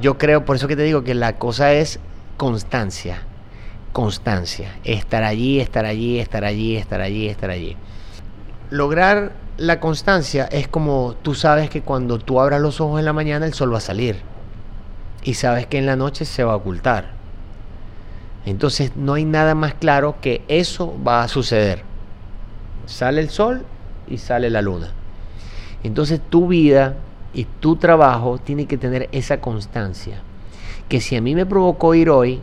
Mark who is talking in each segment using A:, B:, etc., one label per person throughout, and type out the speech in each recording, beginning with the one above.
A: Yo creo, por eso que te digo que la cosa es constancia, constancia, estar allí, estar allí, estar allí, estar allí, estar allí. Lograr la constancia es como tú sabes que cuando tú abras los ojos en la mañana el sol va a salir y sabes que en la noche se va a ocultar. Entonces no hay nada más claro que eso va a suceder. Sale el sol y sale la luna. Entonces tu vida y tu trabajo tiene que tener esa constancia. Que si a mí me provocó ir hoy,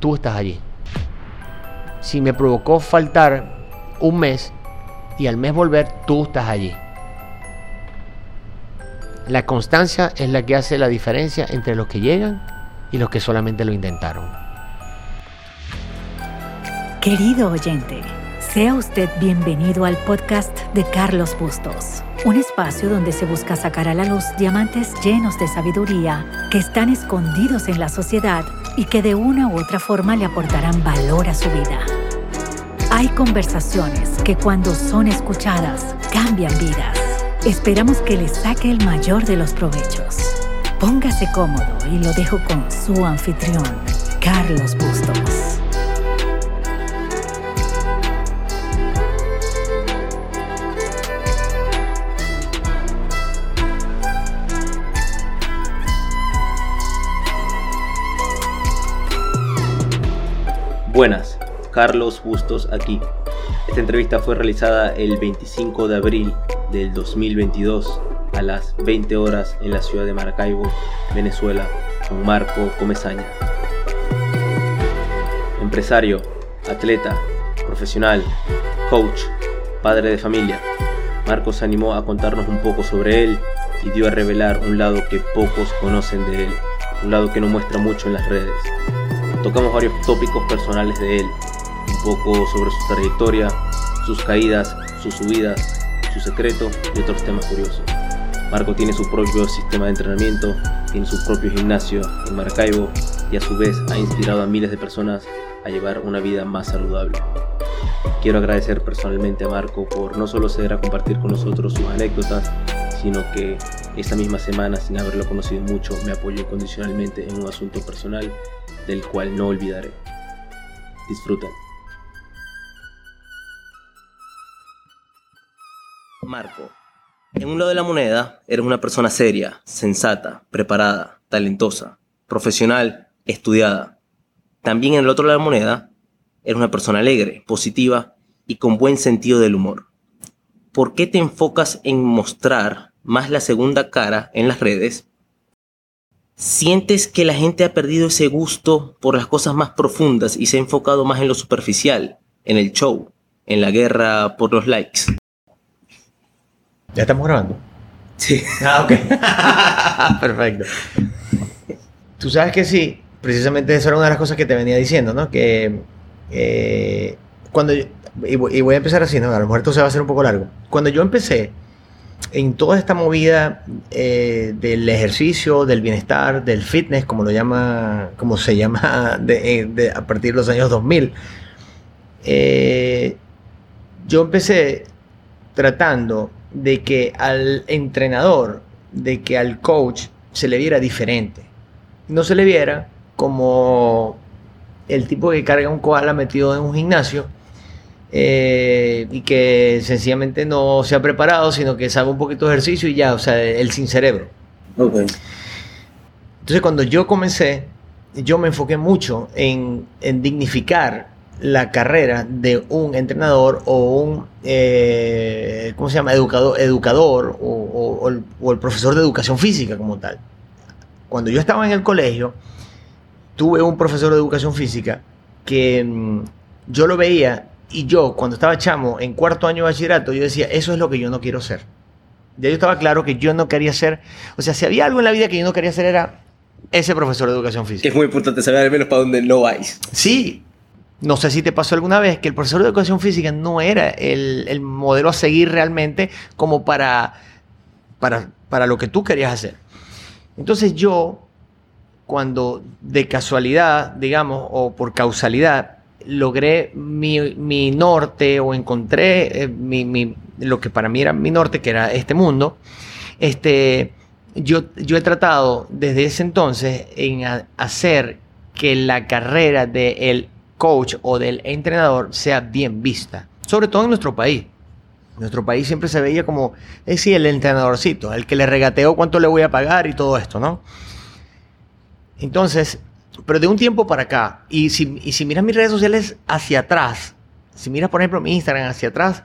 A: tú estás allí. Si me provocó faltar un mes y al mes volver, tú estás allí. La constancia es la que hace la diferencia entre los que llegan y los que solamente lo intentaron.
B: Querido oyente, sea usted bienvenido al podcast de Carlos Bustos, un espacio donde se busca sacar a la luz diamantes llenos de sabiduría que están escondidos en la sociedad y que de una u otra forma le aportarán valor a su vida. Hay conversaciones que cuando son escuchadas cambian vidas. Esperamos que le saque el mayor de los provechos. Póngase cómodo y lo dejo con su anfitrión, Carlos Bustos.
C: Buenas, Carlos Bustos aquí. Esta entrevista fue realizada el 25 de abril del 2022 a las 20 horas en la ciudad de Maracaibo, Venezuela, con Marco Comezaña. Empresario, atleta, profesional, coach, padre de familia. Marco se animó a contarnos un poco sobre él y dio a revelar un lado que pocos conocen de él, un lado que no muestra mucho en las redes. Tocamos varios tópicos personales de él, un poco sobre su trayectoria, sus caídas, sus subidas, su secreto y otros temas curiosos. Marco tiene su propio sistema de entrenamiento, tiene su propio gimnasio en Maracaibo y a su vez ha inspirado a miles de personas a llevar una vida más saludable. Quiero agradecer personalmente a Marco por no solo ceder a compartir con nosotros sus anécdotas, sino que esta misma semana, sin haberlo conocido mucho, me apoyó incondicionalmente en un asunto personal del cual no olvidaré. Disfruten. Marco, en un lado de la moneda eres una persona seria, sensata, preparada, talentosa, profesional, estudiada. También en el otro lado de la moneda eres una persona alegre, positiva y con buen sentido del humor. ¿Por qué te enfocas en mostrar más la segunda cara en las redes? ¿Sientes que la gente ha perdido ese gusto por las cosas más profundas y se ha enfocado más en lo superficial, en el show, en la guerra por los likes?
A: ¿Ya estamos grabando?
C: Sí.
A: Ah, ok. Perfecto. Tú sabes que sí, precisamente eso era una de las cosas que te venía diciendo, ¿no? Que eh, cuando yo- y voy a empezar así, ¿no? A lo mejor esto se va a hacer un poco largo. Cuando yo empecé en toda esta movida eh, del ejercicio, del bienestar, del fitness, como lo llama, como se llama eh, de- a partir de los años 2000, eh, yo empecé tratando de que al entrenador, de que al coach se le viera diferente. No se le viera como el tipo que carga un koala metido en un gimnasio eh, y que sencillamente no se ha preparado, sino que sabe un poquito de ejercicio y ya, o sea, el sin cerebro.
C: Ok.
A: Entonces cuando yo comencé, yo me enfoqué mucho en, en dignificar la carrera de un entrenador o un, eh, ¿cómo se llama? Educador, educador o, o- o el, o el profesor de educación física como tal. Cuando yo estaba en el colegio, tuve un profesor de educación física que mm, yo lo veía y yo cuando estaba chamo en cuarto año de bachillerato, yo decía, eso es lo que yo no quiero ser. Ya yo estaba claro que yo no quería ser, o sea, si había algo en la vida que yo no quería ser era ese profesor de educación física.
C: Es muy importante saber al menos para dónde no vais.
A: Sí, no sé si te pasó alguna vez que el profesor de educación física no era el, el modelo a seguir realmente como para, para, para lo que tú querías hacer. Entonces yo, cuando de casualidad, digamos, o por causalidad, logré mi, mi norte o encontré eh, mi- mi- lo que para mí era mi norte, que era este mundo, este, yo, yo he tratado desde ese entonces en hacer que la carrera del coach o del entrenador sea bien vista, sobre todo en nuestro país. nuestro país siempre se veía como, es decir, el entrenadorcito, el que le regateó cuánto le voy a pagar y todo esto, ¿no? Entonces, pero de un tiempo para acá, y si, y si miras mis redes sociales hacia atrás, si miras por ejemplo mi Instagram hacia atrás,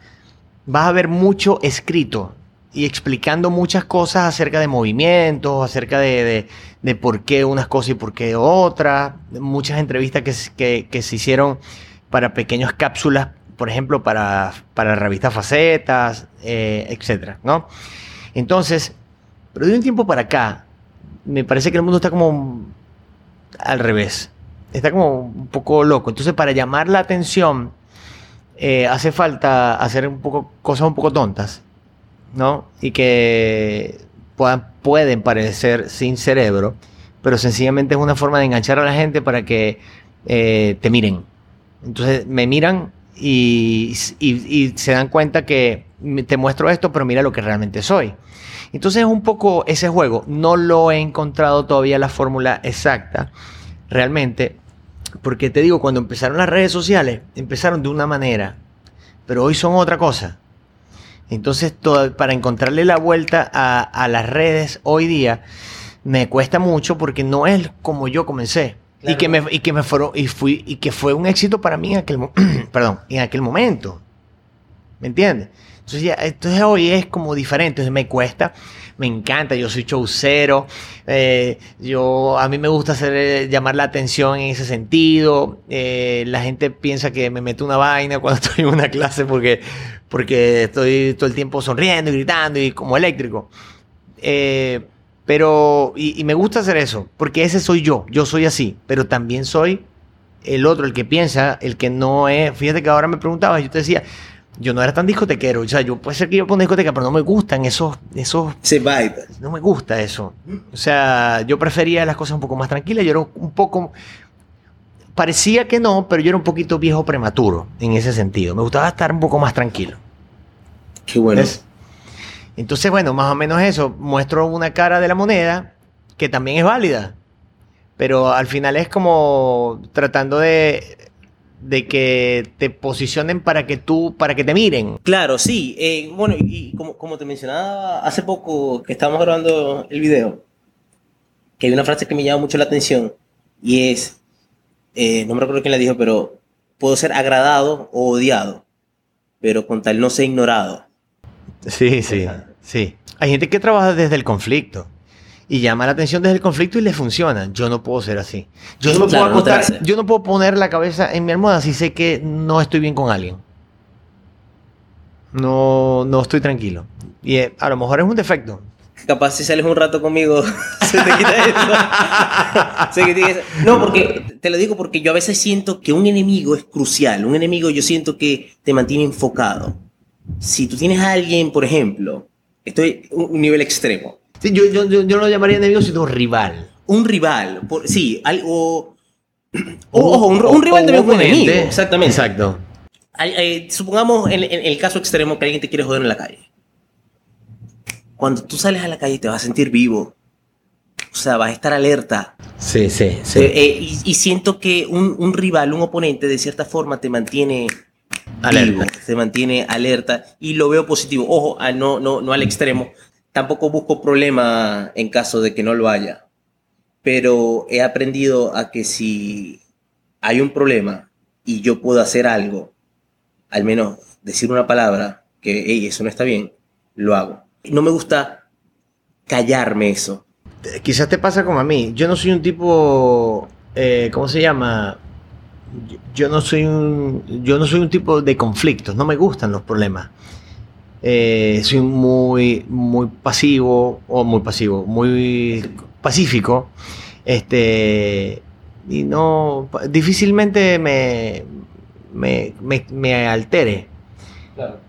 A: vas a ver mucho escrito y explicando muchas cosas acerca de movimientos, acerca de, de, por qué unas cosas y por qué otras, muchas entrevistas que, que, se hicieron para pequeñas cápsulas, por ejemplo, para, para la revista Facetas, eh, etcétera, ¿no? Entonces, pero de un tiempo para acá, me parece que el mundo está como al revés. Está como un poco loco. Entonces, para llamar la atención, eh, hace falta hacer un poco cosas un poco tontas, ¿no? Y que puedan, pueden parecer sin cerebro, pero sencillamente es una forma de enganchar a la gente para que eh, te miren. Entonces, me miran y, y, se dan cuenta que te muestro esto, pero mira lo que realmente soy. Entonces es un poco ese juego. No lo he encontrado todavía la fórmula exacta, realmente, porque te digo, cuando empezaron las redes sociales, empezaron de una manera, pero hoy son otra cosa. Entonces, para encontrarle la vuelta a, las redes hoy día, me cuesta mucho porque no es como yo comencé. Y que me, y que me fueron, y fui, y que fue un éxito para mí en aquel, perdón, en aquel momento. ¿Me entiendes? Entonces, hoy es como diferente, entonces me cuesta, me encanta, yo soy showcero, eh, yo, a mí me gusta hacer, eh, llamar la atención en ese sentido, eh, la gente piensa que me meto una vaina cuando estoy en una clase porque, porque estoy todo el tiempo sonriendo y gritando y como eléctrico. pero, y, y me gusta hacer eso, porque ese soy yo, yo soy así, pero también soy el otro, el que piensa, el que no es, fíjate que ahora me preguntabas, yo te decía, yo no era tan discotequero. O sea, yo puede ser que yo ponga discoteca, pero no me gustan esos. esos
C: Se vibe.
A: No me gusta eso. O sea, yo prefería las cosas un poco más tranquilas. Yo era un poco. Parecía que no, pero yo era un poquito viejo prematuro en ese sentido. Me gustaba estar un poco más tranquilo.
C: Qué bueno.
A: Entonces, bueno, más o menos eso. Muestro una cara de la moneda que también es válida. Pero al final es como tratando de de que te posicionen para que tú, para que te miren.
C: Claro, sí. Eh, bueno, y como, como, te mencionaba hace poco que estábamos grabando el video, que hay una frase que me llama mucho la atención y es, eh, no me recuerdo quién la dijo, pero puedo ser agradado o odiado, pero con tal no ser ignorado.
A: Sí, sí, sí. Hay gente que trabaja desde el conflicto y llama la atención desde el conflicto y le funciona. Yo no puedo ser así. Yo no, puedo yo no puedo poner la cabeza en mi almohada si sé que no estoy bien con alguien. No, no estoy tranquilo. Y eh, a lo mejor es un defecto.
C: Capaz si sales un rato conmigo, se te quita eso. No, porque te lo digo porque yo a veces siento que un enemigo es crucial. Un enemigo yo siento que te mantiene enfocado. Si tú tienes a alguien, por ejemplo, estoy un nivel extremo
A: yo, yo, yo, no lo llamaría enemigo, sino rival.
C: Un rival, por, sí, algo... ojo, un, rival también es un enemigo. Exactamente.
A: Exacto.
C: Eh, supongamos en, el caso extremo que alguien te quiere joder en la calle. Cuando tú sales a la calle te vas a sentir vivo. O sea, vas a estar alerta.
A: Sí, sí, sí.
C: Eh, eh, y, siento que un, un, rival, un oponente, de cierta forma te mantiene alerta. te mantiene alerta. Y lo veo positivo. Ojo, no, no, no al extremo tampoco busco problema en caso de que no lo haya, pero he aprendido a que si hay un problema y yo puedo hacer algo, al menos decir una palabra que, hey, eso no está bien, lo hago. No me gusta callarme eso.
A: Quizás te pasa como a mí. Yo no soy un tipo, eh, ¿cómo se llama? Yo no soy un, yo no soy un tipo de conflictos. No me gustan los problemas. Eh, soy muy, muy pasivo, o muy pasivo, muy pacífico. Este, y no, difícilmente me, me, me, altere. Claro.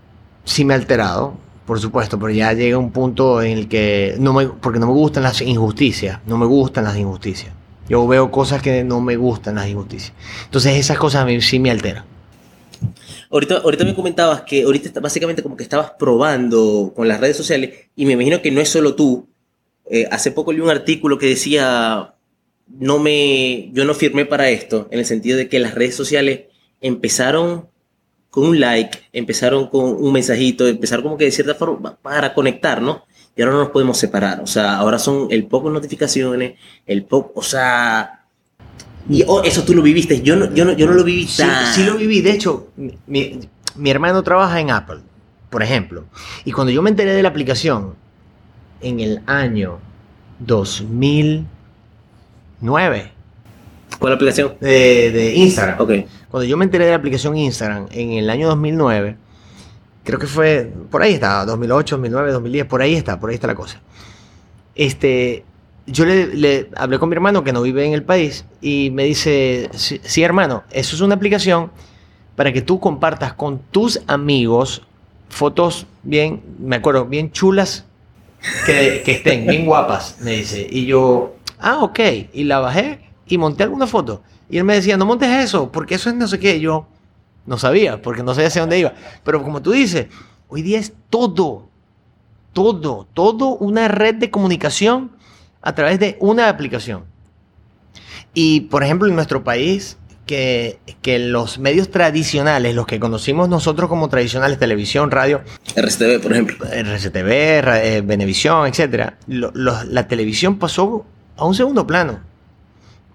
A: Sí me he alterado, por supuesto, pero ya llega un punto en el que no me, porque no me gustan las injusticias, no me gustan las injusticias. Yo veo cosas que no me gustan las injusticias. Entonces esas cosas a mí sí me alteran.
C: Ahorita, ahorita me comentabas que ahorita básicamente como que estabas probando con las redes sociales y me imagino que no es solo tú eh, hace poco leí un artículo que decía, no me, yo no firmé para esto, en el sentido de que las redes sociales empezaron con un like, empezaron con un mensajito, empezaron como que de cierta forma para conectar, ¿no? Y ahora no nos podemos separar, o sea, ahora son el poco notificaciones, el poco, o sea, y oh, eso tú lo viviste, yo no, yo no, yo no lo viví
A: Sí,
C: tan-
A: sí lo viví. De hecho, mi, mi hermano trabaja en Apple, por ejemplo. Y cuando yo me enteré de la aplicación en el año 2009
C: ¿Cuál aplicación?
A: de, de Instagram,
C: Ok.
A: cuando yo me enteré de la aplicación Instagram en el año 2009, creo que fue, por ahí está, 2008, 2009, 2010, por ahí está, por ahí está la cosa. Este, yo le, hablé con mi hermano que no vive en el país y me dice, sí, hermano, eso es una aplicación para que tú compartas con tus amigos fotos bien, me acuerdo, bien chulas, que, estén bien guapas, me dice. Y yo, ah, ok, y la bajé y monté alguna foto. Y él me decía, no montes eso, porque eso es no sé qué. Yo no sabía, porque no sabía hacia dónde iba. Pero como tú dices, hoy día es todo, todo, todo una red de comunicación a través de una aplicación. Y por ejemplo, en nuestro país, que, que los medios tradicionales, los que conocimos nosotros como tradicionales, televisión, radio,
C: RCTV, por ejemplo.
A: RCTV, eh, lo- lo- la televisión pasó a un segundo plano.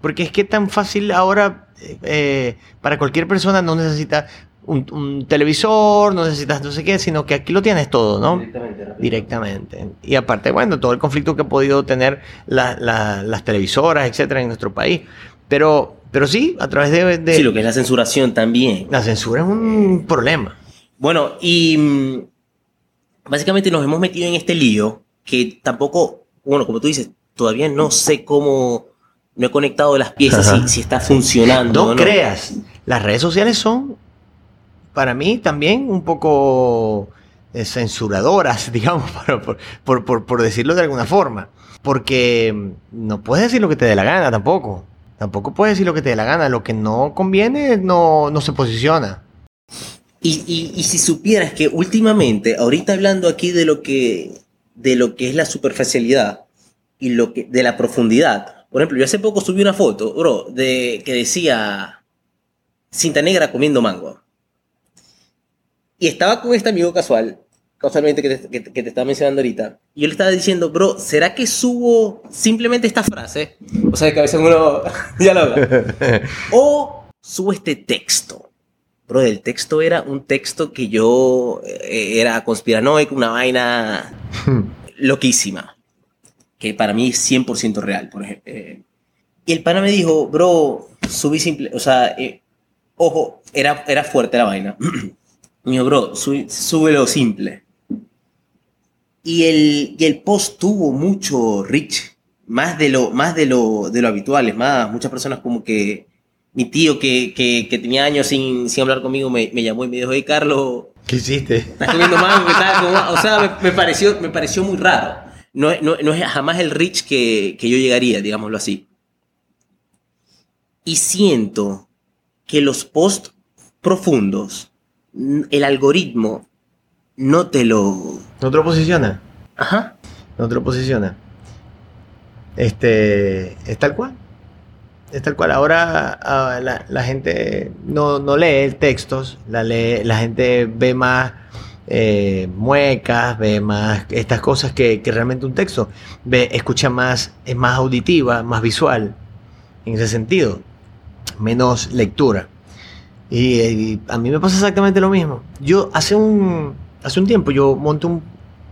A: Porque es que tan fácil ahora eh, eh, para cualquier persona no necesitas un, un televisor, no necesitas no sé qué, sino que aquí lo tienes todo, ¿no?
C: Directamente. rápido.
A: Directamente. Y aparte, bueno, todo el conflicto que ha podido tener la- la- las televisoras, etcétera, en nuestro país. Pero, pero sí, a través de, de-
C: Sí, lo que es la censuración también.
A: la censura es un problema.
C: Bueno, y mm, básicamente nos hemos metido en este lío que tampoco, bueno, como tú dices, todavía no sé cómo, no he conectado las piezas, si, si está funcionando.
A: No. creas, las redes sociales son, para mí, también un poco eh, censuradoras, digamos, por decirlo de alguna forma. Porque mm, no puedes decir lo que te dé la gana tampoco. Tampoco puedes decir lo que te dé la gana. Lo que no conviene no, no se posiciona.
C: Y, y- y si supieras que últimamente, ahorita hablando aquí de lo que, de lo que es la superficialidad y lo que, de la profundidad. Por ejemplo, yo hace poco subí una foto, bro, de, que decía cinta negra comiendo mango. Y estaba con este amigo casual, casualmente que te, que- que te estaba mencionando ahorita. Y yo le estaba diciendo, bro, ¿será que subo simplemente esta frase? O sea, que a veces uno dialoga. O subo este texto. Bro, el texto era un texto que yo eh, era conspiranoico, una vaina loquísima. Que para mí es 100% real, por ejemplo. Eh, y el pana me dijo, bro, subí simple, o sea, eh, ojo, era, era fuerte la vaina. me dijo, bro, sube, súbelo simple. Y el, y el post tuvo mucho reach, más de lo, más de lo, de lo habitual, es más, muchas personas como que, mi tío que, que, que tenía años sin, sin hablar conmigo me, me llamó y me dijo, hey Carlos,
A: ¿Qué hiciste?
C: estás comiendo mango, ¿qué tal? ¿Cómo va?". O sea, me, me pareció, me pareció muy raro. No, es- no, no es jamás el reach que, que yo llegaría, digámoslo así. Y siento que los posts profundos, el algoritmo no te lo...
A: ¿No te lo posiciona?
C: Ajá.
A: No te lo posiciona. Este, es tal cual. Es tal cual. Ahora ah, la, la gente no, no lee textos, la, lee, la gente ve más eh, muecas, ve más estas cosas que, que realmente un texto. Ve, escucha más, es más auditiva, más visual, en ese sentido. Menos lectura. Y, a mí me pasa exactamente lo mismo. Yo hace un, hace un tiempo yo monté un-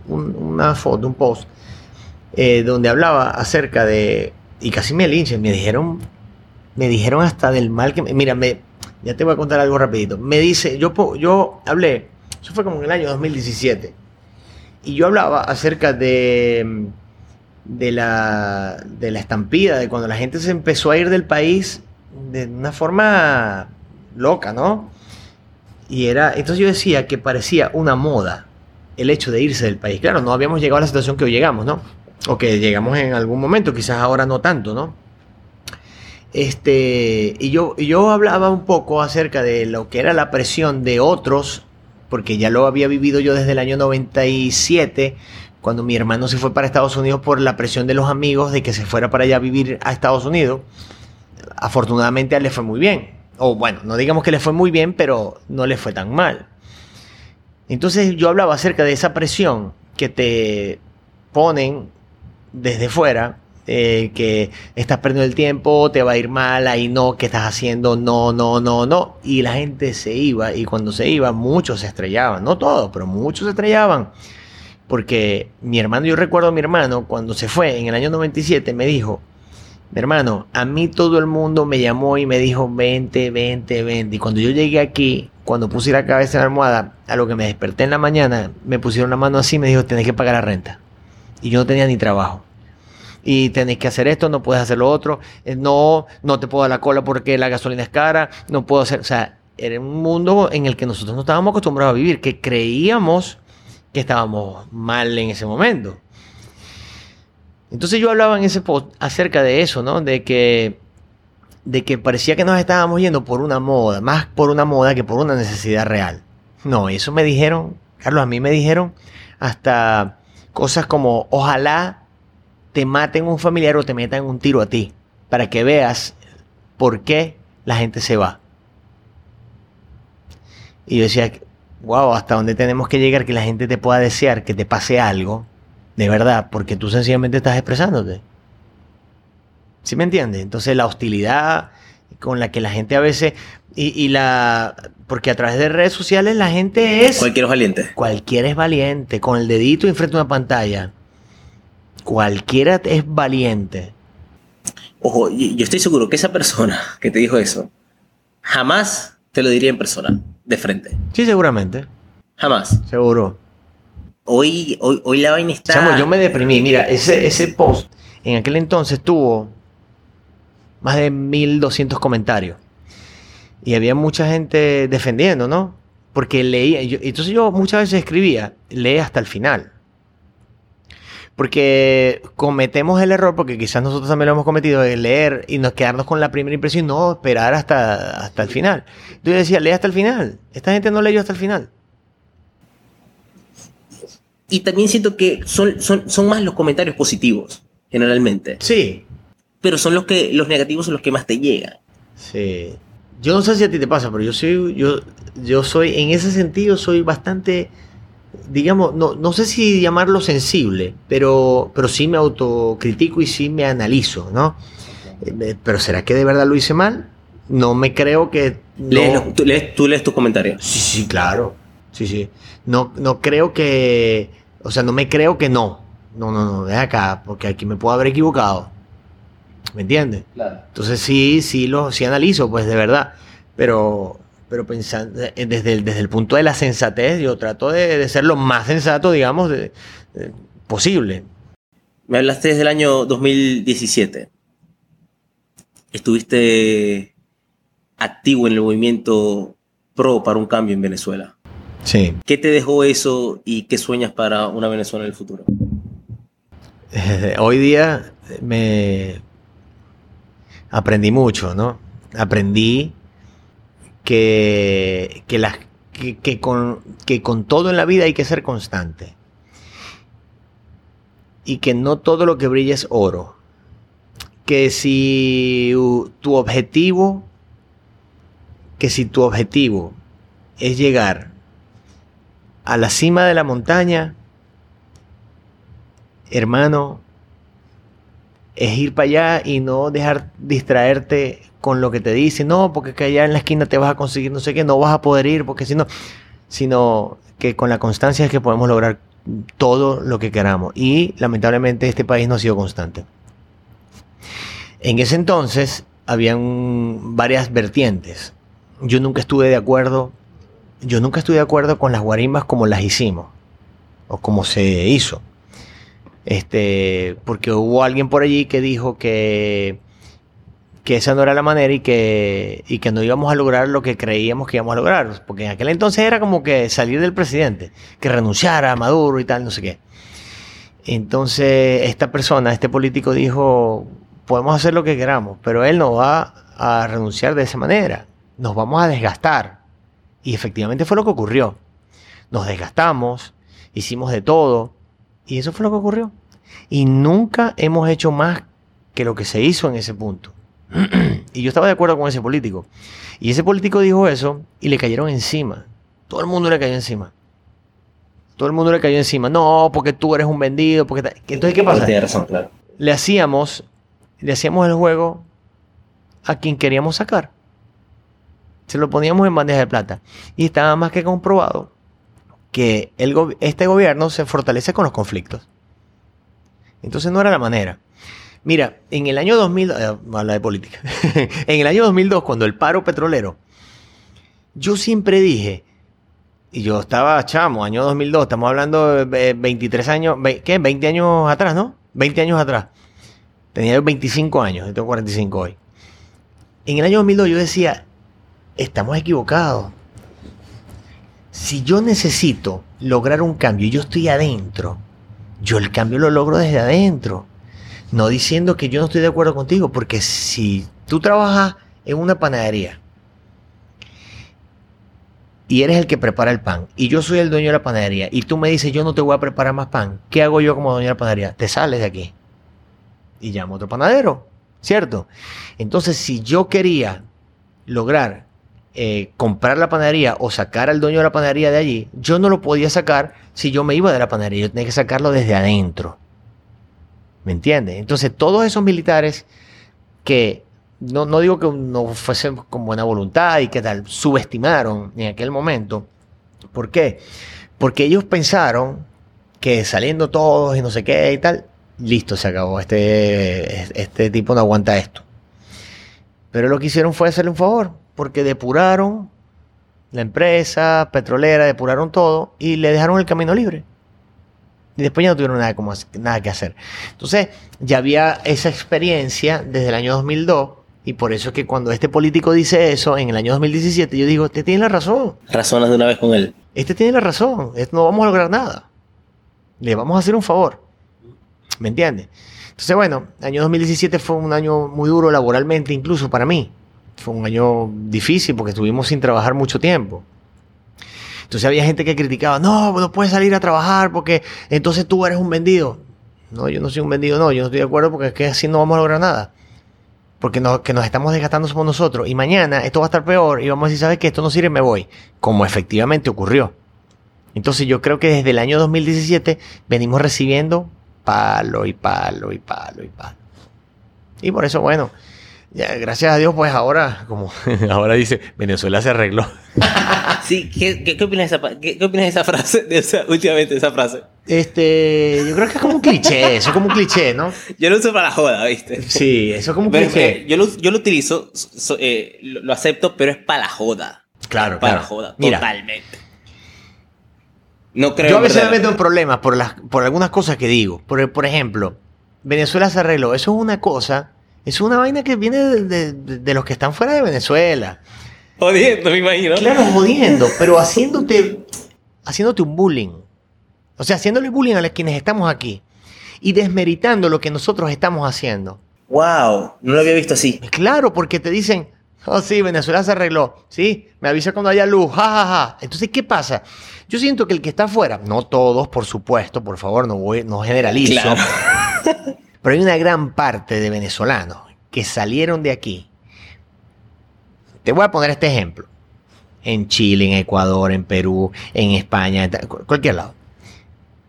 A: un- una foto, un post, eh, donde hablaba acerca de... Y casi me linchen, me dijeron, me dijeron hasta del mal que... me- Mira, me, ya te voy a contar algo rapidito. Me dice, yo, yo hablé, eso fue como en el año 2017, y yo hablaba acerca de, de, la, de la estampida, de cuando la gente se empezó a ir del país de una forma loca, ¿no? Y era, entonces yo decía que parecía una moda el hecho de irse del país. Claro, no habíamos llegado a la situación que hoy llegamos, ¿no? O que llegamos en algún momento, quizás ahora no tanto, ¿no? Este, y yo, yo hablaba un poco acerca de lo que era la presión de otros, porque ya lo había vivido yo desde el año 97, cuando mi hermano se fue para Estados Unidos por la presión de los amigos de que se fuera para allá a vivir a Estados Unidos, afortunadamente a él le fue muy bien. O bueno, no digamos que le fue muy bien, pero no le fue tan mal. Entonces yo hablaba acerca de esa presión que te ponen desde fuera, eh, que estás perdiendo el tiempo, te va a ir mal, ahí no, ¿qué estás haciendo? No, no, no, no. Y la gente se iba, y cuando se iba, muchos se estrellaban, no todos, pero muchos se estrellaban. Porque mi hermano, yo recuerdo a mi hermano, cuando se fue en el año 97, me dijo, mi hermano, a mí todo el mundo me llamó y me dijo, vente, vente, vente. Y cuando yo llegué aquí, cuando puse la cabeza en la almohada, a lo que me desperté en la mañana, me pusieron la mano así y me dijo, tenés que pagar la renta. Y yo no tenía ni trabajo. Y tenés que hacer esto, no puedes hacer lo otro. Eh, no, no te puedo dar la cola porque la gasolina es cara. No puedo hacer, o sea, era un mundo en el que nosotros no estábamos acostumbrados a vivir, que creíamos que estábamos mal en ese momento. Entonces yo hablaba en ese post acerca de eso, ¿no? De que, de que parecía que nos estábamos yendo por una moda, más por una moda que por una necesidad real. No, eso me dijeron, Carlos, a mí me dijeron hasta cosas como, ojalá te maten un familiar o te metan un tiro a ti, para que veas por qué la gente se va. Y yo decía, wow, hasta dónde tenemos que llegar que la gente te pueda desear que te pase algo, de verdad, porque tú sencillamente estás expresándote. ¿Sí me entiendes? Entonces la hostilidad con la que la gente a veces y, la porque a través de redes sociales la gente es
C: cualquiera es valiente.
A: Cualquiera es valiente, con el dedito enfrente de una pantalla. Cualquiera es valiente.
C: Ojo, yo estoy seguro que esa persona que te dijo eso jamás te lo diría en persona de frente.
A: Sí, seguramente.
C: Jamás.
A: Seguro.
C: Hoy, hoy, hoy la vaina está.
A: yo me deprimí. Mira, ese, ese post en aquel entonces tuvo más de 1200 comentarios. Y había mucha gente defendiendo, ¿no? Porque leía. entonces yo muchas veces escribía, lee hasta el final. Porque cometemos el error, porque quizás nosotros también lo hemos cometido, de leer y nos quedarnos con la primera impresión y no esperar hasta, hasta el final. Yo decía, lee hasta el final. Esta gente no leyó hasta el final.
C: Y también siento que son, son, son más los comentarios positivos, generalmente.
A: Sí.
C: Pero son los que los negativos son los que más te llegan.
A: Sí. Yo no sé si a ti te pasa, pero yo soy, yo, yo soy, en ese sentido, soy bastante digamos, no, no sé si llamarlo sensible, pero, pero sí me autocritico y sí me analizo, ¿no? Eh, pero ¿será que de verdad lo hice mal? No me creo que...
C: ¿Tú, lees, ¿Tú lees tus comentarios?
A: Sí, sí, claro. Sí, sí. No, no creo que... O sea, no me creo que no. No, no, no, de acá, porque aquí me puedo haber equivocado. ¿Me entiendes? Claro. Entonces sí, sí lo sí analizo, pues de verdad. Pero, pero pensando eh, desde el, desde el punto de la sensatez, yo trato de, ser lo más sensato, digamos, de, posible.
C: Me hablaste desde el año 2017. Estuviste activo en el movimiento pro para un cambio en Venezuela.
A: Sí.
C: ¿Qué te dejó eso y qué sueñas para una Venezuela en el futuro?
A: Hoy día me aprendí mucho, ¿no? Aprendí que, que, con, que con todo en la vida hay que ser constante. Y que no todo lo que brilla es oro. Que si tu objetivo, que si tu objetivo es llegar a la cima de la montaña, hermano, es ir para allá y no dejar distraerte con lo que te dice, no, porque que allá en la esquina te vas a conseguir no sé qué, no vas a poder ir, porque si no, sino que con la constancia es que podemos lograr todo lo que queramos. Y lamentablemente este país no ha sido constante. En ese entonces habían varias vertientes. Yo nunca estuve de acuerdo, yo nunca estuve de acuerdo con las guarimbas como las hicimos, o como se hizo. Este, porque hubo alguien por allí que dijo que que esa no era la manera y que, y que no íbamos a lograr lo que creíamos que íbamos a lograr. Porque en aquel entonces era como que salir del presidente, que renunciara a Maduro y tal, no sé qué. Entonces esta persona, este político dijo, podemos hacer lo que queramos, pero él no va a renunciar de esa manera. Nos vamos a desgastar. Y efectivamente fue lo que ocurrió. Nos desgastamos, hicimos de todo, Y eso fue lo que ocurrió. Y nunca hemos hecho más que lo que se hizo en ese punto. y yo estaba de acuerdo con ese político. Y ese político dijo eso y le cayeron encima. Todo el mundo le cayó encima. Todo el mundo le cayó encima. No, porque tú eres un vendido. Porque Entonces, ¿qué pasa?
C: Tiene razón, claro.
A: Le hacíamos, le hacíamos el juego a quien queríamos sacar. Se lo poníamos en bandeja de plata. Y estaba más que comprobado que este gobierno se fortalece con los conflictos. Entonces no era la manera. Mira, en el año 2000, eh, habla de política, en el año 2002, cuando el paro petrolero, yo siempre dije, y yo estaba chamo, año 2002, estamos hablando de 23 años, ¿qué? 20 años atrás, ¿no? 20 años atrás. Tenía 25 años, tengo 45 hoy. En el año 2002 yo decía, estamos equivocados. Si yo necesito lograr un cambio y yo estoy adentro, yo el cambio lo logro desde adentro. No diciendo que yo no estoy de acuerdo contigo, porque si tú trabajas en una panadería y eres el que prepara el pan y yo soy el dueño de la panadería y tú me dices yo no te voy a preparar más pan, ¿qué hago yo como dueño de la panadería? Te sales de aquí y llamo a otro panadero, ¿cierto? Entonces si yo quería lograr eh, comprar la panadería o sacar al dueño de la panadería de allí, yo no lo podía sacar si yo me iba de la panadería, yo tenía que sacarlo desde adentro. ¿Me entiendes? Entonces, todos esos militares que no, no digo que no fuesen con buena voluntad y que tal, subestimaron en aquel momento. ¿Por qué? Porque ellos pensaron que saliendo todos y no sé qué y tal, listo, se acabó. Este, este tipo no aguanta esto. Pero lo que hicieron fue hacerle un favor, porque depuraron la empresa petrolera, depuraron todo y le dejaron el camino libre. Y después ya no tuvieron nada, como, nada que hacer. Entonces, ya había esa experiencia desde el año 2002. Y por eso es que cuando este político dice eso en el año 2017, yo digo, este tiene la razón.
C: Razonas de una vez con él.
A: Este tiene la razón. No vamos a lograr nada. Le vamos a hacer un favor. ¿Me entiendes? Entonces, bueno, el año 2017 fue un año muy duro laboralmente, incluso para mí. Fue un año difícil porque estuvimos sin trabajar mucho tiempo. Entonces había gente que criticaba, no, no puedes salir a trabajar porque entonces tú eres un vendido. No, yo no soy un vendido, no, yo no estoy de acuerdo porque es que así no vamos a lograr nada. Porque que nos estamos desgastando somos nosotros. Y mañana esto va a estar peor y vamos a decir, ¿sabes qué? Esto no sirve, me voy. Como efectivamente ocurrió. Entonces yo creo que desde el año 2017 venimos recibiendo palo y palo y palo y palo. Y por eso, bueno, gracias a Dios, pues ahora, como ahora dice, Venezuela se arregló.
C: sí, ¿qué, opinas, de esa, qué, opinas de esa frase, de esa, últimamente de esa frase?
A: Este, yo creo que es como un cliché, eso es como un cliché, ¿no?
C: Yo lo uso para la joda, ¿viste?
A: Sí, eso es como un cliché.
C: Eh, yo, lo, yo lo utilizo, eh, lo, acepto, pero es para la joda.
A: Claro,
C: para
A: la
C: joda, totalmente.
A: No creo yo a veces me meto en problemas por, las, por algunas cosas que digo. Por, por ejemplo, Venezuela se arregló. Eso es una cosa es una vaina que viene de, los que están fuera de Venezuela.
C: Jodiendo, me imagino.
A: Claro, jodiendo, pero haciéndote, haciéndote un bullying. O sea, haciéndole bullying a los quienes estamos aquí. Y desmeritando lo que nosotros estamos haciendo.
C: Wow, no lo había visto así.
A: Claro, porque te dicen, oh sí, Venezuela se arregló. Sí, me avisa cuando haya luz. Ja, Entonces, ¿qué pasa? Yo siento que el que está afuera, no todos, por supuesto, por favor, no, voy, no generalizo. Claro. Pero hay una gran parte de venezolanos que salieron de aquí. Te voy a poner este ejemplo. En Chile, en Ecuador, en Perú, en España, en cualquier lado.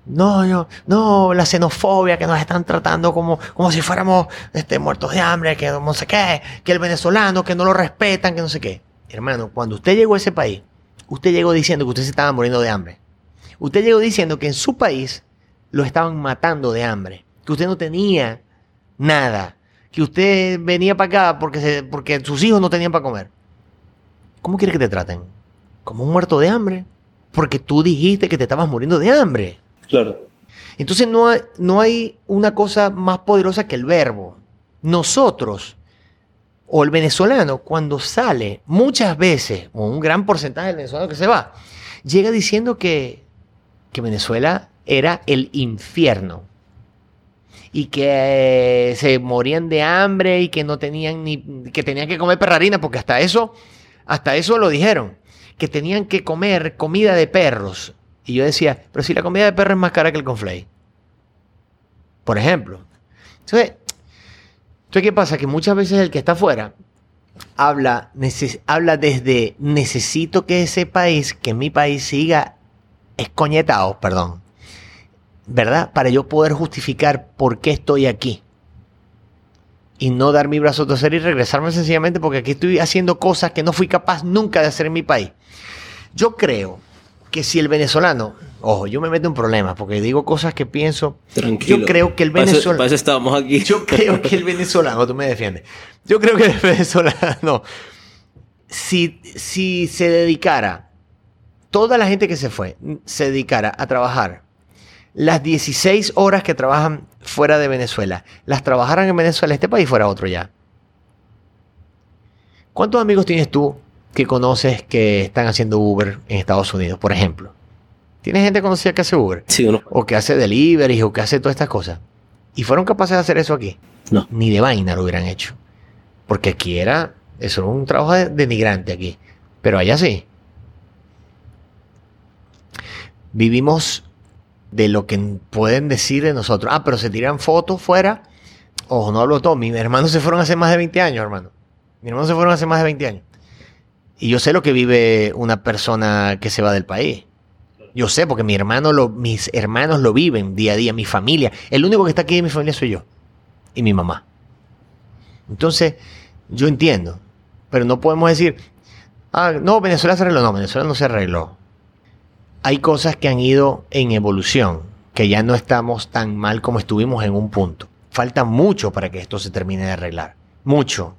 A: No, no, no, la xenofobia que nos están tratando como, como si fuéramos este, muertos de hambre, que no sé qué, que el venezolano, que no lo respetan, que no sé qué. Hermano, cuando usted llegó a ese país, usted llegó diciendo que usted se estaba muriendo de hambre. Usted llegó diciendo que en su país lo estaban matando de hambre que usted no tenía nada, que usted venía para acá porque, porque sus hijos no tenían para comer. ¿Cómo quiere que te traten? Como un muerto de hambre. Porque tú dijiste que te estabas muriendo de hambre.
C: Claro.
A: Entonces no hay, no hay una cosa más poderosa que el verbo. Nosotros, o el venezolano, cuando sale, muchas veces, o un gran porcentaje del venezolano que se va, llega diciendo que, que Venezuela era el infierno y que eh, se morían de hambre y que no tenían ni que tenían que comer perrarina porque hasta eso hasta eso lo dijeron que tenían que comer comida de perros y yo decía pero si la comida de perro es más cara que el conflay Por ejemplo. Entonces, entonces, ¿qué pasa? Que muchas veces el que está afuera habla, habla desde necesito que ese país, que mi país siga escoñetado, perdón, ¿verdad? Para yo poder justificar por qué estoy aquí. Y no dar mi brazo a torcer y regresarme sencillamente porque aquí estoy haciendo cosas que no fui capaz nunca de hacer en mi país. Yo creo que si el venezolano, ojo, yo me meto en problemas porque digo cosas que pienso.
C: Tranquilo.
A: Yo creo que el venezolano.
C: Para eso estábamos aquí.
A: Yo creo que el venezolano, tú me defiendes. Yo creo que el venezolano, si, si se dedicara, toda la gente que se fue, se dedicara a trabajar las 16 horas que trabajan fuera de Venezuela, las trabajaran en Venezuela, este país fuera otro ya. ¿Cuántos amigos tienes tú que conoces que están haciendo Uber en Estados Unidos, por ejemplo? ¿Tienes gente conocida que hace Uber?
C: Sí, uno.
A: O que hace delivery, o que hace todas estas cosas. ¿Y fueron capaces de hacer eso aquí?
C: No.
A: Ni de vaina lo hubieran hecho. Porque aquí era, eso era un trabajo de- denigrante aquí. Pero allá sí. Vivimos de lo que pueden decir de nosotros. Ah, pero se tiran fotos fuera. Ojo, no hablo todo. Mis hermanos se fueron hace más de 20 años, hermano. Mis hermanos se fueron hace más de 20 años. Y yo sé lo que vive una persona que se va del país. Yo sé, porque mi hermano lo, mis hermanos lo viven día a día, mi familia. El único que está aquí de mi familia soy yo. Y mi mamá. Entonces, yo entiendo. Pero no podemos decir, ah, no, Venezuela se arregló. No, Venezuela no se arregló. Hay cosas que han ido en evolución, que ya no estamos tan mal como estuvimos en un punto. Falta mucho para que esto se termine de arreglar. Mucho.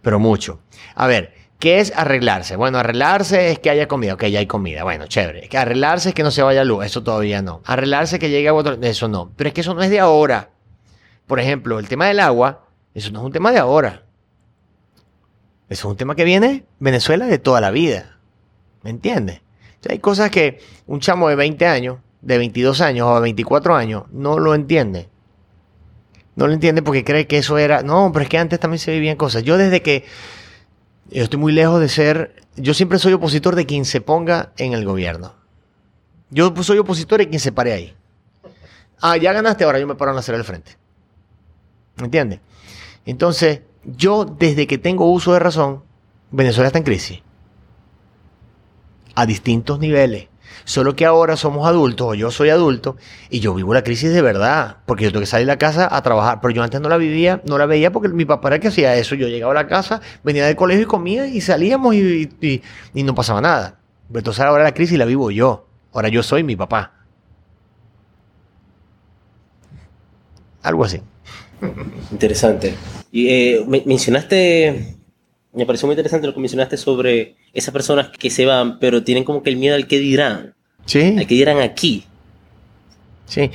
A: Pero mucho. A ver, ¿qué es arreglarse? Bueno, arreglarse es que haya comida. Ok, ya hay comida. Bueno, chévere. Arreglarse es que no se vaya luz. Eso todavía no. Arreglarse que llegue agua. Eso no. Pero es que eso no es de ahora. Por ejemplo, el tema del agua, eso no es un tema de ahora. Eso es un tema que viene Venezuela de toda la vida. ¿Me entiendes? Hay cosas que un chamo de 20 años, de 22 años o de 24 años no lo entiende. No lo entiende porque cree que eso era... No, pero es que antes también se vivían cosas. Yo desde que... Yo estoy muy lejos de ser... Yo siempre soy opositor de quien se ponga en el gobierno. Yo soy opositor de quien se pare ahí. Ah, ya ganaste, ahora yo me paro en la acera del frente. ¿Me entiendes? Entonces, yo desde que tengo uso de razón, Venezuela está en crisis. A distintos niveles. Solo que ahora somos adultos, o yo soy adulto, y yo vivo la crisis de verdad, porque yo tengo que salir a la casa a trabajar. Pero yo antes no la vivía, no la veía porque mi papá era el que hacía eso. Yo llegaba a la casa, venía del colegio y comía, y salíamos y, y- y no pasaba nada. Pero entonces ahora la crisis la vivo yo. Ahora yo soy mi papá. Algo así.
C: Interesante. Y eh, me- mencionaste, me pareció muy interesante lo que mencionaste sobre esas personas que se van, pero tienen como que el miedo al que dirán,
A: Sí.
C: al que dirán aquí.
A: Sí.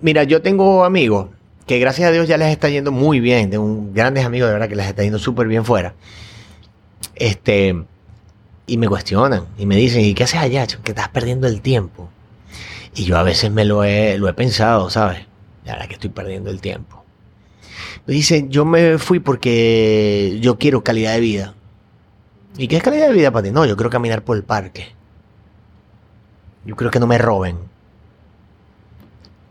A: Mira, yo tengo amigos que gracias a Dios ya les está yendo muy bien. Tengo un- grandes amigos de verdad que les está yendo súper bien fuera. Este. Y me cuestionan y me dicen, ¿y qué haces allá? Que estás perdiendo el tiempo. Y yo a veces me lo he, lo he pensado, ¿sabes? La verdad que estoy perdiendo el tiempo. Me dice, yo me fui porque yo quiero calidad de vida. ¿Y qué es calidad de vida para ti? No, yo quiero caminar por el parque. Yo quiero que no me roben.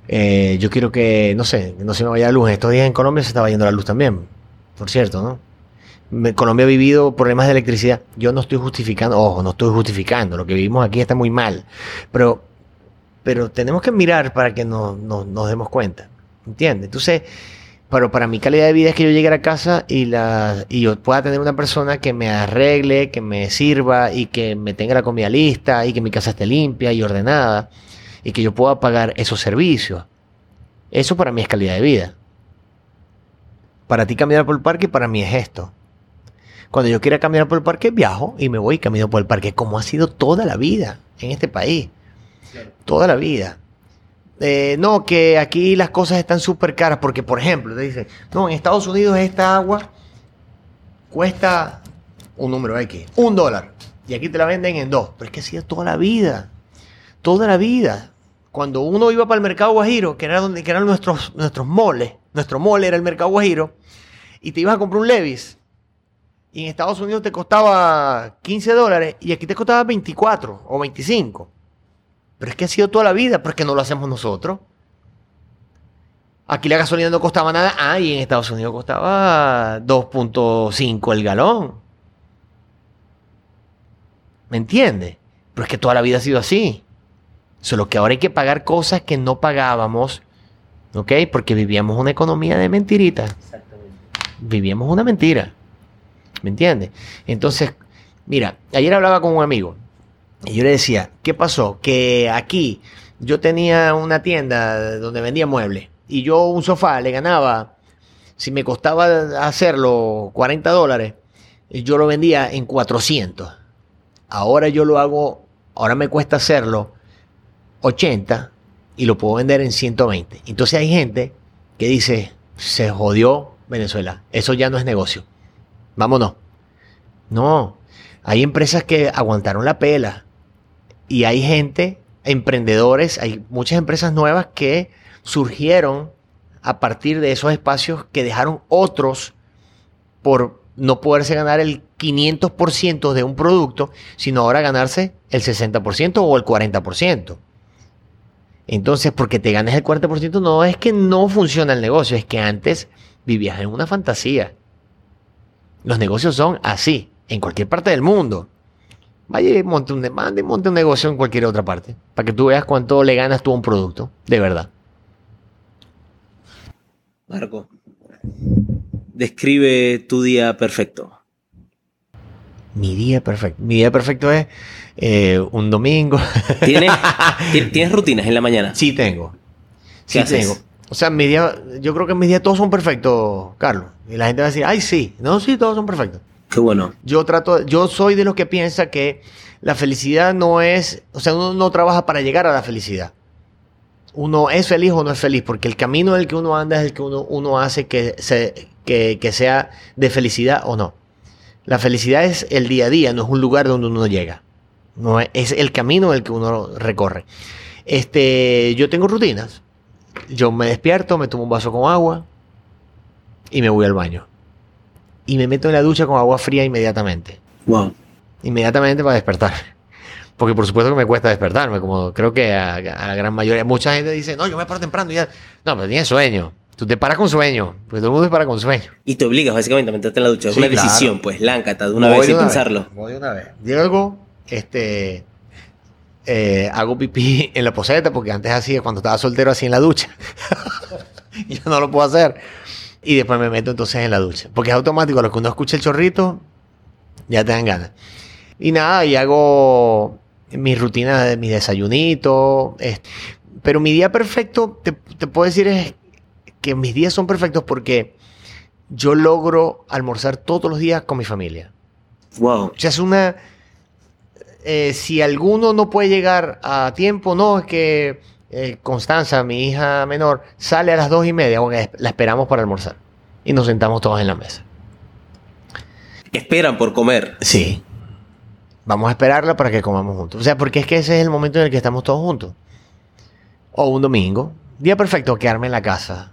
A: Eh, yo quiero que, no sé, no se me vaya la luz. Estos días en Colombia se estaba yendo la luz también, por cierto, ¿no? Colombia ha vivido problemas de electricidad. Yo no estoy justificando, ojo, no estoy justificando. Lo que vivimos aquí está muy mal. Pero, pero tenemos que mirar para que no- no- nos demos cuenta. ¿Entiendes? Entonces, pero para mi calidad de vida es que yo llegue a la casa y, la, y yo pueda tener una persona que me arregle, que me sirva y que me tenga la comida lista y que mi casa esté limpia y ordenada y que yo pueda pagar esos servicios. Eso para mí es calidad de vida. Para ti caminar por el parque, para mí es esto. Cuando yo quiera caminar por el parque, viajo y me voy y camino por el parque, como ha sido toda la vida en este país. Toda la vida. Eh, no, que aquí las cosas están súper caras, porque por ejemplo, te dicen, no, en Estados Unidos esta agua cuesta un número X, un dólar, y aquí te la venden en dos, pero es que ha toda la vida, toda la vida. Cuando uno iba para el mercado Guajiro, que, era donde, que eran nuestros, nuestros moles, nuestro mole era el mercado Guajiro, y te ibas a comprar un Levis, y en Estados Unidos te costaba 15 dólares, y aquí te costaba 24 o 25. Pero es que ha sido toda la vida, pero es que no lo hacemos nosotros. Aquí la gasolina no costaba nada. Ah, y en Estados Unidos costaba 2.5 el galón. ¿Me entiendes? Pero es que toda la vida ha sido así. Solo que ahora hay que pagar cosas que no pagábamos. ¿Ok? Porque vivíamos una economía de mentiritas.
C: Exactamente.
A: Vivíamos una mentira. ¿Me entiendes? Entonces, mira, ayer hablaba con un amigo. Y yo le decía, ¿qué pasó? Que aquí yo tenía una tienda donde vendía muebles. Y yo un sofá le ganaba, si me costaba hacerlo 40 dólares, yo lo vendía en 400. Ahora yo lo hago, ahora me cuesta hacerlo 80 y lo puedo vender en 120. Entonces hay gente que dice, se jodió Venezuela, eso ya no es negocio. Vámonos. No, hay empresas que aguantaron la pela y hay gente, emprendedores, hay muchas empresas nuevas que surgieron a partir de esos espacios que dejaron otros por no poderse ganar el 500% de un producto, sino ahora ganarse el 60% o el 40%. Entonces, porque te ganes el 40%, no es que no funciona el negocio, es que antes vivías en una fantasía. Los negocios son así, en cualquier parte del mundo. Vaya y monte un, mande y monte un negocio en cualquier otra parte, para que tú veas cuánto le ganas tú a un producto, de verdad.
C: Marco, describe tu día perfecto.
A: Mi día perfecto. Mi día perfecto es eh, un domingo.
C: ¿Tienes, ti- ¿Tienes rutinas en la mañana?
A: sí tengo. Sí
C: ¿Qué haces?
A: tengo. O sea, mi día, yo creo que mis días todos son perfectos, Carlos. Y la gente va a decir, ay, sí. No, sí, todos son perfectos.
C: Qué bueno.
A: Yo trato, yo soy de los que piensa que la felicidad no es, o sea, uno no trabaja para llegar a la felicidad. Uno es feliz o no es feliz, porque el camino en el que uno anda es el que uno, uno hace que, se, que, que sea de felicidad o no. La felicidad es el día a día, no es un lugar donde uno llega. No es, es el camino en el que uno recorre. Este, yo tengo rutinas. Yo me despierto, me tomo un vaso con agua y me voy al baño. Y me meto en la ducha con agua fría inmediatamente.
C: Wow.
A: Inmediatamente para despertar. Porque por supuesto que me cuesta despertarme, como creo que a, a la gran mayoría. Mucha gente dice, no, yo me paro temprano y ya. No, pero tienes sueño. Tú te paras con sueño. Porque todo el mundo se para con sueño.
C: Y te obligas básicamente a meterte en la ducha. Es una
A: claro.
C: decisión, pues, láncata, de una
A: Voy
C: vez sin pensarlo.
A: Voy de una vez. Llego, este. eh, hago pipí en la poseta, porque antes hacía, cuando estaba soltero, así en la ducha. yo no lo puedo hacer. Y después me meto entonces en la ducha. Porque es automático, a lo que uno escucha el chorrito, ya te dan ganas. Y nada, y hago mis rutinas de mis desayunitos. este, pero mi día perfecto, te, te puedo decir, es que mis días son perfectos porque yo logro almorzar todos los días con mi familia.
C: Wow.
A: O sea, es una... eh, si alguno no puede llegar a tiempo, no, es que eh, Constanza, mi hija menor, sale a las dos y media, bueno, la esperamos para almorzar. Y nos sentamos todos en la mesa.
C: Esperan por comer.
A: Sí. Vamos a esperarla para que comamos juntos. O sea, porque es que ese es el momento en el que estamos todos juntos. O un domingo. Día perfecto, quedarme en la casa.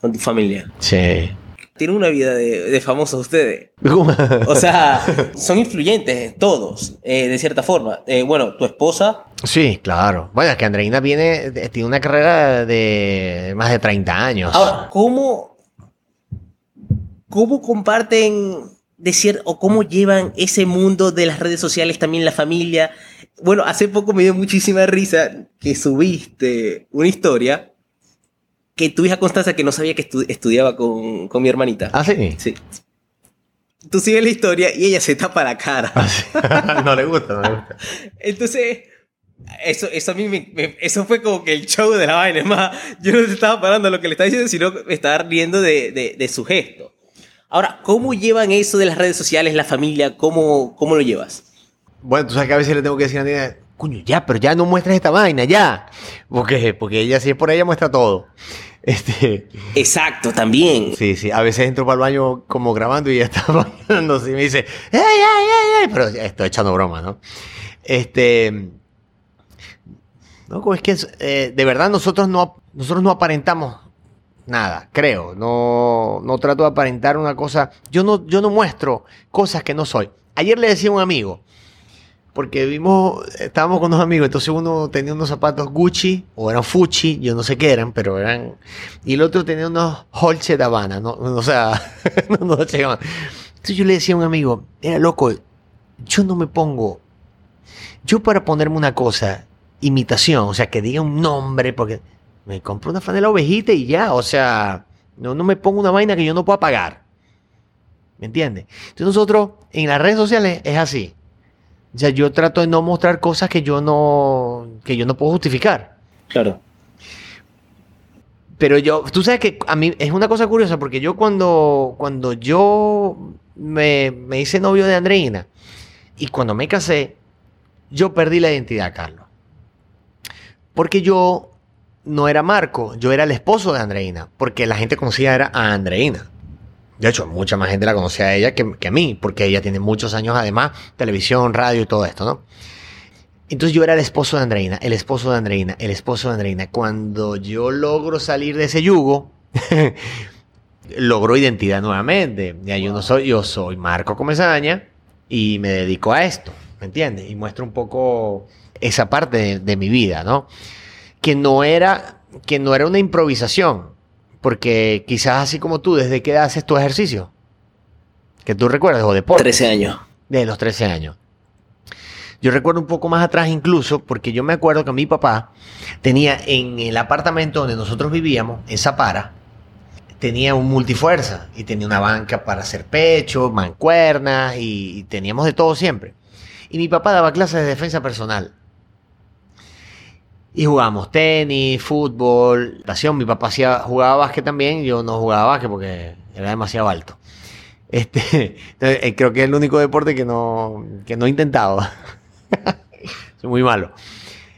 C: Con tu familia.
A: Sí.
C: Tienen una vida de, de famosos ustedes. O sea, son influyentes todos, eh, de cierta forma. Eh, bueno, tu esposa,
A: sí, claro. Bueno, es que Andreina viene, tiene una carrera de más de 30 años.
C: Ahora, ¿cómo, cómo comparten de cier- o cómo llevan ese mundo de las redes sociales también la familia? Bueno, hace poco me dio muchísima risa que subiste una historia que tu hija Constanza, que no sabía que estu- estudiaba con, con mi hermanita.
A: ¿Ah, sí?
C: Sí. Tú sigues la historia y ella se tapa la cara.
A: Ah, sí. no le gusta, no le gusta.
C: Entonces, eso, eso a mí me, me- eso fue como que el show de la vaina. Es más, yo no estaba parando lo que le estaba diciendo, sino que me estaba riendo de, de- de su gesto. Ahora, ¿cómo llevan eso de las redes sociales, la familia? ¿Cómo, cómo lo llevas?
A: Bueno, tú sabes que a veces le tengo que decir a Andreina, coño, ya, pero ya no muestres esta vaina, ya. Porque, porque ella, si es por ella, muestra todo. Este,
C: Exacto, también.
A: sí, sí, a veces entro para el baño como grabando y ella está bañándose y me dice, ¡ay, ay, ay, ay! Pero estoy echando broma, ¿no? Este. No, como es que eh, de verdad nosotros no, nosotros no aparentamos nada, creo. No, no trato de aparentar una cosa. Yo no, yo no muestro cosas que no soy. Ayer le decía a un amigo, porque vimos, estábamos con unos amigos, entonces uno tenía unos zapatos Gucci o eran Fucci, yo no sé qué eran, pero eran, y el otro tenía unos Holche de Habana, ¿no? o sea, no, no llegaban. Entonces yo le decía a un amigo, era loco, yo no me pongo, yo para ponerme una cosa, imitación, o sea, que diga un nombre, porque me compro una franela ovejita y ya, o sea, no, no me pongo una vaina que yo no pueda pagar. ¿Me entiendes? Entonces nosotros en las redes sociales es así. O sea, yo trato de no mostrar cosas que yo no, que yo no puedo justificar.
C: Claro.
A: Pero yo, tú sabes que a mí es una cosa curiosa porque yo cuando, cuando yo me, me hice novio de Andreina y cuando me casé, yo perdí la identidad, Carlos. Porque yo no era Marco, yo era el esposo de Andreina, porque la gente conocía era a Andreina. De hecho, mucha más gente la conocía a ella que, que, a mí, porque ella tiene muchos años además, televisión, radio y todo esto, ¿no? Entonces yo era el esposo de Andreina, el esposo de Andreina, el esposo de Andreina. Cuando yo logro salir de ese yugo, logro identidad nuevamente. Ya yo no soy, yo soy Marco Comesaña y me dedico a esto, ¿me entiendes? Y muestro un poco esa parte de, de mi vida, ¿no? Que no era, que no era una improvisación, porque quizás así como tú, ¿desde qué edad haces tu ejercicio? Que tú recuerdas, o deporte.
C: 13 años.
A: De los 13 años. Yo recuerdo un poco más atrás incluso, porque yo me acuerdo que mi papá tenía en el apartamento donde nosotros vivíamos, en Zapara, tenía un multifuerza y tenía una banca para hacer pecho, mancuernas y, y teníamos de todo siempre. Y mi papá daba clases de defensa personal. Y jugábamos tenis, fútbol, natación. Mi papá hacía, jugaba básquet también. Yo no jugaba básquet porque era demasiado alto. Este, entonces, creo que es el único deporte que no, que no he intentado. Soy muy malo.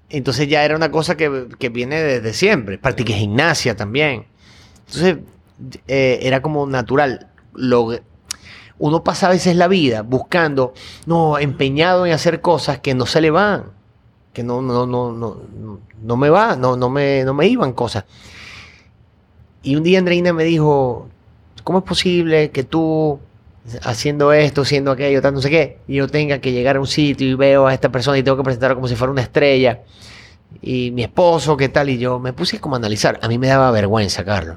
A: Entonces ya era una cosa que, que viene desde siempre. Practiqué gimnasia también. Entonces eh, era como natural. Lo, uno pasa a veces la vida buscando, no, empeñado en hacer cosas que no se le van no, no, no, no, no me va, no, no, me, no me iban cosas. Y un día Andreina me dijo, ¿cómo es posible que tú haciendo esto, haciendo aquello, tanto no sé qué, y yo tenga que llegar a un sitio y veo a esta persona y tengo que presentarlo como si fuera una estrella? Y mi esposo, ¿qué tal? Y yo me puse como a analizar. A mí me daba vergüenza, Carlos.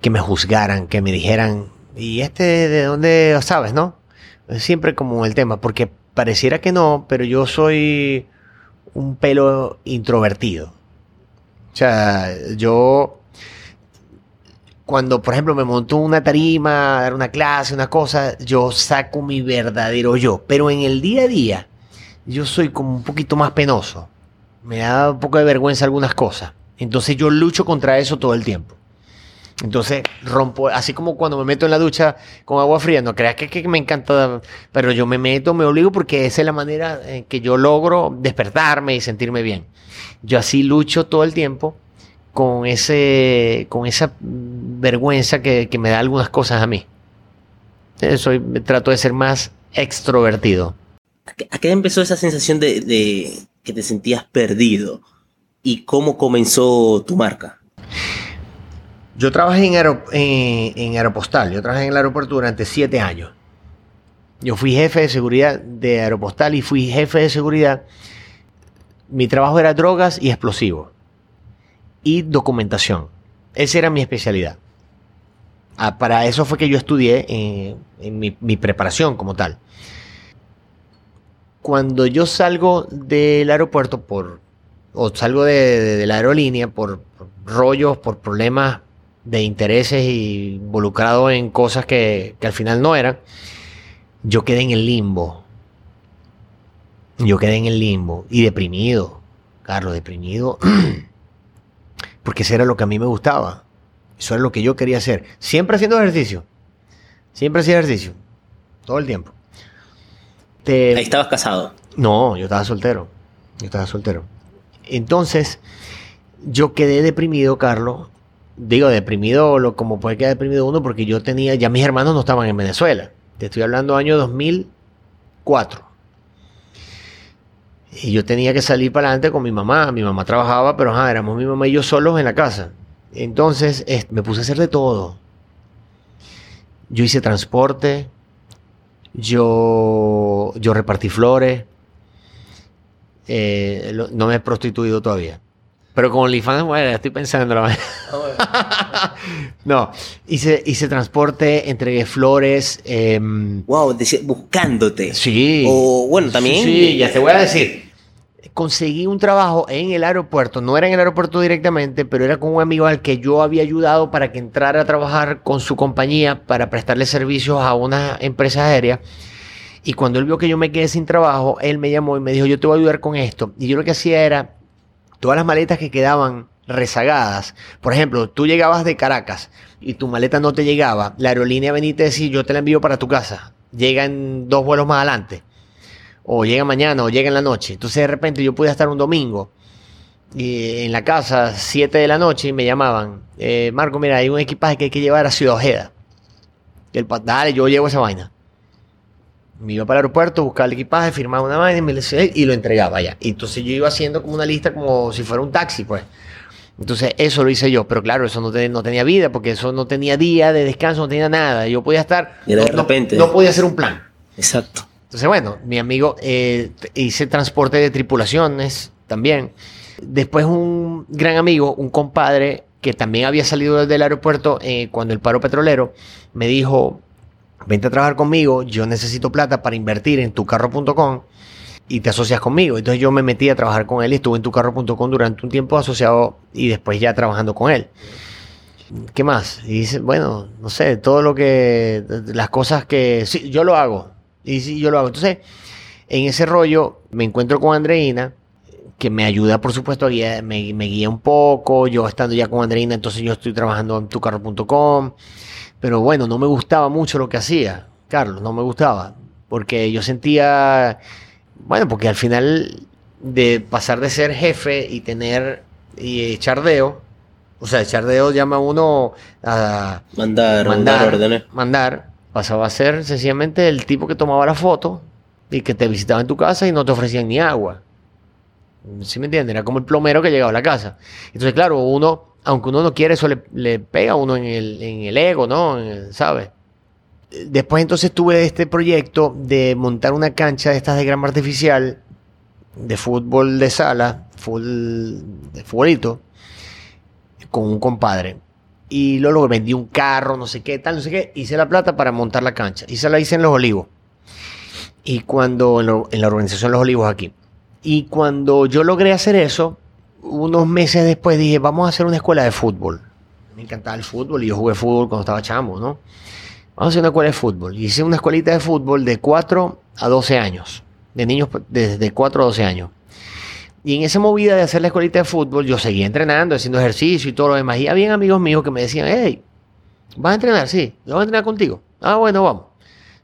A: Que me juzgaran, que me dijeran, ¿y este de dónde sabes, no? Siempre como el tema, porque pareciera que no, pero yo soy un pelo introvertido. O sea, yo cuando, por ejemplo, me monto una tarima, dar una clase, una cosa, yo saco mi verdadero yo. Pero en el día a día, yo soy como un poquito más penoso. Me da un poco de vergüenza algunas cosas. Entonces yo lucho contra eso todo el tiempo. Entonces rompo, así como cuando me meto en la ducha con agua fría, no creas que, que, me encanta, pero yo me meto, me obligo porque esa es la manera en que yo logro despertarme y sentirme bien. Yo así lucho todo el tiempo con, ese, con esa vergüenza que, que me da algunas cosas a mí. Soy, trato de ser más extrovertido.
C: ¿A qué empezó esa sensación de que te sentías perdido? ¿Y cómo comenzó tu marca?
A: Yo trabajé en, aer en, en, Aeropostal, yo trabajé en el aeropuerto durante siete años. Yo fui jefe de seguridad de Aeropostal y fui jefe de seguridad. Mi trabajo era drogas y explosivos. Y documentación. Esa era mi especialidad. Ah, para eso fue que yo estudié en, en mi, preparación como tal. Cuando yo salgo del aeropuerto por, o salgo de, la aerolínea por rollos, por problemas de intereses y involucrado en cosas que, que, al final no eran, yo quedé en el limbo. Yo quedé en el limbo y deprimido, Carlos, deprimido, porque eso era lo que a mí me gustaba. Eso era lo que yo quería hacer. Siempre haciendo ejercicio. Siempre hacía ejercicio. Todo el tiempo.
C: Te... Ahí estabas casado.
A: No, yo estaba soltero. Yo estaba soltero. Entonces, yo quedé deprimido, Carlos, digo, deprimido, lo, como puede quedar deprimido uno, porque yo tenía, ya mis hermanos no estaban en Venezuela. Te estoy hablando año 2004. Y yo tenía que salir para adelante con mi mamá. Mi mamá trabajaba, pero ajá, éramos mi mamá y yo solos en la casa. Entonces me puse a hacer de todo. Yo hice transporte, Yo, yo repartí flores. Eh, no me he prostituido todavía. Pero con OnlyFans, bueno, estoy pensando la No, hice, hice transporte, entregué flores. em,
C: Wow, buscándote.
A: sí.
C: O bueno, también.
A: Sí, ya te voy a decir. Conseguí un trabajo en el aeropuerto, no era en el aeropuerto directamente, pero era con un amigo al que yo había ayudado para que entrara a trabajar con su compañía para prestarle servicios a una empresa aérea. Y cuando él vio que yo me quedé sin trabajo, él me llamó y me dijo, yo te voy a ayudar con esto. Y yo lo que hacía era, todas las maletas que quedaban rezagadas, por ejemplo, tú llegabas de Caracas y tu maleta no te llegaba, la aerolínea venía y te decía, yo te la envío para tu casa, llega en dos vuelos más adelante, o llega mañana, o llega en la noche. Entonces de repente yo podía estar un domingo y en la casa, 7 de la noche, y me llamaban, eh, Marco, mira, hay un equipaje que hay que llevar a Ciudad Ojeda. Y el dale, yo llevo esa vaina. Me iba para el aeropuerto, buscaba el equipaje, firmaba una vaina y, me y lo entregaba allá. Y entonces yo iba haciendo como una lista como si fuera un taxi, pues. Entonces eso lo hice yo, pero claro, eso no, no tenía vida, porque eso no tenía día de descanso, no tenía nada. Yo podía estar...
C: Y era de
A: no- no-
C: repente.
A: No, podía hacer un plan.
C: Exacto.
A: Entonces, bueno, mi amigo eh, hice transporte de tripulaciones también. Después un gran amigo, un compadre que también había salido del aeropuerto eh, cuando el paro petrolero, me dijo, vente a trabajar conmigo, yo necesito plata para invertir en tucarro.com y te asocias conmigo. Entonces yo me metí a trabajar con él y estuve en tucarro.com durante un tiempo asociado y después ya trabajando con él. ¿Qué más? Y dice, bueno, no sé, todo lo que, las cosas que, sí, yo lo hago. Y sí, yo lo hago. Entonces, en ese rollo me encuentro con Andreina, que me ayuda, por supuesto, a guiar- me, me guía un poco. Yo estando ya con Andreina, entonces yo estoy trabajando en tucarro.com. Pero bueno, no me gustaba mucho lo que hacía, Carlos, no me gustaba. Porque yo sentía, bueno, porque al final de pasar de ser jefe y tener y echar deo, o sea, echar deo llama a uno a
C: Mandar, mandar, órdenes.
A: mandar, pasaba a ser sencillamente el tipo que tomaba la foto y que te visitaba en tu casa y no te ofrecían ni agua. ¿Sí me entiendes? Era como el plomero que llegaba a la casa. Entonces, claro, uno, aunque uno no quiere, eso le, le pega a uno en el, en el ego, ¿no? ¿Sabes? Después entonces tuve este proyecto de montar una cancha de estas de grama artificial de fútbol de sala, full, de futbolito, con un compadre. Y luego vendí un carro, no sé qué, tal, no sé qué. Hice la plata para montar la cancha. Y se la hice en Los Olivos. Y cuando, en, en la organización Los Olivos aquí. Y cuando yo logré hacer eso, unos meses después dije, vamos a hacer una escuela de fútbol. Me encantaba el fútbol y yo jugué fútbol cuando estaba chamo, ¿no? Vamos a hacer una escuela de fútbol. Hice una escuelita de fútbol de 4 a 12 años. De niños desde 4 a 12 años. Y en esa movida de hacer la escuelita de fútbol, yo seguía entrenando, haciendo ejercicio y todo lo demás. Y había amigos míos que me decían, hey, ¿vas a entrenar? Sí, yo voy a entrenar contigo. Ah, bueno, vamos.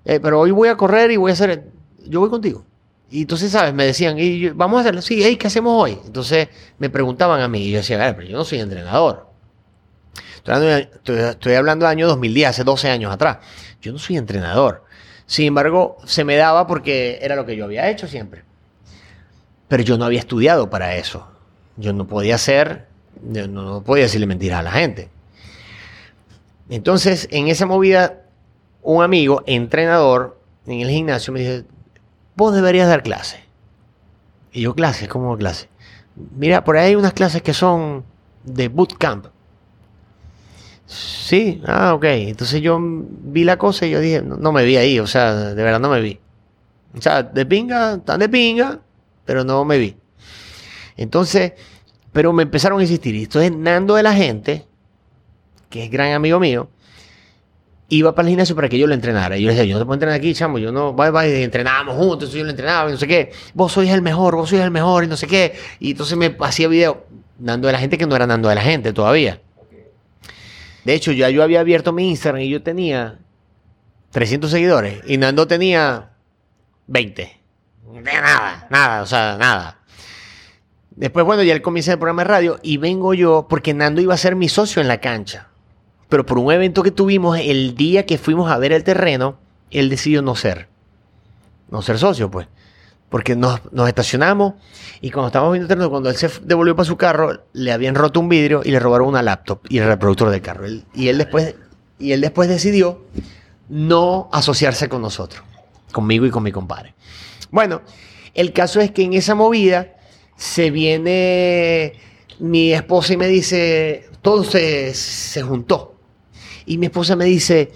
A: "Eh, pero hoy voy a correr y voy a hacer, yo voy contigo. Y entonces, ¿sabes? Me decían, y yo, vamos a hacerlo. Sí, ¿qué hacemos hoy? Entonces me preguntaban a mí y yo decía, ver, pero yo no soy entrenador. Estoy hablando, estoy, estoy hablando del año 2010, hace 12 años atrás. Yo no soy entrenador. Sin embargo, se me daba porque era lo que yo había hecho siempre. Pero yo no había estudiado para eso. Yo no podía yo no, no podía decirle mentiras a la gente. Entonces, en esa movida, un amigo, entrenador, en el gimnasio, me dice, vos deberías dar clase. Y yo, clases, ¿cómo clase? Mira, por ahí hay unas clases que son de bootcamp. Sí, ah, ok. Entonces yo vi la cosa y yo dije, no, no me vi ahí, o sea, de verdad no me vi. O sea, de pinga, tan de pinga, pero no me vi. Entonces, pero me empezaron a insistir. Y entonces Nando de la gente, que es gran amigo mío, iba para el gimnasio para que yo lo entrenara. Y yo le decía, yo no te puedo entrenar aquí, chamo, yo no, bye, bye, entrenábamos juntos, yo lo entrenaba y no sé qué. Vos sois el mejor, vos sois el mejor y no sé qué. Y entonces me hacía video Nando de la gente que no era Nando de la gente todavía. De hecho, ya yo había abierto mi Instagram y yo tenía 300 seguidores y Nando tenía 20. De nada, nada, o sea, nada. Después, bueno, ya él comienza el programa de radio y vengo yo porque Nando iba a ser mi socio en la cancha. Pero por un evento que tuvimos el día que fuimos a ver el terreno, él decidió no ser. No ser socio, pues. Porque nos, nos estacionamos y cuando estábamos viendo el terreno, cuando él se devolvió para su carro, le habían roto un vidrio y le robaron una laptop y el reproductor del carro. Y, él después, y él después decidió no asociarse con nosotros. conmigo y con mi compadre. Bueno, el caso es que en esa movida se viene mi esposa y me dice, todo se, se juntó. Y mi esposa me dice,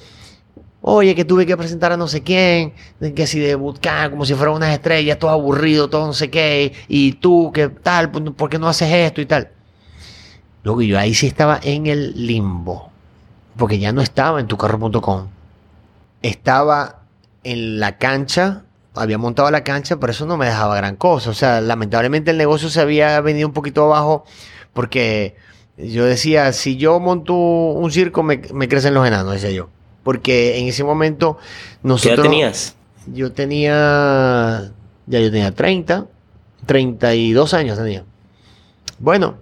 A: oye, que tuve que presentar a no sé quién, que si de bootcamp, como si fueran unas estrellas, todo aburrido, todo no sé qué, y tú, ¿qué tal? ¿Por qué no haces esto y tal? Luego yo ahí sí estaba en el limbo, porque ya no estaba en tucarro.com. Estaba en la cancha, había montado la cancha, pero eso no me dejaba gran cosa. O sea, lamentablemente el negocio se había venido un poquito abajo porque yo decía, si yo monto un circo, me, crecen los enanos, decía yo. Porque en ese momento nosotros...
C: ¿Qué tenías?
A: Yo tenía... Ya yo tenía 30, 32 años tenía. Bueno,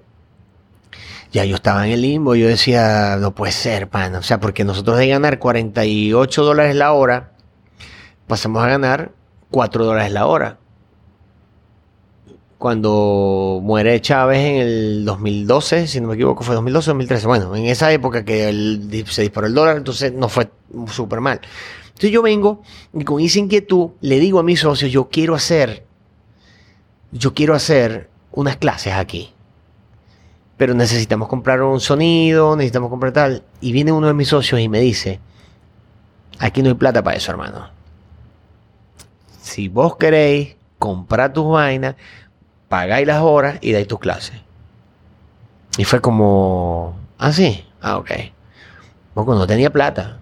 A: ya yo estaba en el limbo, yo decía, no puede ser, pana. O sea, porque nosotros de ganar 48 dólares la hora, pasamos a ganar 4 dólares la hora. Cuando muere Chávez en el 2012, si no me equivoco, fue 2012 o 2013. Bueno, en esa época que se disparó el dólar, entonces no fue súper mal. Entonces yo vengo y con esa inquietud le digo a mis socios, yo quiero hacer, yo quiero hacer unas clases aquí pero necesitamos comprar un sonido, necesitamos comprar tal. Y viene uno de mis socios y me dice, aquí no hay plata para eso, hermano. Si vos queréis comprar tus vainas, pagáis las horas y dais tus clases. Y fue como, ah, sí, ah, ok. Porque no tenía plata.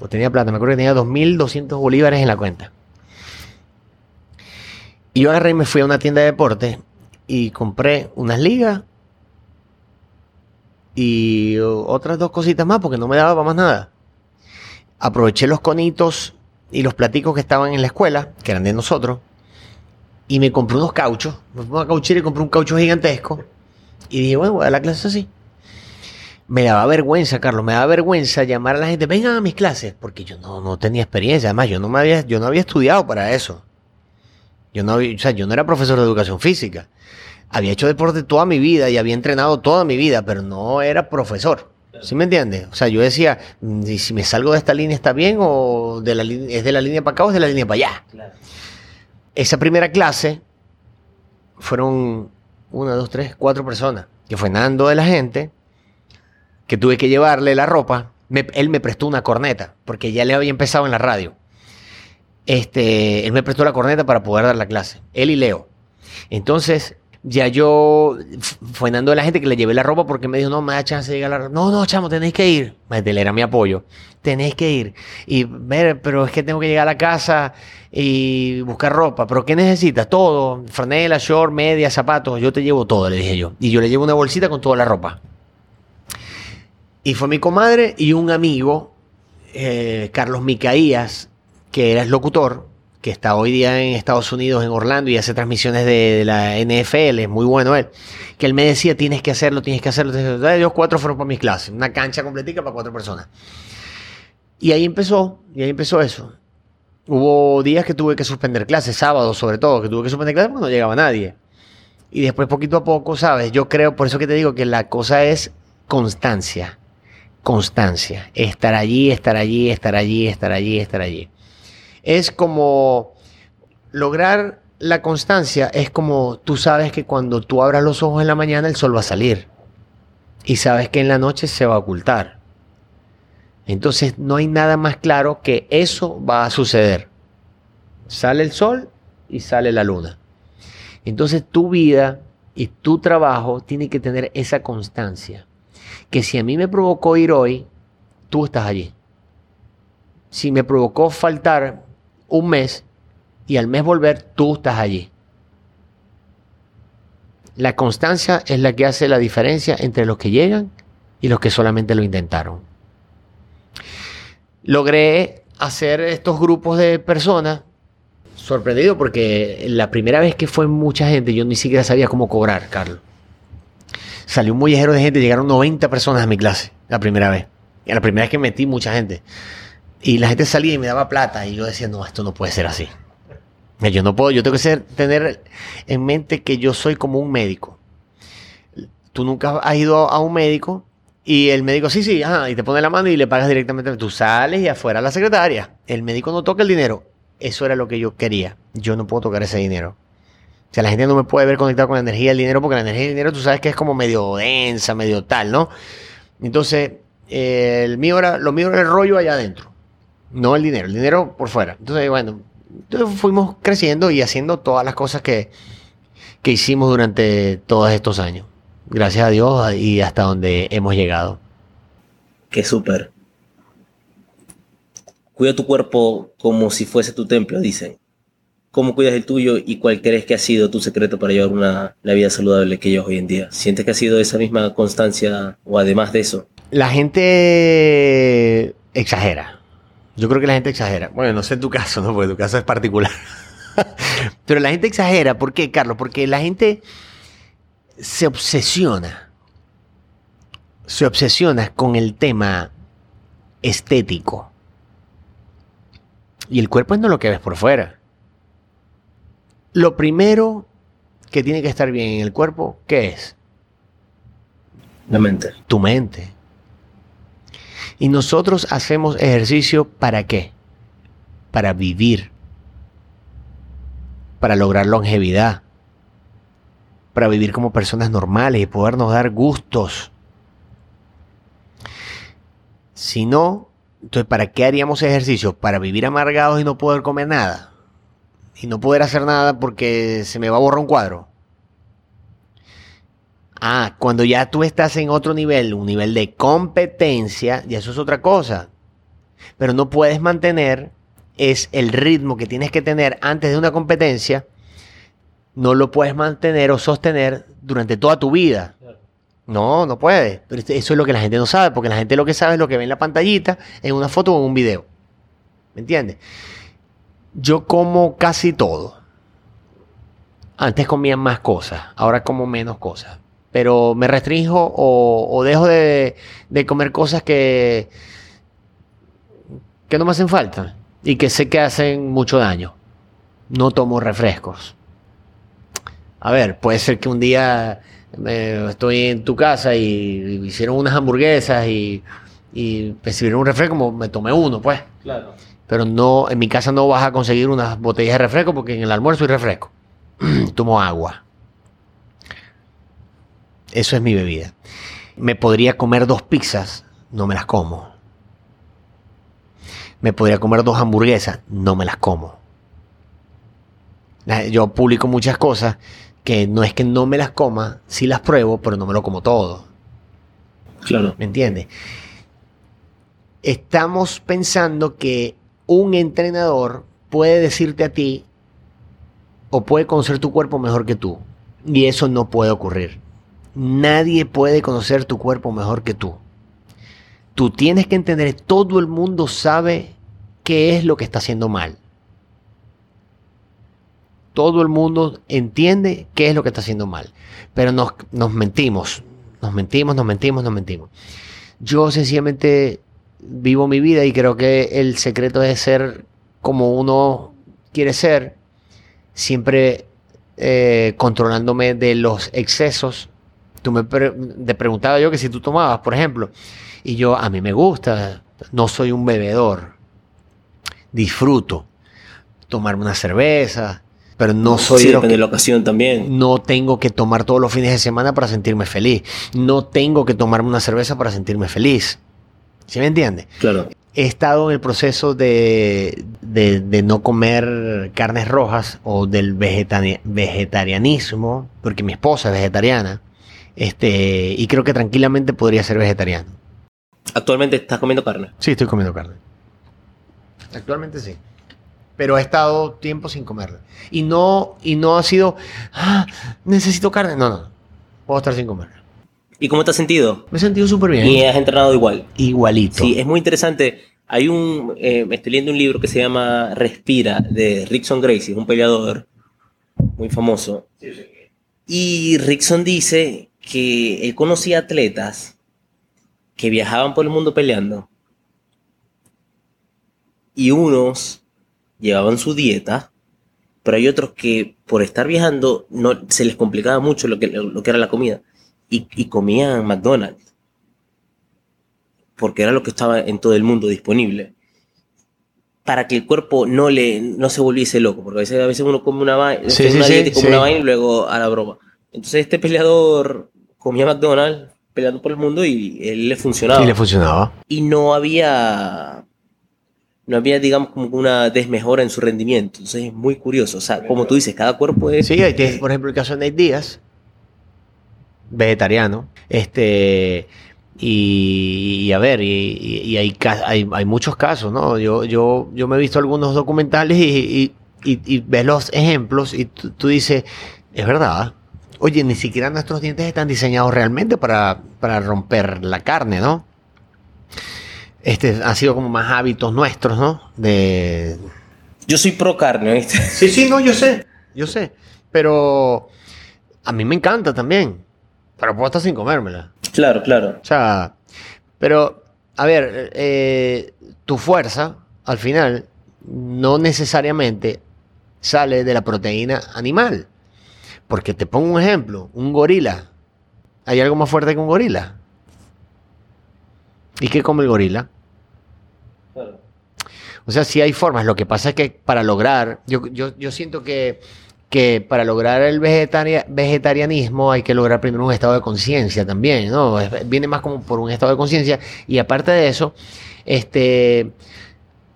A: No tenía plata, me acuerdo que tenía 2.200 bolívares en la cuenta. Y yo agarré y me fui a una tienda de deporte y compré unas ligas y otras dos cositas más porque no me daba para más nada. Aproveché los conitos y los platicos que estaban en la escuela, que eran de nosotros, y me compré unos cauchos. Me fui a cauchera y compré un caucho gigantesco. Y dije, bueno, voy a dar la clase así. Me daba vergüenza, Carlos, me daba vergüenza llamar a la gente, vengan a mis clases, porque yo no, no tenía experiencia. Además, yo no, me había, yo no había estudiado para eso. Yo no, o sea, yo no era profesor de educación física había hecho deporte toda mi vida y había entrenado toda mi vida, pero no era profesor. ¿Sí me entiendes? O sea, yo decía, mm, si me salgo de esta línea está bien o de la, es de la línea para acá o es de la línea para allá. Esa primera clase fueron una, dos, tres, cuatro personas, que fue Nando de la gente, que tuve que llevarle la ropa. él me prestó una corneta, porque ya le había empezado en la radio. Este, él me prestó la corneta para poder dar la clase. Él y Leo. Entonces, ya yo fue dando a la gente que le llevé la ropa porque me dijo, no, me da chance de llegar la ropa. No, no, chamo, tenéis que ir. Él era mi apoyo. Tenéis que ir. Y ver, pero es que tengo que llegar a la casa y buscar ropa. ¿Pero qué necesitas? Todo. Franela, short, media, zapatos. Yo te llevo todo, le dije yo. Y yo le llevo una bolsita con toda la ropa. Y fue mi comadre y un amigo, eh, Carlos Micaías, que era el locutor, que está hoy día en Estados Unidos, en Orlando, y hace transmisiones de, la NFL, es muy bueno él, que él me decía, tienes que hacerlo, tienes que hacerlo. Ellos cuatro fueron para mis clases, una cancha completica para cuatro personas. Y ahí empezó, y ahí empezó eso. Hubo días que tuve que suspender clases, sábados sobre todo, que tuve que suspender clases porque no llegaba nadie. Y después poquito a poco, ¿sabes? Yo creo, por eso que te digo que la cosa es constancia. Constancia. Estar allí, estar allí, estar allí, estar allí, estar allí es como lograr la constancia, es como tú sabes que cuando tú abras los ojos en la mañana el sol va a salir y sabes que en la noche se va a ocultar. Entonces no hay nada más claro que eso va a suceder. Sale el sol y sale la luna. Entonces tu vida y tu trabajo tiene que tener esa constancia. Que si a mí me provocó ir hoy, tú estás allí. Si me provocó faltar un mes y al mes volver tú estás allí. La constancia es la que hace la diferencia entre los que llegan y los que solamente lo intentaron. Logré hacer estos grupos de personas sorprendido porque la primera vez que fue mucha gente yo ni siquiera sabía cómo cobrar, Carlos. Salió un mollejero de gente, llegaron 90 personas a mi clase la primera vez. Y la primera vez que metí mucha gente. Y la gente salía y me daba plata y yo decía, no, esto no puede ser así. Yo no puedo, yo tengo que ser, tener en mente que yo soy como un médico. Tú nunca has ido a un médico y el médico, sí, sí, ajá, y te pone la mano y le pagas directamente. Tú sales y afuera la secretaria. El médico no toca el dinero. eso era lo que yo quería. Yo no puedo tocar ese dinero. O sea, la gente no me puede ver conectado con la energía del dinero porque la energía del dinero tú sabes que es como medio densa, medio tal, ¿no? Entonces, eh, el mío era, lo mío era el rollo allá adentro, no el dinero, el dinero por fuera. Entonces, bueno, entonces fuimos creciendo y haciendo todas las cosas que, que hicimos durante todos estos años. Gracias a Dios y hasta donde hemos llegado.
C: Qué súper. Cuida tu cuerpo como si fuese tu templo, dicen. ¿Cómo cuidas el tuyo y cuál crees que ha sido tu secreto para llevar una, la vida saludable que llevas hoy en día? ¿Sientes que ha sido esa misma constancia o además de eso?
A: La gente exagera. Yo creo que la gente exagera. Bueno, no sé en tu caso, ¿no? Porque tu caso es particular. Pero la gente exagera. ¿Por qué, Carlos? Porque la gente se obsesiona. Se obsesiona con el tema estético. Y el cuerpo es no lo que ves por fuera. Lo primero que tiene que estar bien en el cuerpo, ¿qué es?
C: La mente.
A: Tu mente. Y nosotros hacemos ejercicio para qué? Para vivir. Para lograr longevidad. Para vivir como personas normales y podernos dar gustos. Si no, entonces ¿para qué haríamos ejercicio? Para vivir amargados y no poder comer nada. Y no poder hacer nada porque se me va a borrar un cuadro. Ah, cuando ya tú estás en otro nivel, un nivel de competencia, y eso es otra cosa. Pero no puedes mantener es el ritmo que tienes que tener antes de una competencia, no lo puedes mantener o sostener durante toda tu vida. No, no puedes. Pero eso es lo que la gente no sabe, porque la gente lo que sabe es lo que ve en la pantallita, en una foto o en un video. ¿Me entiendes? Yo como casi todo. Antes comía más cosas, ahora como menos cosas pero me restringo o, dejo de, comer cosas que, que no me hacen falta y que sé que hacen mucho daño. No tomo refrescos. A ver, puede ser que un día eh, estoy en tu casa y, hicieron unas hamburguesas y, y me un refresco, como me tomé uno, pues. Claro. Pero no, en mi casa no vas a conseguir unas botellas de refresco porque en el almuerzo hay refresco. Tomo agua. Eso es mi bebida. Me podría comer dos pizzas, no me las como. Me podría comer dos hamburguesas, no me las como. Yo publico muchas cosas que no es que no me las coma, sí las pruebo, pero no me lo como todo.
C: Claro.
A: ¿Me entiendes? Estamos pensando que un entrenador puede decirte a ti o puede conocer tu cuerpo mejor que tú. Y eso no puede ocurrir. Nadie puede conocer tu cuerpo mejor que tú. Tú tienes que entender, todo el mundo sabe qué es lo que está haciendo mal. Todo el mundo entiende qué es lo que está haciendo mal. Pero nos, nos mentimos, nos mentimos, nos mentimos, nos mentimos. Yo sencillamente vivo mi vida y creo que el secreto es ser como uno quiere ser, siempre eh, controlándome de los excesos Tú me te preguntaba yo que si tú tomabas, por ejemplo, y yo, a mí me gusta, no soy un bebedor, disfruto tomarme una cerveza, pero no soy...
C: Sí, depende de la ocasión también.
A: No tengo que tomar todos los fines de semana para sentirme feliz. No tengo que tomarme una cerveza para sentirme feliz. ¿Sí me entiende?
C: Claro.
A: He estado en el proceso de, de, no comer carnes rojas o del vegetarianismo, porque mi esposa es vegetariana. Este, y creo que tranquilamente podría ser vegetariano.
C: ¿Actualmente estás comiendo carne?
A: Sí, estoy comiendo carne. Actualmente sí. Pero he estado tiempo sin comerla. Y no, y no ha sido, ah, necesito carne. No, no. Puedo estar sin comerla.
C: ¿Y cómo te has sentido?
A: Me he sentido súper bien.
C: ¿Y has entrenado igual?
A: Igualito.
C: Sí, es muy interesante. Hay un, eh, estoy leyendo un libro que se llama Respira, de Rickson Gracie, un peleador muy famoso. Sí, sí. Y Rickson dice que él conocía atletas que viajaban por el mundo peleando y unos llevaban su dieta, pero hay otros que por estar viajando no, se les complicaba mucho lo que, lo que era la comida y, y comían McDonald's porque era lo que estaba en todo el mundo disponible. para que el cuerpo no le no se volviese loco, porque a veces, a veces uno come una vaina,
A: Sí, sí,
C: dieta y come una vaina y luego a la broma. Entonces este peleador comía McDonald's peleando por el mundo y él le funcionaba.
A: Y le funcionaba.
C: y no había no había digamos como una desmejora en su rendimiento entonces es muy curioso o sea como tú dices cada cuerpo es
A: Sí, ahí tienes, por ejemplo, el caso de Nate Díaz, vegetariano. Este. Y, y a ver, y, hay, hay, hay muchos casos, ¿no? Yo, yo, yo me he visto algunos documentales y, y- y- y ves los ejemplos y tú, tú dices, es verdad. Oye, ni siquiera nuestros dientes están diseñados realmente para, para romper la carne, ¿no? Este ha sido como más hábitos nuestros, ¿no? De,
C: yo soy pro carne ¿viste?
A: Sí, sí, no, yo sé, yo sé. Pero a mí me encanta también. Pero puedo estar sin comérmela.
C: claro claro
A: O sea, pero, a ver, eh, tu fuerza, al final, no necesariamente sale de la proteína animal. Porque te pongo un ejemplo, un gorila. ¿Hay algo más fuerte que un gorila? ¿Y qué come el gorila? O sea, sí hay formas. Lo que pasa es que para lograr, yo, yo, yo siento que, que para lograr el vegetaria- vegetarianismo hay que lograr primero un estado de conciencia también, ¿no? Viene más como por un estado de conciencia. Y aparte de eso, este,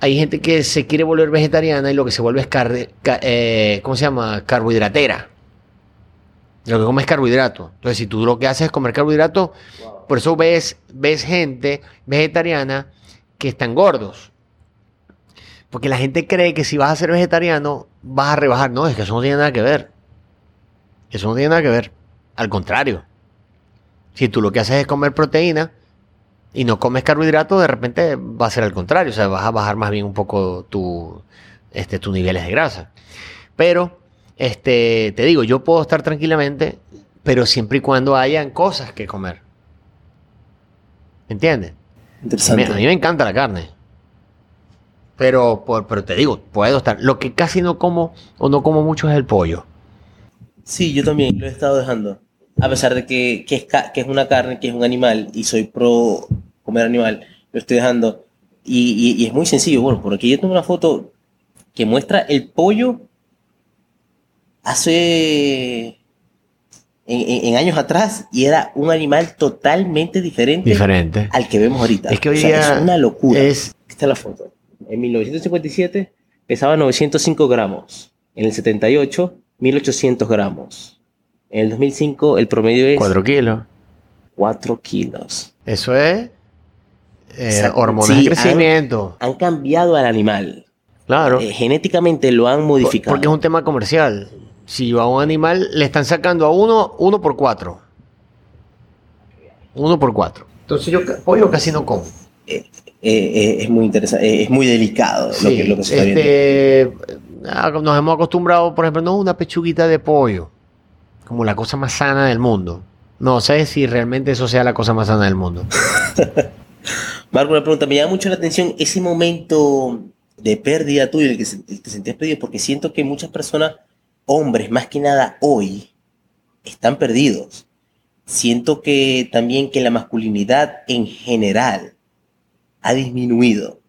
A: hay gente que se quiere volver vegetariana y lo que se vuelve es, carne, ca- eh, ¿cómo se llama? Carbohidratera. Lo que come es carbohidrato. Entonces, si tú lo que haces es comer carbohidrato, por eso ves, ves gente vegetariana que están gordos. Porque la gente cree que si vas a ser vegetariano vas a rebajar. No, es que eso no tiene nada que ver. Eso no tiene nada que ver. Al contrario. Si tú lo que haces es comer proteína y no comes carbohidratos, de repente va a ser al contrario. O sea, vas a bajar más bien un poco tu, este, tus niveles de grasa. Pero, este, te digo, yo puedo estar tranquilamente, pero siempre y cuando hayan cosas que comer. ¿Entiendes? A mí,
C: interesante
A: a mí me encanta la carne. Pero, por- pero te digo, puedo estar. Lo que casi no como o no como mucho es el pollo.
C: sí yo también lo he estado dejando a pesar de que, que es, ca- que es una carne que es un animal y soy pro comer animal lo estoy dejando y, y- y es muy sencillo bueno porque yo tengo una foto que muestra el pollo hace en, años atrás y era un animal totalmente diferente
A: Diferente.
C: al que vemos ahorita.
A: Es que hoy
C: O sea,
A: día
C: es una locura.
A: es-
C: Esta es la foto. En 1957 pesaba 905 gramos. En el 78, 1800 gramos. En el 2005 el promedio es 4,
A: Cuatro kilos.
C: kilos.
A: Eso es eh, hormonas
C: Sí,
A: de crecimiento.
C: Han cambiado al animal.
A: Claro.
C: Eh, genéticamente lo han modificado.
A: Porque es un tema comercial. Si a un animal le están sacando a uno, uno por cuatro. Uno por cuatro. Entonces yo pollo casi no como.
C: Eh, eh, es muy interesante, eh, es muy delicado lo, que, lo que se está viendo.
A: este, ah, nos hemos acostumbrado, por ejemplo, no una pechuguita de pollo, como la cosa más sana del mundo. No sé si realmente eso sea la cosa más sana del mundo.
C: Marco, una pregunta. Me llama mucho la atención ese momento de pérdida tuyo, el que se- el que te sentías perdido, porque siento que muchas personas, hombres más que nada hoy, están perdidos. Siento que también que la masculinidad en general ha disminuido.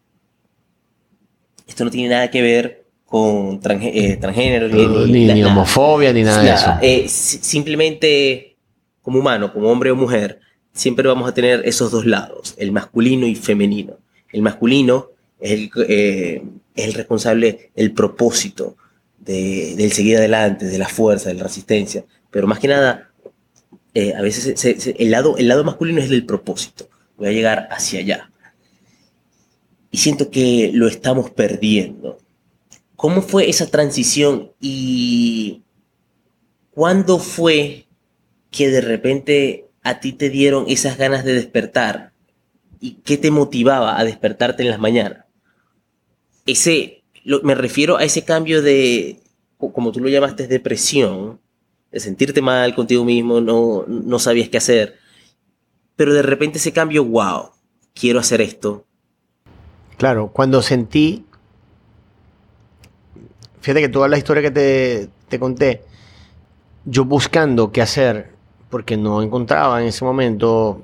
C: Esto no tiene nada que ver con eh, transgénero
A: Ni, ni homofobia ni nada de eso.
C: Eh, si- simplemente como humano, como hombre o mujer, siempre vamos a tener esos dos lados, el masculino y femenino. El masculino es el, eh, es el responsable del propósito, de- del seguir adelante, de la fuerza, de la resistencia. Pero más que nada, eh, a veces el, lado, el lado masculino es el del propósito. Voy a llegar hacia allá. Y siento que lo estamos perdiendo. ¿Cómo fue esa transición y cuándo fue que de repente a ti te dieron esas ganas de despertar? ¿Y qué te motivaba a despertarte en las mañanas? Ese, lo- me refiero a ese cambio de, co- como tú lo llamaste, depresión, de sentirte mal contigo mismo, no, no sabías qué hacer, pero de repente ese cambio, wow, quiero hacer esto.
A: Claro, cuando sentí. Fíjate que toda la historia que te, te conté, yo buscando qué hacer, porque no encontraba en ese momento.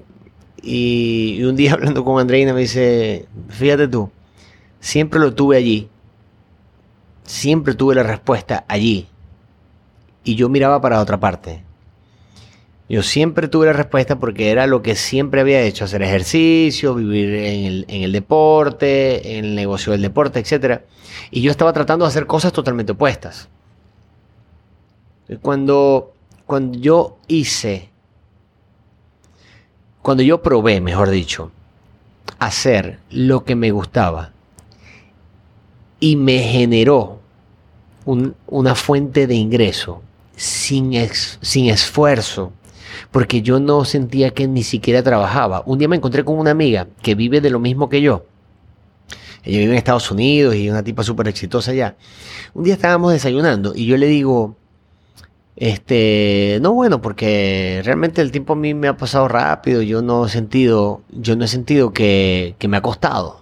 A: Y, y un día hablando con Andreina me dice: Fíjate tú, siempre lo tuve allí. Siempre tuve la respuesta allí. Y yo miraba para otra parte. Yo siempre tuve la respuesta porque era lo que siempre había hecho, hacer ejercicio, vivir en el, deporte, en el negocio del deporte, etc. Y yo estaba tratando de hacer cosas totalmente opuestas. Cuando, cuando yo hice, cuando yo probé, mejor dicho, hacer lo que me gustaba y me generó un- una fuente de ingreso sin, sin esfuerzo, porque yo no sentía que ni siquiera trabajaba. Un día me encontré con una amiga que vive de lo mismo que yo. Ella vive en Estados Unidos y es una tipa súper exitosa allá. Un día estábamos desayunando y yo le digo, este, no bueno, porque realmente el tiempo a mí me ha pasado rápido, yo no he sentido, yo no he sentido que, que me ha costado.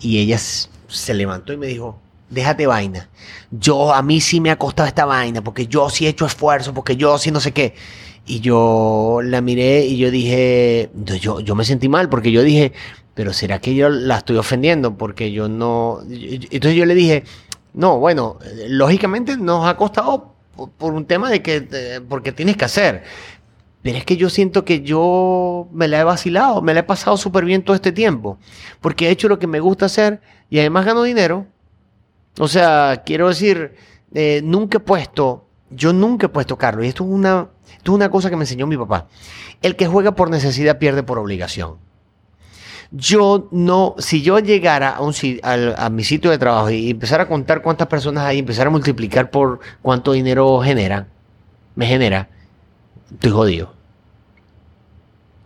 A: Y ella se levantó y me dijo, déjate vaina. Yo, a mí sí me ha costado esta vaina, porque yo sí he hecho esfuerzo, porque yo sí no sé qué. Y yo la miré y yo dije, yo- yo, me sentí mal, porque yo dije, pero ¿será que yo la estoy ofendiendo? Porque yo no... Entonces yo le dije, no, bueno, lógicamente nos ha costado por, un tema de que, porque tienes que hacer. Pero es que yo siento que yo me la he vacilado, me la he pasado súper bien todo este tiempo, porque he hecho lo que me gusta hacer y además gano dinero. O sea, quiero decir, eh, nunca he puesto, yo nunca he puesto, Carlos, y esto es, una, es una cosa que me enseñó mi papá. El que juega por necesidad pierde por obligación. Yo no, si yo llegara a, un, al- a mi sitio de trabajo y empezara a contar cuántas personas hay, empezara a multiplicar por cuánto dinero genera, me genera, estoy jodido.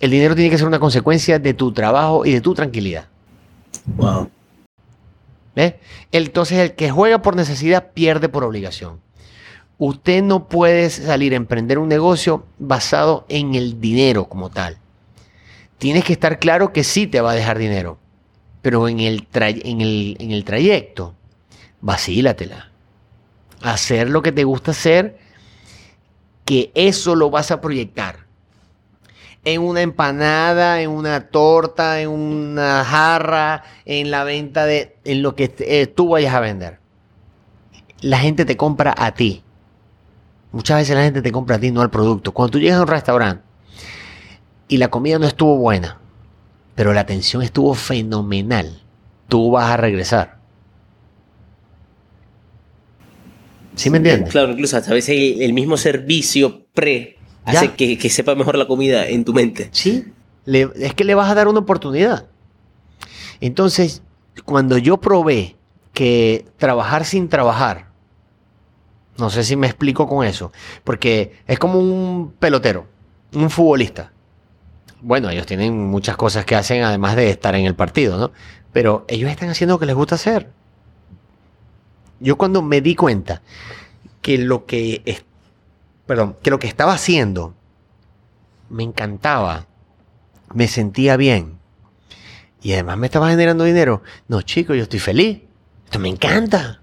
A: El dinero tiene que ser una consecuencia de tu trabajo y de tu tranquilidad.
C: Wow.
A: ¿Ves? Entonces el que juega por necesidad pierde por obligación. Usted no puede salir a emprender un negocio basado en el dinero como tal. Tienes que estar claro que sí te va a dejar dinero, pero en el, en el, en el trayecto, vacílatela. Hacer lo que te gusta hacer, que eso lo vas a proyectar en una empanada, en una torta, en una jarra, en la venta de, en lo que eh, tú vayas a vender. La gente te compra a ti. Muchas veces la gente te compra a ti, no al producto. Cuando tú llegas a un restaurante y la comida no estuvo buena, pero la atención estuvo fenomenal, tú vas a regresar. ¿Sí me entiendes?
C: Claro, incluso hasta a veces el, el mismo servicio pre
A: Ya.
C: hace que, que sepa mejor la comida en tu mente.
A: Sí, le- es que le vas a dar una oportunidad. Entonces, cuando yo probé que trabajar sin trabajar, no sé si me explico con eso, porque es como un pelotero, un futbolista. Bueno, ellos tienen muchas cosas que hacen además de estar en el partido, ¿no? Pero ellos están haciendo lo que les gusta hacer. Yo cuando me di cuenta que lo que perdón, que lo que estaba haciendo me encantaba, me sentía bien y además me estaba generando dinero. No, chicos, yo estoy feliz. Esto me encanta.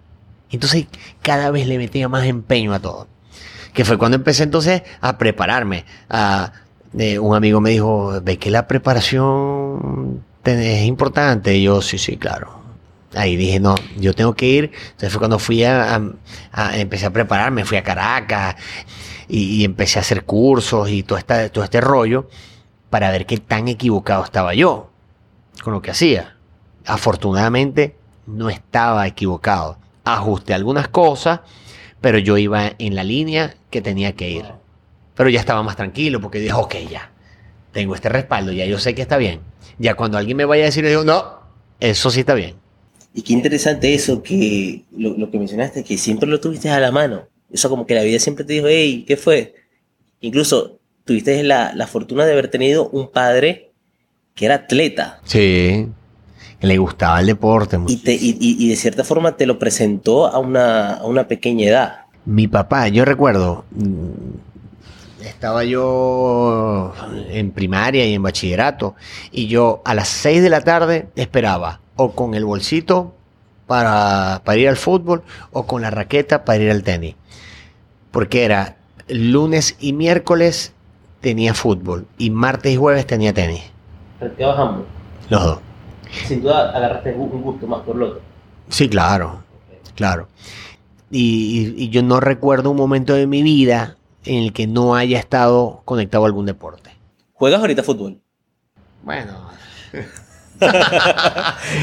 A: Entonces cada vez le metía más empeño a todo. Que fue cuando empecé entonces a prepararme. A, eh, un amigo me dijo, ¿ve que la preparación es importante? Y yo, sí, sí, claro. Ahí dije, no, yo tengo que ir. Entonces fue cuando fui a, a- a- empecé a prepararme, fui a Caracas y, empecé a hacer cursos y todo, esta, todo este rollo para ver qué tan equivocado estaba yo con lo que hacía. Afortunadamente no estaba equivocado. Ajusté algunas cosas, pero yo iba en la línea que tenía que ir. Pero ya estaba más tranquilo porque dije, ok, ya, tengo este respaldo, ya yo sé que está bien. Ya cuando alguien me vaya a decir, yo digo, no, eso sí está bien.
C: Y qué interesante eso que lo, lo que mencionaste, que siempre lo tuviste a la mano. Eso como que la vida siempre te dijo, hey, ¿qué fue? Incluso tuviste la, la fortuna de haber tenido un padre que era atleta
A: Sí, que le gustaba el deporte.
C: y, te, y, y- y de cierta forma te lo presentó a una, a una pequeña edad.
A: Mi papá, yo recuerdo, mm, estaba yo en primaria y en bachillerato, y yo a las 6 de la tarde esperaba o con el bolsito para, para ir al fútbol o con la raqueta para ir al tenis. Porque era lunes y miércoles tenía fútbol y martes y jueves tenía tenis.
C: Practicabas ambos.
A: Los dos.
C: Sin duda agarraste un gusto más por lo otro.
A: Sí, claro, claro. Y, y- y yo no recuerdo un momento de mi vida en el que no haya estado conectado a algún deporte.
C: ¿Juegas ahorita fútbol?
A: Bueno,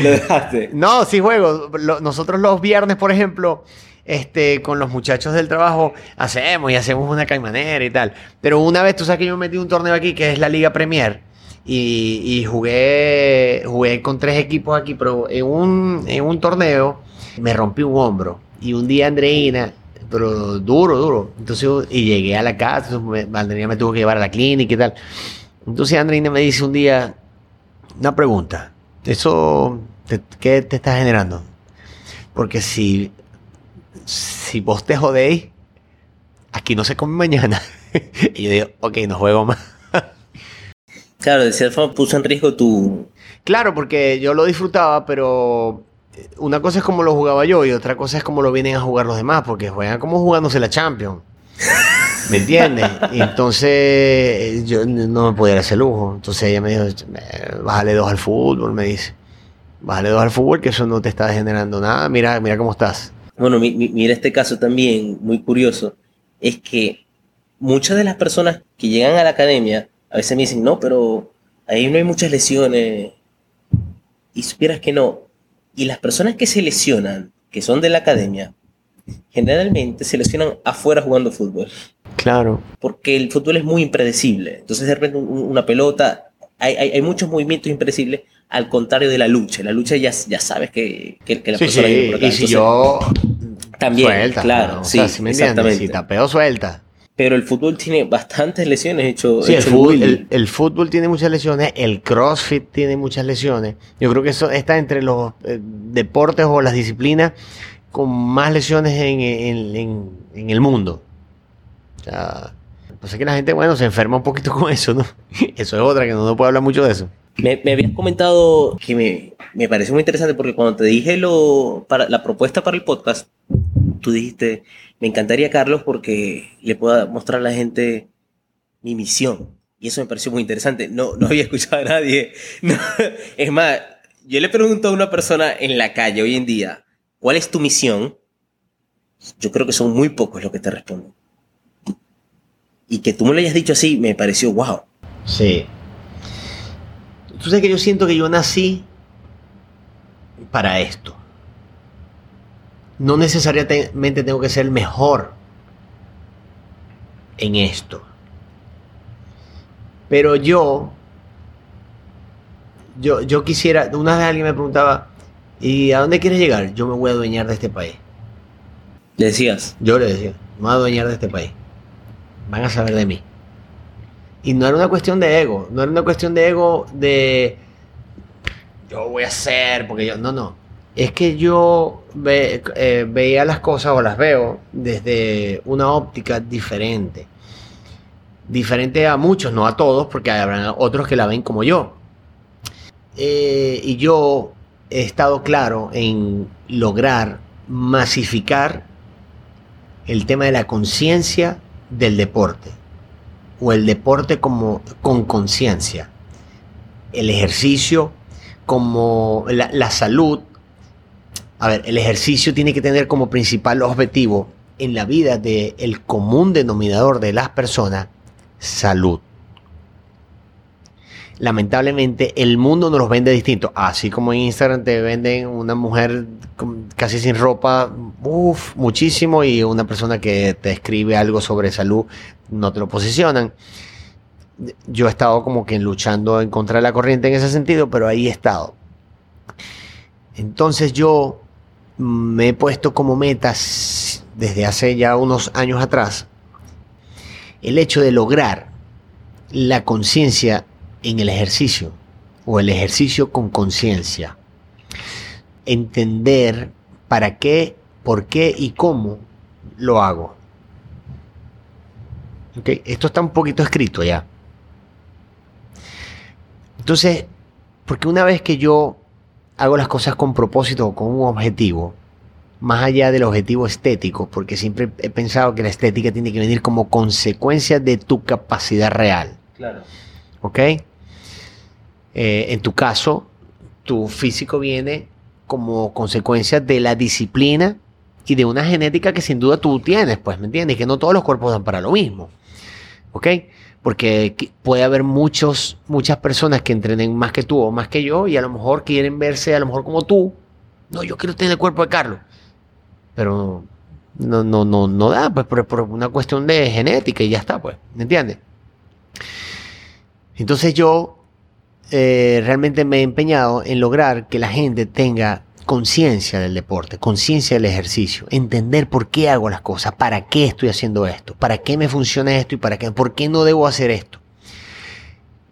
C: Lo dejaste.
A: No, sí juego. Lo- nosotros los viernes, por ejemplo, este, con los muchachos del trabajo, hacemos y hacemos una caimanera y tal. Pero una vez, tú sabes que yo me metí un torneo aquí que es la Liga Premier. Y, jugué, jugué con tres equipos aquí, pero en un, en un torneo me rompí un hombro. Y un día Andreina, pero duro, duro. Entonces, y llegué a la casa, Andreina me tuvo que llevar a la clínica y tal. Entonces Andreina me dice un día, una pregunta. ¿Eso qué te está generando? Porque si, si vos te jodéis, aquí no se come mañana. y yo digo, ok, no juego más.
C: Claro, de cierta forma puso en riesgo tu...
A: Claro, porque yo lo disfrutaba, pero una cosa es como lo jugaba yo y otra cosa es como lo vienen a jugar los demás, porque juegan como jugándose la Champions. ¿Me entiendes? Y entonces yo no me podía dar ese lujo. Entonces ella me dijo, "Eh, bájale dos al fútbol, me dice. Bájale dos al fútbol, que eso no te está generando nada. Mira, mira cómo estás.
C: Bueno, mi- mi- mira este caso también, muy curioso, es que muchas de las personas que llegan a la academia a veces me dicen, no, pero ahí no hay muchas lesiones. Y supieras que no. Y las personas que se lesionan, que son de la academia, generalmente se lesionan afuera jugando fútbol.
A: Claro.
C: Porque el fútbol es muy impredecible. Entonces, de repente, un- una pelota, hay, hay- hay muchos movimientos impredecibles, al contrario de la lucha. La lucha ya, ya sabes que, que, que la
A: Sí,
C: persona
A: sí,
C: por acá.
A: Y si yo...
C: También,
A: suelta,
C: claro,
A: ¿no? O
C: sí,
A: sea, si me
C: exactamente.
A: si tapeo suelta.
C: Pero el fútbol tiene bastantes lesiones hecho,
A: Sí, el fútbol,
C: Willy.
A: el, el fútbol tiene muchas lesiones, el CrossFit tiene muchas lesiones. Yo creo que eso está entre los eh, deportes o las disciplinas con más lesiones en, en- en- en el mundo. O sea, pasa que la gente, bueno, se enferma un poquito con eso, ¿no? Eso es otra que no, no puedo hablar mucho de eso.
C: Me, habías comentado que me, me pareció muy interesante porque cuando te dije lo, para, la propuesta para el podcast, tú dijiste, me encantaría Carlos porque le pueda mostrar a la gente mi misión. Y eso me pareció muy interesante. No, no había escuchado a nadie. Es más, yo le pregunto a una persona en la calle hoy en día, ¿cuál es tu misión? Yo creo que son muy pocos los que te responden. Y que tú me lo hayas dicho así, me pareció wow.
A: Sí. Tú sabes que yo siento que yo nací para esto. No necesariamente tengo que ser el mejor en esto. Pero yo, yo, yo quisiera, una vez alguien me preguntaba, ¿y a dónde quieres llegar? Yo me voy a adueñar de este país.
C: Le decías,
A: Yo le decía, me voy a adueñar de este país. Van a saber de mí. Y no era una cuestión de ego, no era una cuestión de ego de yo voy a hacer, porque yo, no, no. Es que yo eh, veía las cosas o las veo desde una óptica diferente. Diferente a muchos, no a todos, porque habrá otros que la ven como yo. Eh, y yo he estado claro en lograr masificar el tema de la conciencia del deporte o el deporte como con conciencia. El ejercicio como la, la salud. A ver el ejercicio tiene que tener como principal objetivo en la vida del común denominador de las personas salud lamentablemente el mundo nos los vende distinto. Así como en Instagram te venden una mujer casi sin ropa, uff, muchísimo, y una persona que te escribe algo sobre salud, no te lo posicionan. Yo he estado como que luchando en contra de la corriente en ese sentido, pero ahí he estado. Entonces yo me he puesto como metas desde hace ya unos años atrás el hecho de lograr la conciencia en el ejercicio o el ejercicio con conciencia. Entender para qué, por qué y cómo lo hago. Ok, Esto está un poquito escrito ya. Entonces, porque una vez que yo hago las cosas con propósito o con un objetivo, más allá del objetivo estético, porque siempre he pensado que la estética tiene que venir como consecuencia de tu capacidad real.
C: claro.
A: ¿ok? Eh, en tu caso, tu físico viene como consecuencia de la disciplina y de una genética que sin duda tú tienes, pues, ¿me entiendes? Que no todos los cuerpos dan para lo mismo. ¿Ok? Porque puede haber muchos, muchas personas que entrenen más que tú o más que yo y a lo mejor quieren verse a lo mejor como tú. No, yo quiero tener el cuerpo de Carlos. Pero no, no, no, no da, pues por, por una cuestión de genética y ya está, pues. ¿Me entiendes? Entonces yo eh, realmente me he empeñado en lograr que la gente tenga conciencia del deporte, conciencia del ejercicio, entender por qué hago las cosas, para qué estoy haciendo esto, para qué me funciona esto y para qué, por qué no debo hacer esto.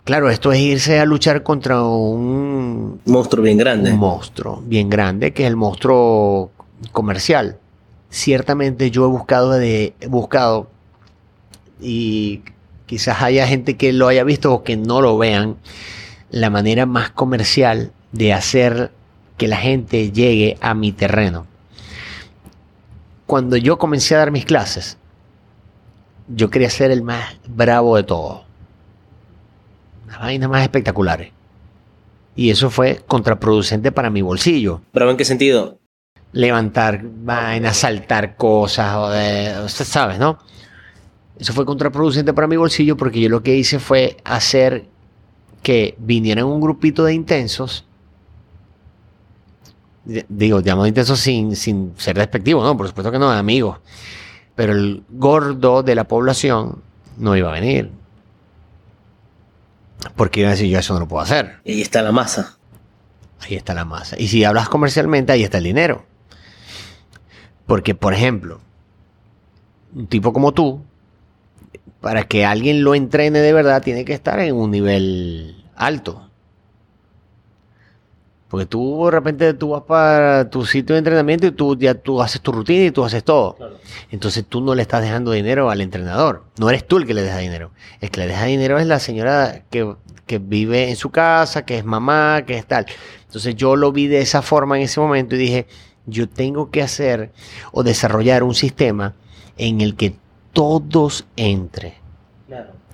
A: Claro, esto es irse a luchar contra un,
C: Monstruo bien grande.
A: un monstruo bien grande, que es el monstruo comercial. Ciertamente yo he buscado, de, he buscado y quizás haya gente que lo haya visto o que no lo vean, la manera más comercial de hacer que la gente llegue a mi terreno. Cuando yo comencé a dar mis clases, yo quería ser el más bravo de todos. Las vainas más espectaculares. Y eso fue contraproducente para mi bolsillo.
C: ¿Pero en qué sentido?
A: Levantar vainas, saltar cosas, o de, usted sabe, ¿no? Eso fue contraproducente para mi bolsillo porque yo lo que hice fue hacer que vinieran un grupito de intensos. Digo, llamado intensos sin, sin ser despectivo, ¿no? Por supuesto que no, amigos. Pero el gordo de la población no iba a venir. Porque iba a decir, yo eso no lo puedo hacer.
C: Y ahí está la masa.
A: Ahí está la masa. Y si hablas comercialmente, ahí está el dinero. Porque, por ejemplo, un tipo como tú, para que alguien lo entrene de verdad, tiene que estar en un nivel alto. Porque tú de repente tú vas para tu sitio de entrenamiento y tú ya tú haces tu rutina y tú haces todo. Entonces tú no le estás dejando dinero al entrenador. No eres tú el que le deja dinero. El que le deja dinero es la señora que, que vive en su casa, que es mamá, que es tal. Entonces yo lo vi de esa forma en ese momento y dije, yo tengo que hacer o desarrollar un sistema en el que todos entren.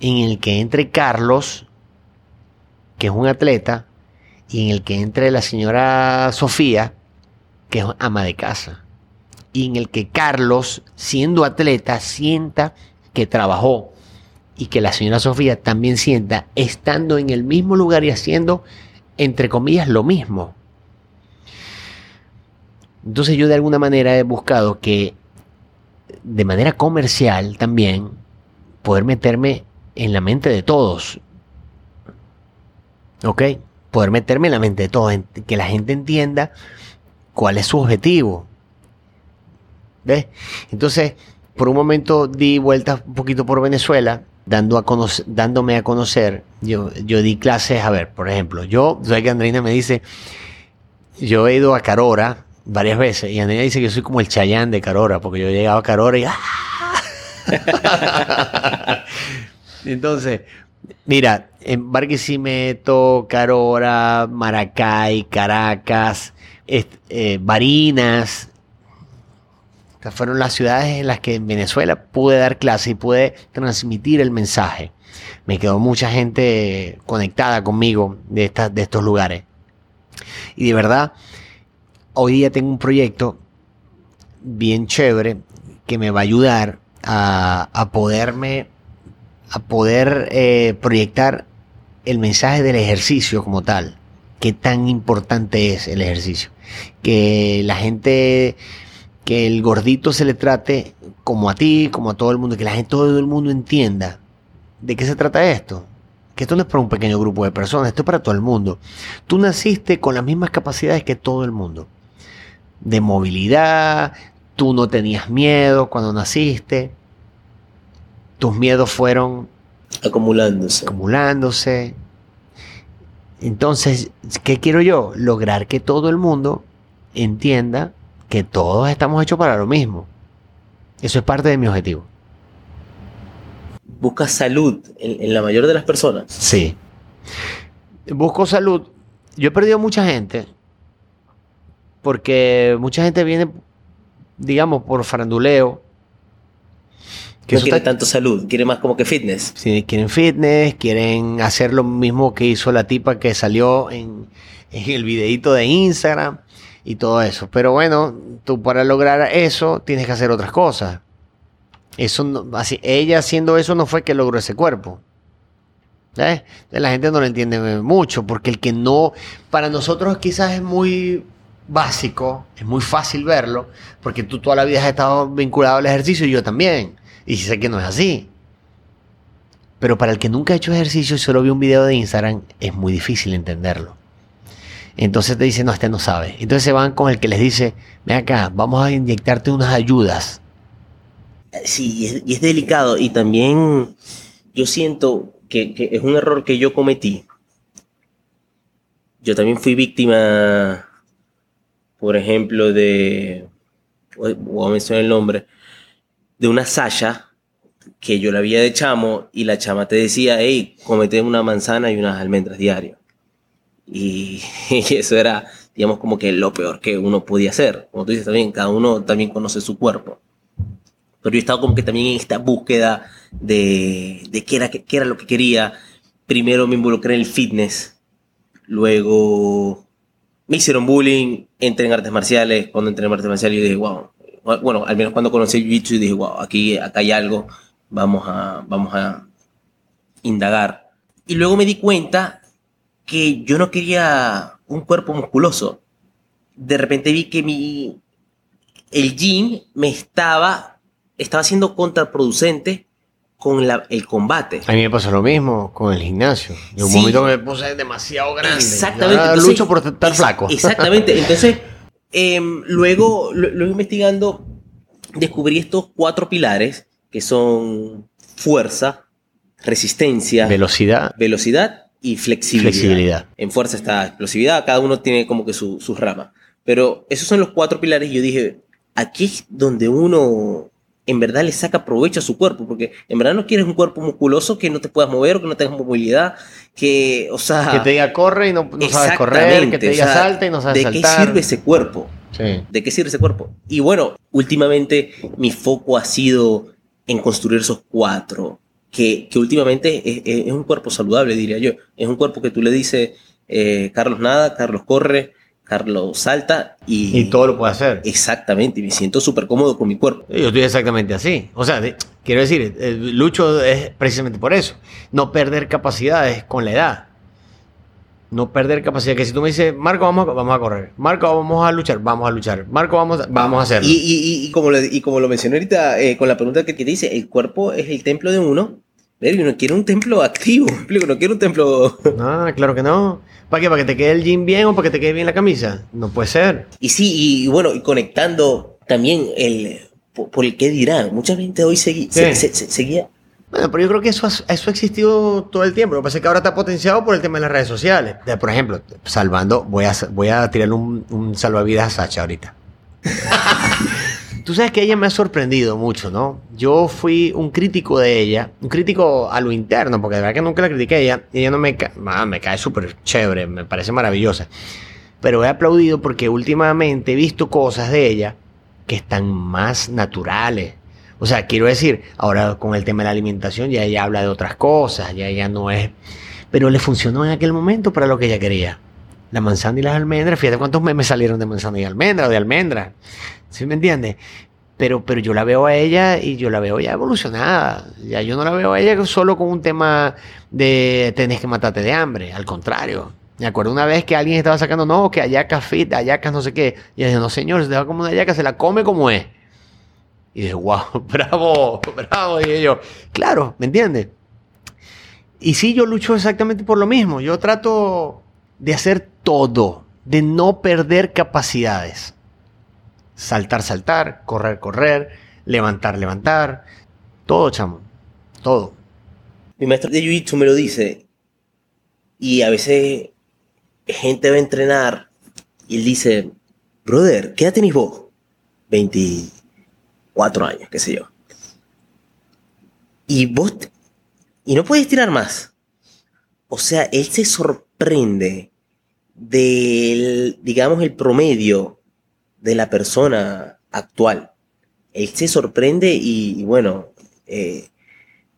A: En el que entre Carlos, que es un atleta, y en el que entre la señora Sofía, que es ama de casa y en el que Carlos, siendo atleta, sienta que trabajó y que la señora Sofía también sienta estando en el mismo lugar y haciendo, entre comillas, lo mismo. Entonces yo de alguna manera he buscado que de manera comercial también poder meterme en la mente de todos. ¿Ok? Poder meterme en la mente de todos, que la gente entienda cuál es su objetivo. ¿Ves? Entonces, por un momento di vueltas un poquito por Venezuela, dando a conocer, dándome a conocer. Yo, yo di clases, a ver, por ejemplo, yo, sabes que Andreina me dice, yo he ido a Carora varias veces, y Andreina dice que yo soy como el Chayán de Carora, porque yo he llegado a Carora y ¡ah! Entonces, mira, en Barquisimeto, Carora, Maracay, Caracas, eh, Barinas, estas fueron las ciudades en las que en Venezuela pude dar clase y pude transmitir el mensaje. Me quedó mucha gente conectada conmigo de, de estos lugares. Y de verdad, hoy día tengo un proyecto bien chévere que me va a ayudar a, poderme, a poder eh, proyectar el mensaje del ejercicio como tal. Qué tan importante es el ejercicio. Que la gente que el gordito se le trate como a ti, como a todo el mundo, que la gente, todo el mundo entienda de qué se trata esto. Que esto no es para un pequeño grupo de personas, esto es para todo el mundo. Tú naciste con las mismas capacidades que todo el mundo. De movilidad, tú no tenías miedo cuando naciste. Tus miedos fueron
C: Acumulándose.
A: acumulándose. Entonces, ¿qué quiero yo? Lograr que todo el mundo entienda que todos estamos hechos para lo mismo. Eso es parte de mi objetivo.
C: Buscas salud en, en la mayor de las personas.
A: Sí. Busco salud. Yo he perdido mucha gente. Porque mucha gente viene, digamos, por faranduleo. Que
C: no quiere
A: está-
C: tanto salud, quiere más como que fitness.
A: Si quieren fitness, quieren hacer lo mismo que hizo la tipa que salió en, en el videito de Instagram y todo eso. Pero bueno, tú para lograr eso tienes que hacer otras cosas. Eso no- así, ella haciendo eso no fue que logró ese cuerpo. La gente no lo entiende mucho porque el que no, para nosotros quizás es muy básico, es muy fácil verlo, porque tú toda la vida has estado vinculado al ejercicio y yo también. Y sé que no es así. Pero para el que nunca ha hecho ejercicio y solo vio un video de Instagram, es muy difícil entenderlo. Entonces te dicen, no, este no sabe. Entonces se van con el que les dice, ven acá, vamos a inyectarte unas ayudas.
C: Sí, y es, delicado. Y también yo siento que es un error que yo cometí. Yo también fui víctima, por ejemplo, de. Voy a mencionar el nombre. De una Sasha que yo la veía de chamo y la chama te decía, hey, comete una manzana y unas almendras diario. Y, y eso era, digamos, como que lo peor que uno podía hacer. Como tú dices también, cada uno también conoce su cuerpo pero yo estaba como que también en esta búsqueda de, de qué, era, qué era lo que quería. Primero me involucré en el fitness, luego me hicieron bullying, entré en artes marciales, cuando entré en artes marciales yo dije, wow, bueno, al menos cuando conocí el jiu-jitsu dije, wow, aquí acá hay algo, vamos a, vamos a indagar. Y luego me di cuenta que yo no quería un cuerpo musculoso. De repente vi que mi, el gym me estaba estaba siendo contraproducente con la- el combate.
A: A mí me pasó lo mismo con el gimnasio. En un
C: Sí.
A: momento me puse demasiado grande.
C: Exactamente. Entonces-
A: lucho por estar flaco.
C: Exactamente. Entonces, em, luego, lo- luego investigando, descubrí estos cuatro pilares que son fuerza, resistencia,
A: Velocidad,
C: velocidad y flexibilidad.
A: flexibilidad.
C: En fuerza está explosividad, cada uno tiene como que su, sus ramas. Pero esos son los cuatro pilares y yo dije, aquí es donde uno en verdad le saca provecho a su cuerpo, porque en verdad no quieres un cuerpo musculoso que no te puedas mover o que no tengas movilidad, que, o sea...
A: Que te diga corre y no, no sabes correr, que te diga
C: o sea,
A: salta y no sabes
C: ¿De
A: saltar.
C: qué sirve ese cuerpo?
A: Sí.
C: ¿De qué sirve ese cuerpo? Y bueno, últimamente mi foco ha sido en construir esos cuatro, que, que últimamente es un cuerpo saludable, diría yo. Es un cuerpo que tú le dices, eh, Carlos nada, Carlos corre, Carlos salta y...
A: Y todo lo puede hacer.
C: Exactamente, y me siento súper cómodo con mi cuerpo.
A: Yo estoy exactamente así. O sea, de- quiero decir, eh, lucho es precisamente por eso. No perder capacidades con la edad. No perder capacidad. Que si tú me dices, Marco, vamos a, vamos a correr. Marco, vamos a luchar. Vamos a luchar. Marco, vamos a, vamos a hacerlo.
C: Y, y- y- y como, lo, y como lo mencioné ahorita eh, con la pregunta que, que te dice, el cuerpo es el templo de uno. Pero uno quiere un templo activo, no quiere un templo...
A: Ah, claro que no. ¿Para qué? ¿Para que te quede el jean bien o para que te quede bien la camisa? No puede ser.
C: Y sí, y bueno, y conectando también el por, por el qué dirán. Mucha gente hoy segui- se-
A: Sí.
C: se- se- seguía.
A: Bueno, pero yo creo que eso, eso ha existido todo el tiempo. Lo que pasa es que ahora está potenciado por el tema de las redes sociales. Por ejemplo, salvando, voy a, voy a tirarle un, un salvavidas a Sacha ahorita. Tú sabes que ella me ha sorprendido mucho, ¿no? Yo fui un crítico de ella, un crítico a lo interno, porque de verdad que nunca la critiqué a ella. Ella no me, ca- ah, me cae súper chévere, me parece maravillosa. Pero he aplaudido porque últimamente he visto cosas de ella que están más naturales. O sea, quiero decir, ahora con el tema de la alimentación ya ella habla de otras cosas, ya ella no es... Pero le funcionó en aquel momento para lo que ella quería. La manzana y las almendras, fíjate cuántos memes salieron de manzana y almendra o de almendra. ¿Sí me entiendes? Pero, pero yo la veo a ella y yo la veo ya evolucionada. Ya yo no la veo a ella solo con un tema de tenés que matarte de hambre. Al contrario. Me acuerdo una vez que alguien estaba sacando, no, que ayacas fit, ayacas no sé qué. Y yo dije, no señor, se te va como una ayaca, se la come como es. Y dije, wow, bravo, bravo. Y yo, claro, ¿me entiendes? Y sí, yo lucho exactamente por lo mismo. Yo trato de hacer todo, de no perder capacidades. Saltar, saltar, correr, correr, levantar, levantar. Todo, chamo. Todo.
C: Mi maestro de Jiu-Jitsu me lo dice. Y a veces gente va a entrenar y él dice, brother, ¿qué edad tenés vos? 24 años, qué sé yo. Y vos, y no puedes tirar más. O sea, él se sorprende del, digamos, el promedio de la persona actual. Él se sorprende y, bueno, eh,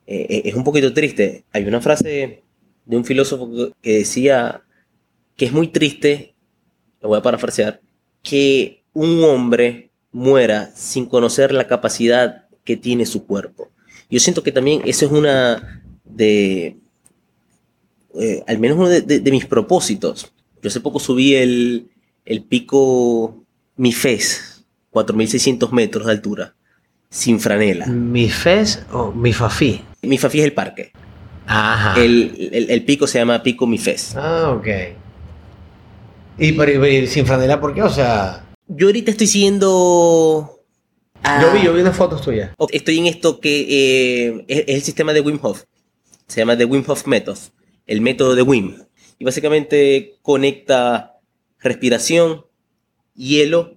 C: eh, es un poquito triste. Hay una frase de un filósofo que decía que es muy triste, lo voy a parafrasear, que un hombre muera sin conocer la capacidad que tiene su cuerpo. Yo siento que también eso es una de, eh, al menos uno de, mis propósitos. Yo hace poco subí el, el pico Mifes, 4.600 metros de altura, sin franela.
A: ¿Mifes o Mifafi?
C: Mifafi es el parque.
A: Ajá.
C: El, pico se llama Pico Mifes.
A: Ah, ok. ¿Y, sin franela por qué? O sea...
C: Yo ahorita estoy siguiendo
A: yo vi, yo vi unas fotos tuyas.
C: Estoy en esto que eh, es, el sistema de Wim Hof. Se llama The Wim Hof Method, el método de Wim. Y básicamente conecta respiración, hielo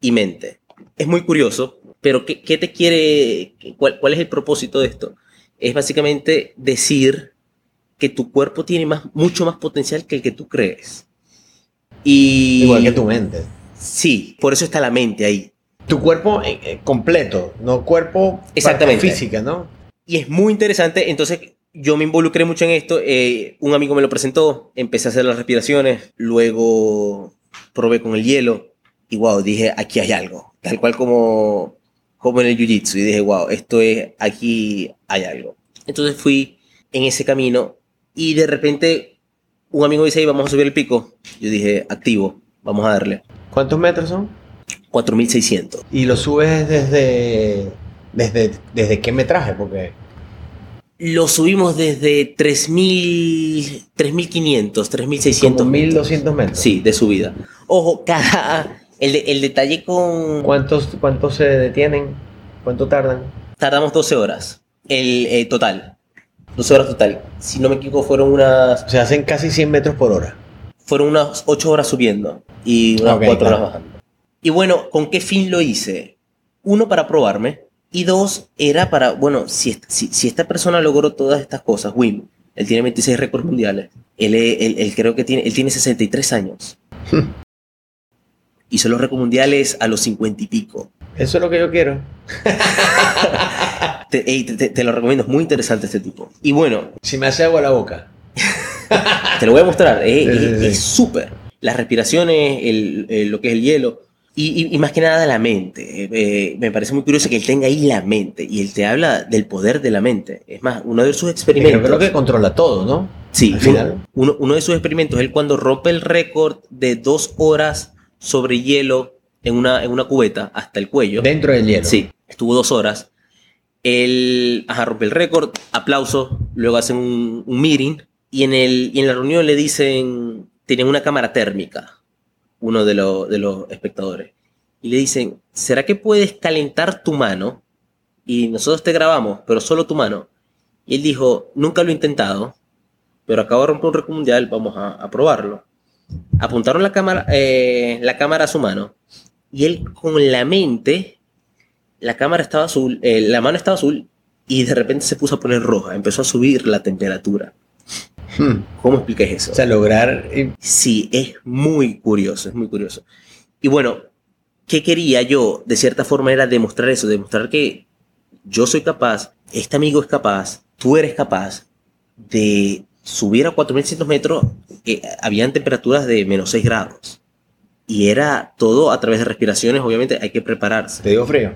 C: y mente. Es muy curioso, pero ¿qué, te quiere, cuál, cuál, es el propósito de esto? Es básicamente decir que tu cuerpo tiene más, mucho más potencial que el que tú crees. Y,
A: Igual que tu mente.
C: Sí, por eso está la mente ahí.
A: Tu cuerpo eh, eh, completo, no cuerpo
C: Exactamente.
A: física, ¿no?
C: Y es muy interesante, entonces yo me involucré mucho en esto, eh, un amigo me lo presentó, empecé a hacer las respiraciones, luego probé con el hielo y wow, dije, aquí hay algo, tal cual como, como en el Jiu-Jitsu, y dije, wow, esto es, aquí hay algo. Entonces fui en ese camino y de repente un amigo dice, vamos a subir el pico. Yo dije, activo, vamos a darle.
A: ¿Cuántos metros son?
C: 4600.
A: ¿Y lo subes desde, desde, desde qué metraje? Porque...
C: Lo subimos desde 3000, 3500, 3600.
A: 1200 metros.
C: Sí, de subida. Ojo, cada. El, el detalle con.
A: ¿Cuántos, ¿Cuántos se detienen? ¿Cuánto tardan?
C: Tardamos 12 horas. El eh, total. 12 horas total. Si no me equivoco, fueron unas.
A: Se hacen casi 100 metros por hora.
C: Fueron unas 8 horas subiendo y unas 4 horas bajando. Y bueno, ¿con qué fin lo hice? Uno, para probarme. Y dos, era para, bueno, si, si, esta persona logró todas estas cosas, Wim, él tiene 26 récords mundiales. Él, él, creo que tiene, él tiene 63 años. Hizo los récords mundiales a los 50 y pico.
A: Eso es lo que yo quiero.
C: te, lo recomiendo, es muy interesante este tipo. Y bueno.
A: Si me hace agua la boca.
C: te lo voy a mostrar, eh, es súper. Las respiraciones, el, lo que es el hielo, y, más que nada la mente. Eh, me parece muy curioso que él tenga ahí la mente y él te habla del poder de la mente. Es más, uno de sus experimentos.
A: Creo que controla todo, ¿no?
C: Sí, Al final. Uno, uno, de sus experimentos es cuando rompe el récord de dos horas sobre hielo en una, en una cubeta hasta el cuello.
A: Dentro del hielo.
C: Sí, estuvo dos horas. Él ajá, rompe el récord, aplauso, luego hacen un, un meeting y en, el, y en la reunión le dicen, tienen una cámara térmica uno de, de los espectadores. Y le dicen, ¿será que puedes calentar tu mano? Y nosotros te grabamos, pero solo tu mano. Y él dijo, nunca lo he intentado, pero acabo de romper un récord mundial, vamos a, probarlo. Apuntaron la cámara, eh, la cámara a su mano y él con la mente, la cámara estaba azul, eh, la mano estaba azul y de repente se puso a poner roja, empezó a subir la temperatura. Hmm. ¿Cómo explicas eso?
A: O sea, lograr...
C: Sí, es muy curioso, es muy curioso. Y bueno, ¿qué quería yo? De cierta forma era demostrar eso, demostrar que yo soy capaz, este amigo es capaz, tú eres capaz de subir a 4.100 metros, que habían temperaturas de menos 6 grados. Y era todo a través de respiraciones, obviamente hay que prepararse.
A: ¿Te dio frío?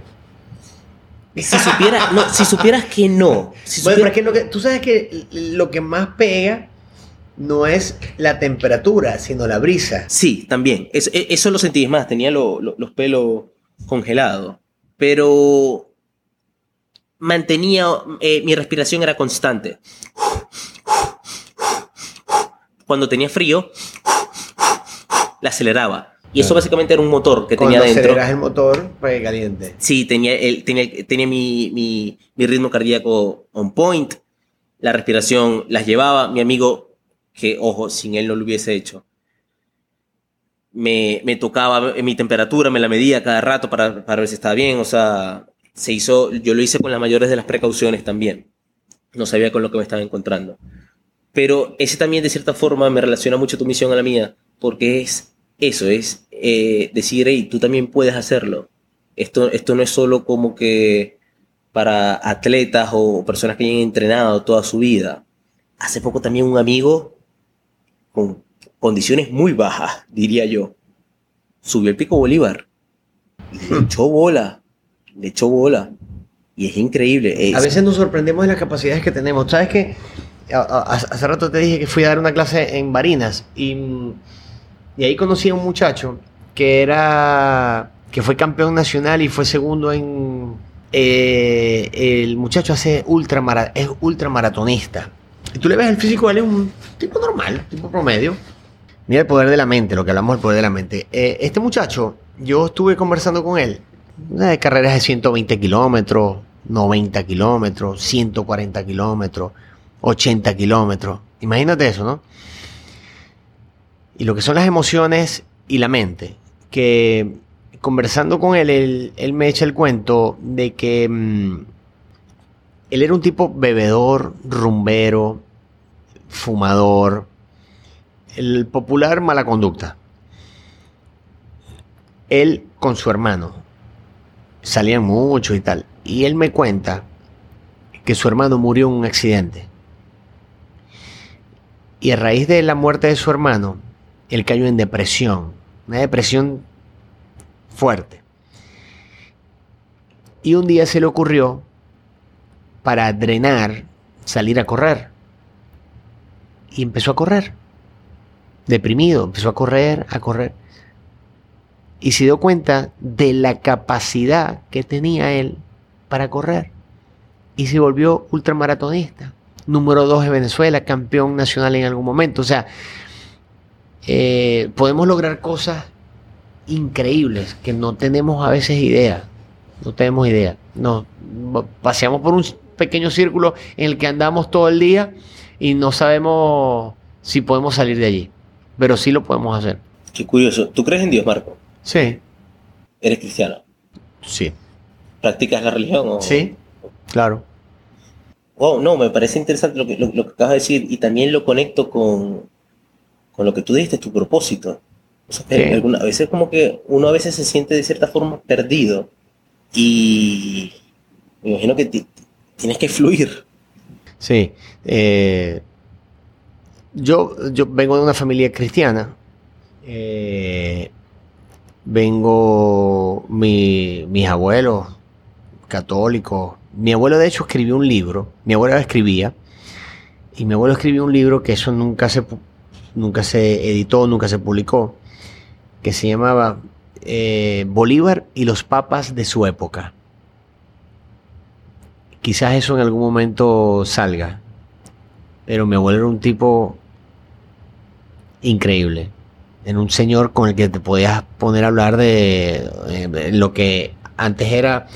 C: Si, supiera, no, si supieras que no. Si
A: bueno, pero es que, lo que tú sabes que lo que más pega no es la temperatura, sino la brisa.
C: Sí, también. Eso, e, eso lo sentí más. Tenía los pelos congelados. Pero mantenía. Eh, mi respiración era constante. Cuando tenía frío, la aceleraba. Y eso básicamente era un motor que tenía dentro.
A: aceleras el motor para que caliente.
C: Sí, tenía, el, tenía, tenía mi, mi, mi, ritmo cardíaco on point. La respiración las llevaba. Mi amigo, que ojo, sin él no lo hubiese hecho, me, me tocaba mi temperatura, me la medía cada rato para, para ver si estaba bien. O sea, se hizo, yo lo hice con las mayores de las precauciones también. No sabía con lo que me estaba encontrando. Pero ese también de cierta forma me relaciona mucho tu misión a la mía, porque es eso, es eh, decir, hey, tú también puedes hacerlo. Esto, esto no es solo como que para atletas o personas que hayan entrenado toda su vida. Hace poco también un amigo con condiciones muy bajas, diría yo, subió el pico Bolívar le echó bola, le echó bola. Y es increíble.
A: A veces nos sorprendemos de las capacidades que tenemos. ¿Sabes qué? Hace rato te dije que fui a dar una clase en Barinas y, y ahí conocí a un muchacho que era que fue campeón nacional y fue segundo en eh, el muchacho hace ultramara, es ultramaratonista. Y tú le ves el físico, él es un tipo normal, tipo promedio. Mira el poder de la mente, lo que hablamos del poder de la mente. Eh, este muchacho, yo estuve conversando con él, una de carreras de 120 kilómetros, 90 kilómetros, 140 kilómetros, 80 kilómetros. Imagínate eso, ¿no? Y lo que son las emociones y la mente, que conversando con él, él, me echa el cuento de que mm, él era un tipo bebedor, rumbero, fumador, el popular mala conducta. Él con su hermano salían mucho y tal. Y él me cuenta que su hermano murió en un accidente. Y a raíz de la muerte de su hermano, él cayó en depresión. Una depresión fuerte. Y un día se le ocurrió, para drenar, salir a correr. Y empezó a correr. Deprimido, empezó a correr, a correr. Y se dio cuenta de la capacidad que tenía él para correr. Y se volvió ultramaratonista. Número dos de Venezuela, campeón nacional en algún momento. O sea, eh, podemos lograr cosas increíbles que no tenemos a veces idea. No tenemos idea. Nos paseamos por un pequeño círculo en el que andamos todo el día y no sabemos si podemos salir de allí. Pero sí lo podemos hacer.
C: Qué curioso. ¿Tú crees en Dios, Marco?
A: Sí.
C: ¿Eres cristiano?
A: Sí.
C: ¿Practicas la religión? O...
A: Sí, claro.
C: Wow, no, me parece interesante lo que, lo, que acabas de decir y también lo conecto con, con lo que tú dijiste, tu propósito. O a veces como que uno a veces se siente de cierta forma perdido y me imagino que tienes que fluir.
A: Sí. Eh, yo, yo vengo de una familia cristiana. Eh, vengo mi, mis abuelos católicos. Mi abuelo de hecho escribió un libro. Mi abuelo escribía. Y mi abuelo escribió un libro que eso nunca se, nunca se editó, nunca se publicó que se llamaba eh, Bolívar y los papas de su época. Quizás eso en algún momento salga, pero mi abuelo era un tipo increíble. Era un señor con el que te podías poner a hablar de, eh, lo que antes era,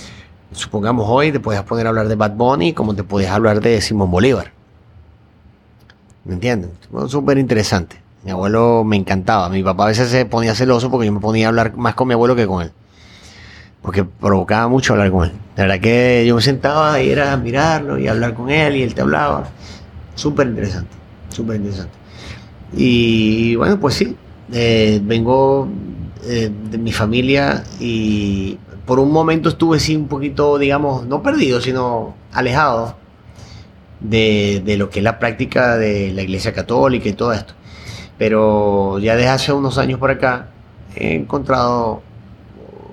A: supongamos hoy, te podías poner a hablar de Bad Bunny como te podías hablar de Simón Bolívar. ¿Me entiendes? Súper interesante. Mi abuelo me encantaba. Mi papá a veces se ponía celoso porque yo me ponía a hablar más con mi abuelo que con él. Porque provocaba mucho hablar con él. La verdad que yo me sentaba y era mirarlo y hablar con él y él te hablaba. Súper interesante, súper interesante. Y bueno, pues sí, eh, vengo eh, de mi familia y por un momento estuve sí un poquito, digamos, no perdido, sino alejado de, de lo que es la práctica de la Iglesia Católica y todo esto. Pero ya desde hace unos años por acá he encontrado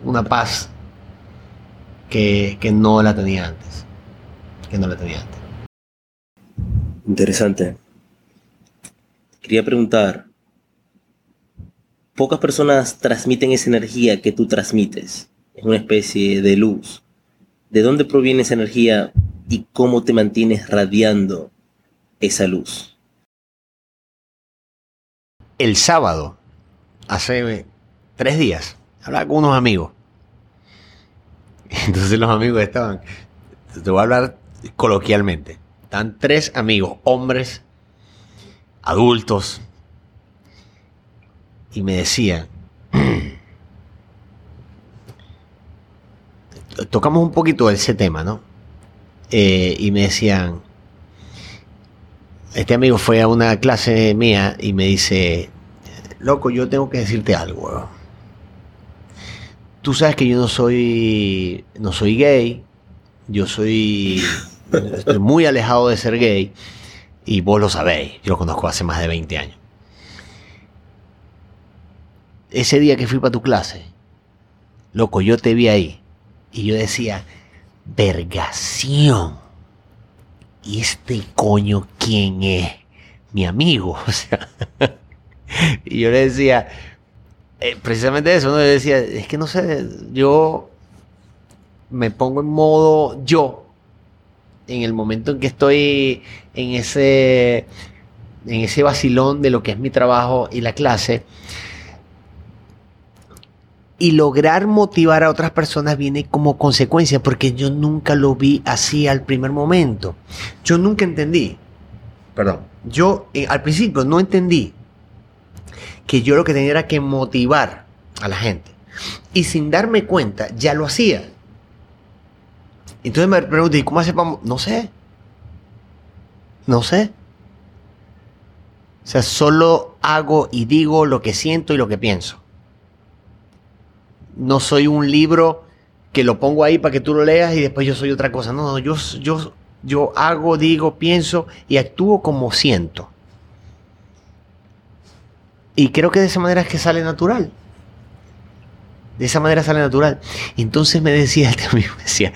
A: una paz que, no la tenía antes. Que no la tenía antes.
C: Interesante. Quería preguntar, pocas personas transmiten esa energía que tú transmites. Es una especie de luz. ¿De dónde proviene esa energía y cómo te mantienes radiando esa luz?
A: el sábado, hace tres días, hablaba con unos amigos. Entonces los amigos estaban, te voy a hablar coloquialmente, están tres amigos, hombres, adultos, y me decían, tocamos un poquito ese tema, ¿no? Eh, y me decían, este amigo fue a una clase mía y me dice, loco, yo tengo que decirte algo. Tú sabes que yo no soy, no soy gay, Yo soy. Estoy muy alejado de ser gay. Y vos lo sabéis. Yo lo conozco hace más de 20 años. Ese día que fui para tu clase, loco, yo te vi ahí. Y yo decía, vergación. ¿Y este coño quién es? Mi amigo. O sea. y yo le decía, eh, precisamente eso, ¿no? Yo decía, es que no sé, yo me pongo en modo yo en el momento en que estoy en ese en ese vacilón de lo que es mi trabajo y la clase y lograr motivar a otras personas viene como consecuencia porque yo nunca lo vi así al primer momento. Yo nunca entendí. Perdón. Yo eh, al principio no entendí que yo lo que tenía era que motivar a la gente. Y sin darme cuenta, ya lo hacía. Entonces me pregunté, ¿y cómo hace para.? No sé. No sé. O sea, solo hago y digo lo que siento y lo que pienso. No soy un libro que lo pongo ahí para que tú lo leas y después yo soy otra cosa. No, no, yo, yo, yo hago, digo, pienso y actúo como siento. Y creo que de esa manera es que sale natural. De esa manera sale natural. Entonces me decía, este amigo me decía,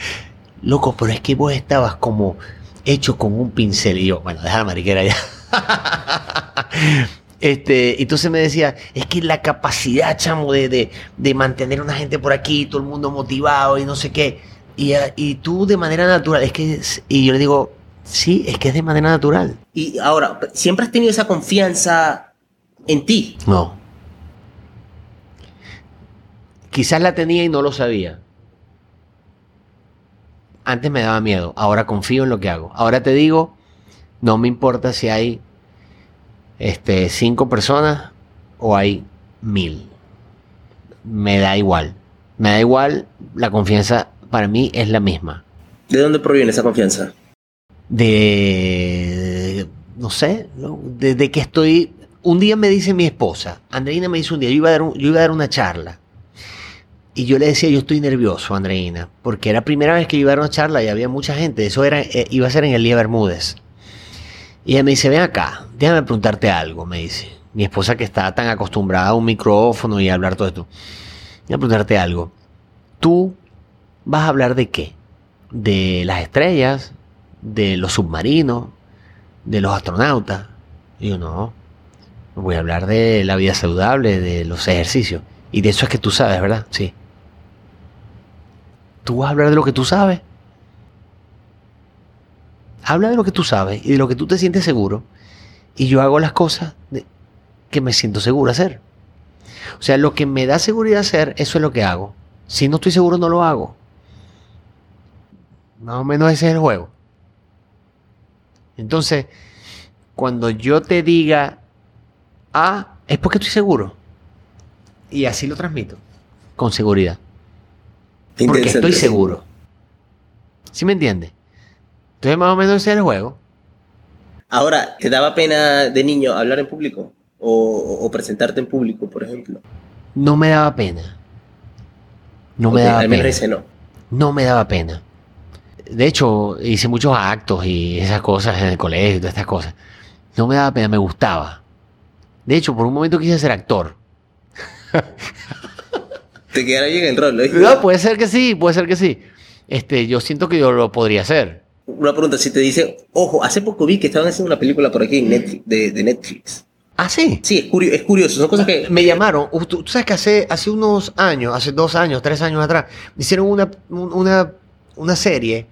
A: loco, pero es que vos estabas como hecho con un pincel. Y yo, bueno, deja la mariquera ya. este, entonces me decía, es que la capacidad, chamo, de, de, mantener a una gente por aquí, todo el mundo motivado y no sé qué. Y, y tú de manera natural, es que, y yo le digo, sí, es que es de manera natural.
D: Y ahora, ¿siempre has tenido esa confianza en ti?
A: No. Quizás la tenía y no lo sabía antes me daba miedo, ahora confío en lo que hago. Ahora te digo, no me importa si hay este, cinco personas o hay mil. Me da igual. Me da igual, la confianza para mí es la misma.
D: ¿De dónde proviene esa confianza?
A: De, no sé, desde de, que estoy... Un día me dice mi esposa, Andreina me dice un día, yo iba a dar, yo iba a dar una charla y yo le decía, yo estoy nervioso, Andreina, porque era la primera vez que iba a dar una charla y había mucha gente. Eso era, eh, iba a ser en el día Bermúdez. Y ella me dice, ven acá, déjame preguntarte algo, me dice. Mi esposa que está tan acostumbrada a un micrófono y a hablar todo esto. Déjame preguntarte algo. ¿Tú vas a hablar de qué? ¿De las estrellas? ¿De los submarinos? ¿De los astronautas? Y yo, no. Voy a hablar de la vida saludable, de los ejercicios. Y de eso es que tú sabes, ¿verdad? Sí. Tú vas a hablar de lo que tú sabes. Habla de lo que tú sabes y de lo que tú te sientes seguro. Y yo hago las cosas que me siento seguro hacer. O sea, lo que me da seguridad hacer, eso es lo que hago. Si no estoy seguro, no lo hago. Más o menos ese es el juego. Entonces, cuando yo te diga ah, es porque estoy seguro. Y así lo transmito. Con seguridad. Porque estoy seguro. ¿Sí me entiendes? Entonces más o menos ese es el juego.
D: Ahora, ¿te daba pena de niño hablar en público? O, presentarte en público, por ejemplo.
A: No me daba pena. No me daba pena.
D: no.
A: No me daba pena. De hecho, hice muchos actos y esas cosas en el colegio y todas estas cosas. No me daba pena, me gustaba. De hecho, por un momento quise ser actor.
D: Te quedará bien el rol,
A: No, puede ser que sí, puede ser que sí. Este, yo siento que yo lo podría hacer.
D: Una pregunta, si te dicen, ojo, hace poco vi que estaban haciendo una película por aquí de, Netflix.
A: Ah, sí.
D: Sí, es, curioso, es curioso. Son cosas que.
A: Me llamaron. Tú, sabes que hace, hace unos años, hace dos años, tres años atrás, hicieron una, una, una serie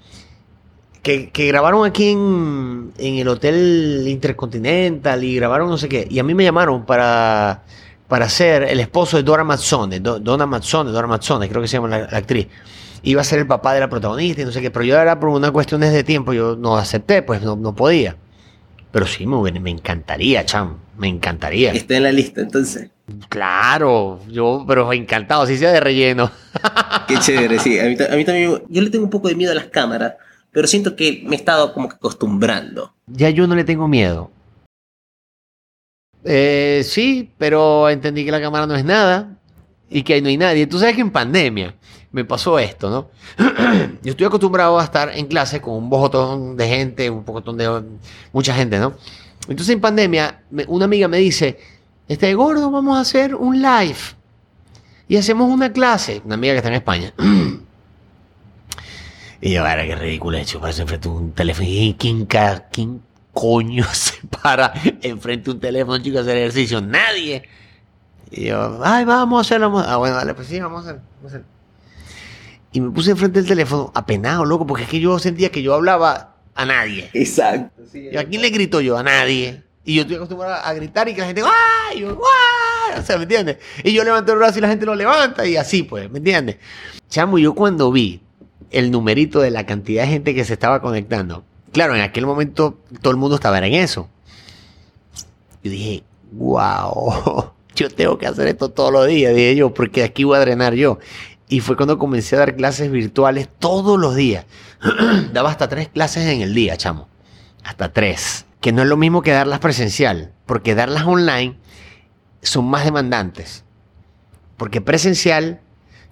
A: que, que, grabaron aquí en, en el Hotel Intercontinental y grabaron no sé qué. Y a mí me llamaron para para ser el esposo de Dora Mazzone, Donna Mazzone, Dora Mazzone, creo que se llama la, actriz. Iba a ser el papá de la protagonista y no sé qué, pero yo era por una cuestión de tiempo, yo no acepté, pues no, no podía. Pero sí, me, me encantaría, cham, me encantaría.
D: Está en la lista, entonces.
A: Claro, yo, pero encantado, si sea de relleno.
D: Qué chévere, sí. A mí, a mí, también, yo le tengo un poco de miedo a las cámaras, pero siento que me he estado como que acostumbrando.
A: Ya yo no le tengo miedo. Eh, sí, pero entendí que la cámara no es nada y que ahí no hay nadie. Tú sabes que en pandemia me pasó esto, ¿no? Yo estoy acostumbrado a estar en clase con un bojotón de gente, un pocotón de mucha gente, ¿no? Entonces en pandemia, una amiga me dice, este gordo, vamos a hacer un live y hacemos una clase. Una amiga que está en España. y yo, era qué ridículo hecho, parece enfrente de un teléfono. ¿Y quién, quién coño se para enfrente de un teléfono, chico, a hacer ejercicio? Nadie. Y yo, ay, vamos a hacerlo. a-". Ah, bueno, dale, pues sí, vamos a hacerlo. vamos a hacerlo. Y me puse enfrente del teléfono, apenado, loco, porque es que yo sentía que yo hablaba a nadie.
D: Exacto.
A: ¿Y a quién le grito yo? A nadie. Y yo estoy acostumbrado a gritar y que la gente, ¡ay! Y yo, ¡guay! O sea, ¿me entiendes? Y yo levanto el brazo y la gente lo levanta y así, pues, ¿me entiendes? Chamo, yo cuando vi el numerito de la cantidad de gente que se estaba conectando, claro, en aquel momento todo el mundo estaba en eso. Yo dije, wow, yo tengo que hacer esto todos los días, dije yo, porque aquí voy a drenar yo. Y fue cuando comencé a dar clases virtuales todos los días. Daba hasta tres clases en el día, chamo. Hasta tres. Que no es lo mismo que darlas presencial, porque darlas online son más demandantes. Porque presencial,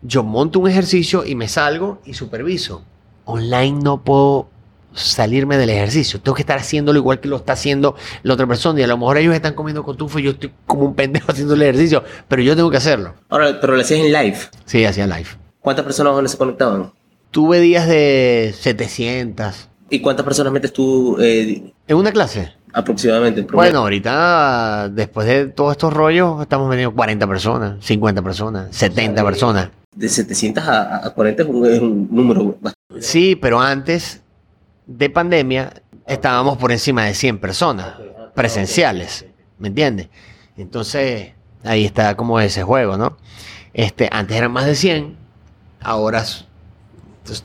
A: yo monto un ejercicio y me salgo y superviso. Online no puedo salirme del ejercicio. Tengo que estar haciéndolo igual que lo está haciendo la otra persona. Y a lo mejor ellos están comiendo cotufo y yo estoy como un pendejo haciendo el ejercicio, pero yo tengo que hacerlo.
D: Ahora, pero lo hacías en live.
A: Sí, hacía live.
D: ¿Cuántas personas se conectaban?
A: Tuve días de 700.
D: ¿Y cuántas personas metes tú eh,
A: ¿En una clase?
D: aproximadamente?
A: Bueno, ahorita, después de todos estos rollos, estamos vendiendo 40 personas, 50 personas, 70 personas.
D: De 700 a, a 40 es un, es un número bastante.
A: Sí, pero antes de pandemia estábamos por encima de 100 personas presenciales, ¿me entiendes? Entonces, ahí está como ese juego, ¿no? Este, antes eran más de 100, ahora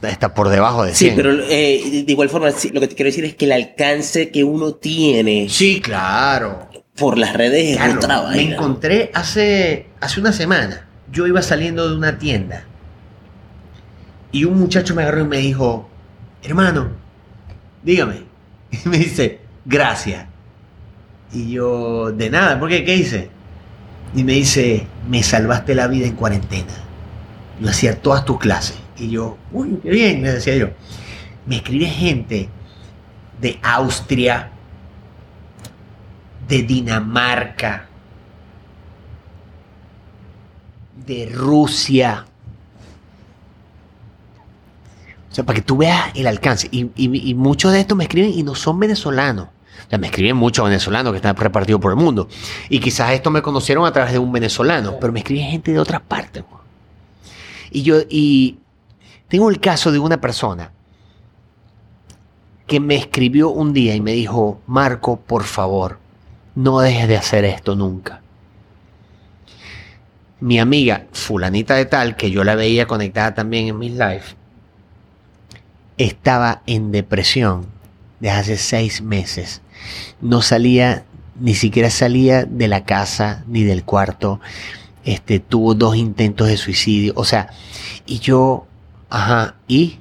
A: está por debajo de 100.
D: Sí, pero eh, de igual forma, lo que te quiero decir es que el alcance que uno tiene
A: Sí, claro.
D: por las redes es otra
A: me encontré hace, hace una semana. Yo iba saliendo de una tienda y un muchacho me agarró y me dijo, hermano, dígame. Y me dice, gracias. Y yo, de nada, ¿por qué? ¿Qué hice? Y me dice, me salvaste la vida en cuarentena. Yo hacía todas tus clases. Y yo, uy, qué bien, le decía yo. Me escribe gente de Austria, de Dinamarca, de Rusia. O sea, para que tú veas el alcance. Y, muchos de estos me escriben y no son venezolanos. O sea, me escriben muchos venezolanos que están repartidos por el mundo. Y quizás estos me conocieron a través de un venezolano, pero me escriben gente de otras partes. Y yo, y tengo el caso de una persona que me escribió un día y me dijo, Marco, por favor, no dejes de hacer esto nunca. Mi amiga, fulanita de tal, que yo la veía conectada también en mis lives, estaba en depresión desde hace seis meses. No salía, ni siquiera salía de la casa ni del cuarto. Este, tuvo dos intentos de suicidio. O sea, y yo, ajá, y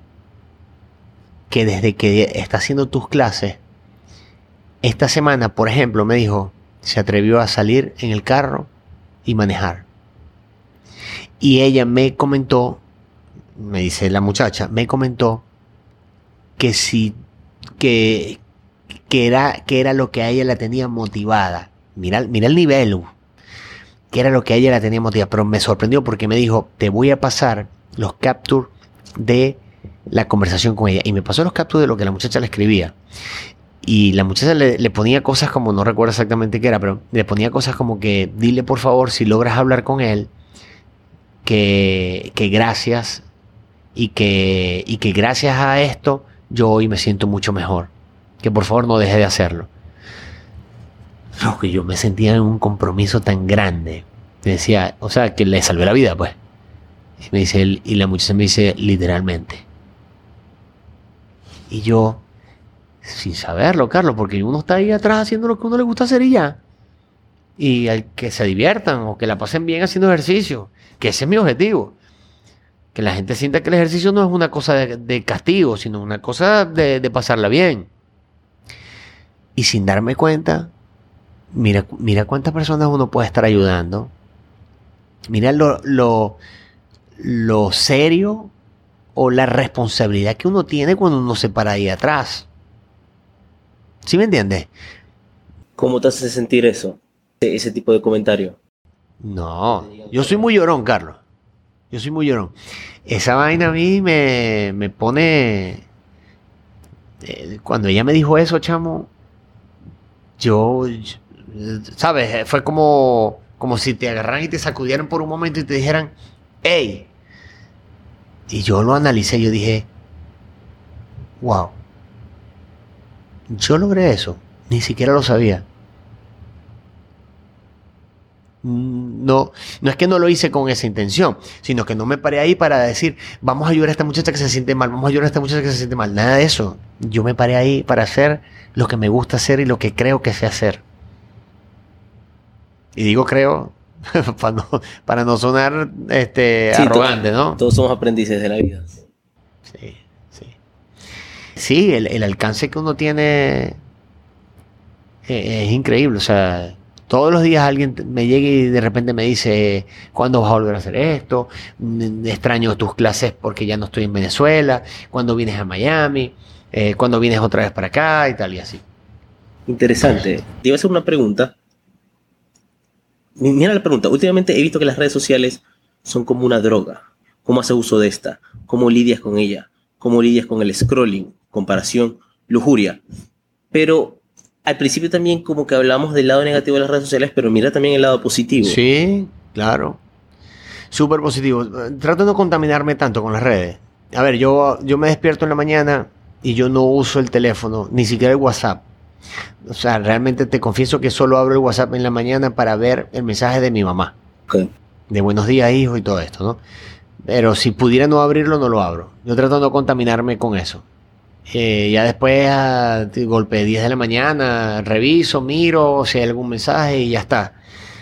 A: que desde que está haciendo tus clases, esta semana, por ejemplo, me dijo, se atrevió a salir en el carro y manejar. Y ella me comentó, me dice la muchacha, me comentó que si, que, que era, que era lo que a ella la tenía motivada. Mira, mira el nivel, que era lo que a ella la tenía motivada. Pero me sorprendió porque me dijo, te voy a pasar los captures de la conversación con ella. Y me pasó los captures de lo que la muchacha le escribía. Y la muchacha le, le ponía cosas como, no recuerdo exactamente qué era, pero le ponía cosas como que, dile por favor si logras hablar con él, que, que gracias y que, y que gracias a esto yo hoy me siento mucho mejor. Que por favor no deje de hacerlo. No, que yo me sentía en un compromiso tan grande. Me decía, o sea, que le salvé la vida, pues. Y me dice él, y la muchacha me dice, literalmente. Y yo, sin saberlo, Carlos, porque uno está ahí atrás haciendo lo que uno le gusta hacer y ya. Y al que se diviertan o que la pasen bien haciendo ejercicio, que ese es mi objetivo. Que la gente sienta que el ejercicio no es una cosa de, de castigo, sino una cosa de, de pasarla bien. Y sin darme cuenta, mira, mira cuántas personas uno puede estar ayudando Mira lo, lo, lo serio o la responsabilidad que uno tiene cuando uno se para ahí atrás. ¿Sí me entiendes?
C: ¿Cómo te hace sentir eso? Ese tipo de comentario.
A: No, yo soy muy llorón, Carlos. Yo soy muy llorón. Esa vaina a mí me, me pone... eh, Cuando ella me dijo eso, chamo, yo, ¿sabes? Fue como, como si te agarraran y te sacudieran por un momento y te dijeran, hey. Y yo lo analicé, yo dije, wow. Yo logré eso, ni siquiera lo sabía. Mm, No, no es que no lo hice con esa intención, sino que no me paré ahí para decir, vamos a ayudar a esta muchacha que se siente mal, vamos a ayudar a esta muchacha que se siente mal. Nada de eso. Yo me paré ahí para hacer lo que me gusta hacer y lo que creo que sé hacer. Y digo creo para no, para no sonar este,
C: Sí,
A: arrogante, ¿no?
C: Todos somos aprendices de la vida.
A: Sí, sí. Sí, el, el alcance que uno tiene eh, es increíble. O sea, todos los días alguien me llega y de repente me dice, ¿cuándo vas a volver a hacer esto? Mm, Extraño tus clases porque ya no estoy en Venezuela. ¿Cuándo vienes a Miami? Eh, ¿Cuándo vienes otra vez para acá? Y tal y así.
C: Interesante. Te iba a hacer una pregunta. Mi- Mira la pregunta. Últimamente he visto que las redes sociales son como una droga. ¿Cómo haces uso de esta? ¿Cómo lidias con ella? ¿Cómo lidias con el scrolling? Comparación, lujuria. Pero al principio también como que hablamos del lado negativo de las redes sociales, pero mira también el lado positivo.
A: Sí, claro. Súper positivo. Trato de no contaminarme tanto con las redes. A ver, yo, yo me despierto en la mañana y yo no uso el teléfono, ni siquiera el WhatsApp. O sea, realmente te confieso que solo abro el WhatsApp en la mañana para ver el mensaje de mi mamá. De buenos días, hijo, y todo esto, ¿no? Pero si pudiera no abrirlo, no lo abro. Yo trato de no contaminarme con eso. Eh, ya después, a golpe 10 de la mañana, reviso, miro si hay algún mensaje y ya está.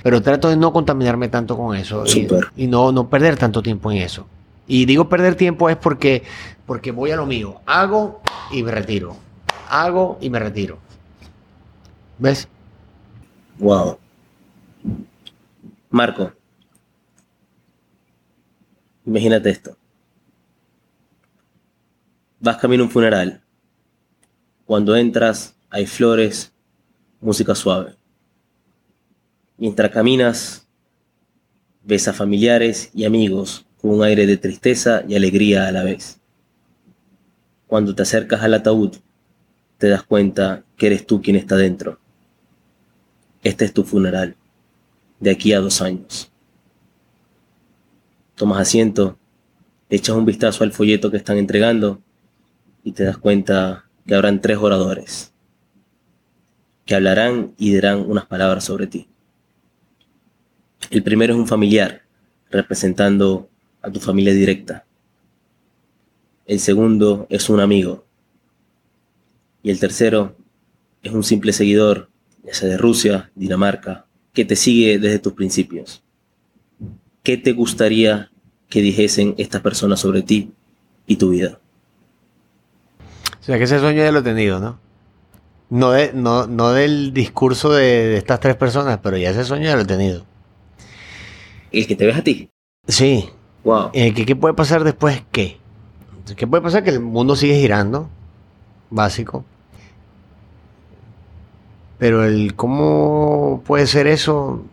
A: Pero trato de no contaminarme tanto con eso y, y no, no perder tanto tiempo en eso. Y digo perder tiempo es porque, porque voy a lo mío. Hago y me retiro. Hago y me retiro. ¿Ves?
C: Wow. Marco. Imagínate esto. Vas camino a un funeral. Cuando entras hay flores, música suave. Mientras caminas, ves a familiares y amigos con un aire de tristeza y alegría a la vez. Cuando te acercas al ataúd, te das cuenta que eres tú quien está dentro. Este es tu funeral, de aquí a dos años. Tomas asiento, echas un vistazo al folleto que están entregando y te das cuenta que habrán tres oradores que hablarán y dirán unas palabras sobre ti. El primero es un familiar, representando a tu familia directa. El segundo es un amigo. Y el tercero es un simple seguidor, ya sea de Rusia, Dinamarca, que te sigue desde tus principios. ¿Qué te gustaría que dijesen estas personas sobre ti y tu vida?
A: O sea que ese sueño ya lo he tenido, ¿no? No, de- no, no del discurso de, de estas tres personas, pero ya ese sueño ya lo he tenido.
C: El que te ves a ti.
A: Sí.
C: Wow.
A: Eh, ¿qué, qué puede pasar después? ¿Qué? ¿Qué puede pasar? Que el mundo sigue girando. Básico. Pero el cómo puede ser eso,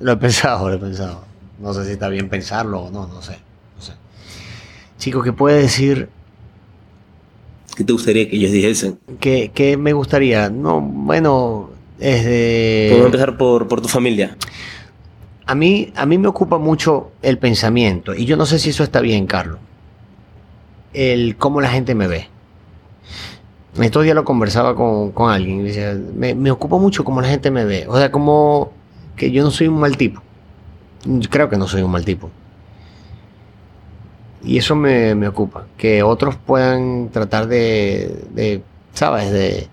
A: lo he pensado, lo he pensado. No sé si está bien pensarlo o no, no sé. No sé. Chico, ¿qué puede decir?
C: ¿Qué te gustaría que ellos dijesen?
A: ¿Qué, qué me gustaría? No, bueno, es de...
C: Podemos empezar por, por tu familia.
A: A mí, a mí me ocupa mucho el pensamiento, y yo no sé si eso está bien, Carlos. El cómo la gente me ve. Estos días lo conversaba con, con alguien y decía, me, me ocupa mucho cómo la gente me ve. O sea, como que yo no soy un mal tipo. Yo creo que no soy un mal tipo. Y eso me, me ocupa. Que otros puedan tratar de, de ¿sabes? De,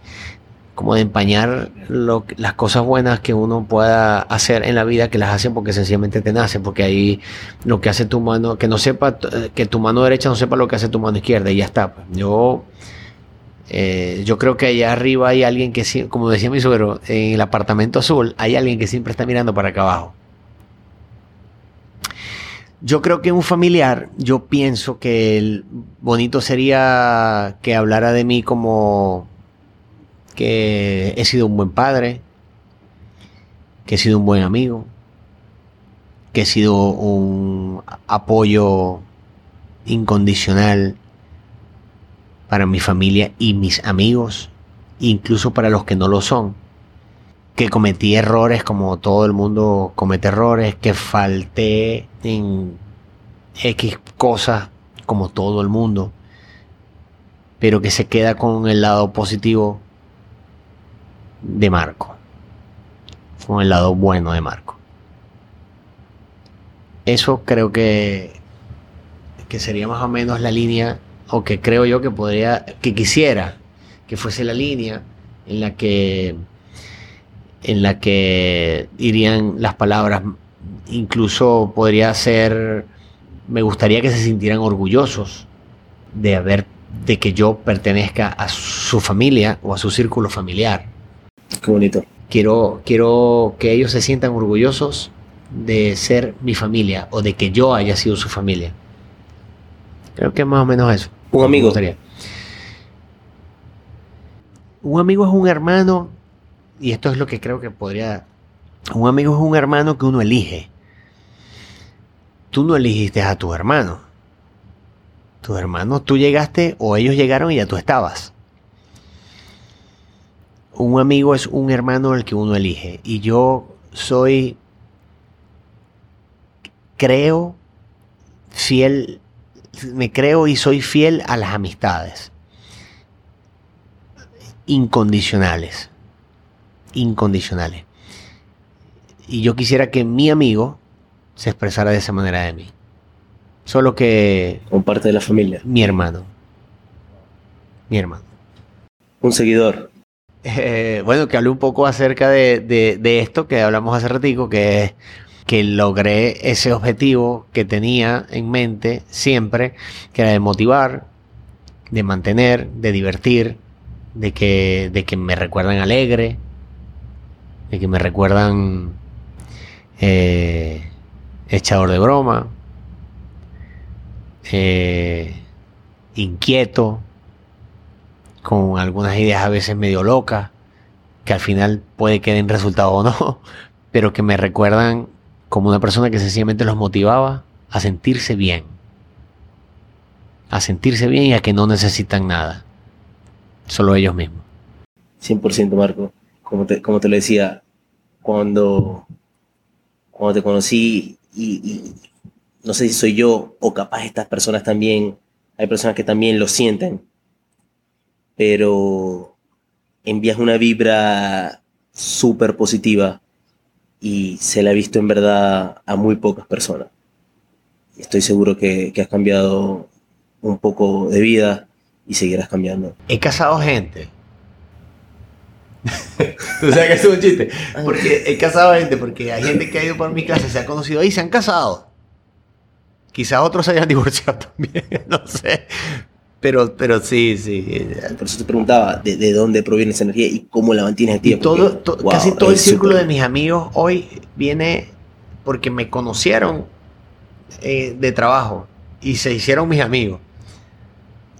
A: como de empañar lo las cosas buenas que uno pueda hacer en la vida que las hacen porque sencillamente te nacen porque ahí lo que hace tu mano que no sepa eh, que tu mano derecha no sepa lo que hace tu mano izquierda y ya está pues. yo eh, yo creo que allá arriba hay alguien que como decía mi suegro en el apartamento azul hay alguien que siempre está mirando para acá abajo Yo creo que un familiar, yo pienso que el bonito sería que hablara de mí como que he sido un buen padre, que he sido un buen amigo, que he sido un apoyo incondicional para mi familia y mis amigos, incluso para los que no lo son. Que cometí errores como todo el mundo comete errores, que falté en X cosas como todo el mundo, pero que se queda con el lado positivo de Marco, con el lado bueno de Marco. Eso creo que, que sería más o menos la línea o que creo yo que podría, que quisiera que fuese la línea en la que en la que irían las palabras incluso podría ser me gustaría que se sintieran orgullosos de haber de que yo pertenezca a su familia o a su círculo familiar
C: Qué bonito.
A: quiero quiero que ellos se sientan orgullosos de ser mi familia o de que yo haya sido su familia creo que es más o menos eso
C: Un
A: me
C: amigo.
A: gustaría. Un amigo es un hermano, y esto es lo que creo que podría... Un amigo es un hermano que uno elige. Tú no eligiste a tu hermano. Tus hermanos, tú llegaste o ellos llegaron y ya tú estabas. Un amigo es un hermano al que uno elige. Y yo soy, creo, fiel me creo y soy fiel a las amistades. Incondicionales. Incondicionales. Y yo quisiera que mi amigo se expresara de esa manera de mí. Solo que
C: Como parte de la familia.
A: mi hermano. Mi hermano.
C: Un seguidor.
A: Eh, bueno, que hablé un poco acerca de, de- de esto que hablamos hace ratico, que es que logré ese objetivo que tenía en mente siempre, que era de motivar, de mantener, de divertir, de que, de que me recuerdan alegre, que me recuerdan eh, echador de broma, eh, inquieto, con algunas ideas a veces medio locas, que al final puede que den resultado o no, pero que me recuerdan como una persona que sencillamente los motivaba a sentirse bien. A sentirse bien y a que no necesitan nada. Solo ellos mismos.
C: 100% Marco. Como te, como te lo decía, cuando, cuando te conocí y, y no sé si soy yo o capaz estas personas también, hay personas que también lo sienten, pero envías una vibra súper positiva y se la ha visto en verdad a muy pocas personas. Estoy seguro que, que has cambiado un poco de vida y seguirás cambiando.
A: He casado gente. Tú sabes que es un chiste. Porque he casado gente, porque hay gente que ha ido por mi clase, se ha conocido ahí se han casado. Quizás otros se hayan divorciado también, no sé. Pero, pero sí, sí.
C: Por eso te preguntaba de, de dónde proviene esa energía y cómo la mantienes activa.
A: todo,
C: porque,
A: to-
C: wow,
A: casi todo el círculo de mis amigos hoy viene porque me conocieron eh, de trabajo y se hicieron mis amigos.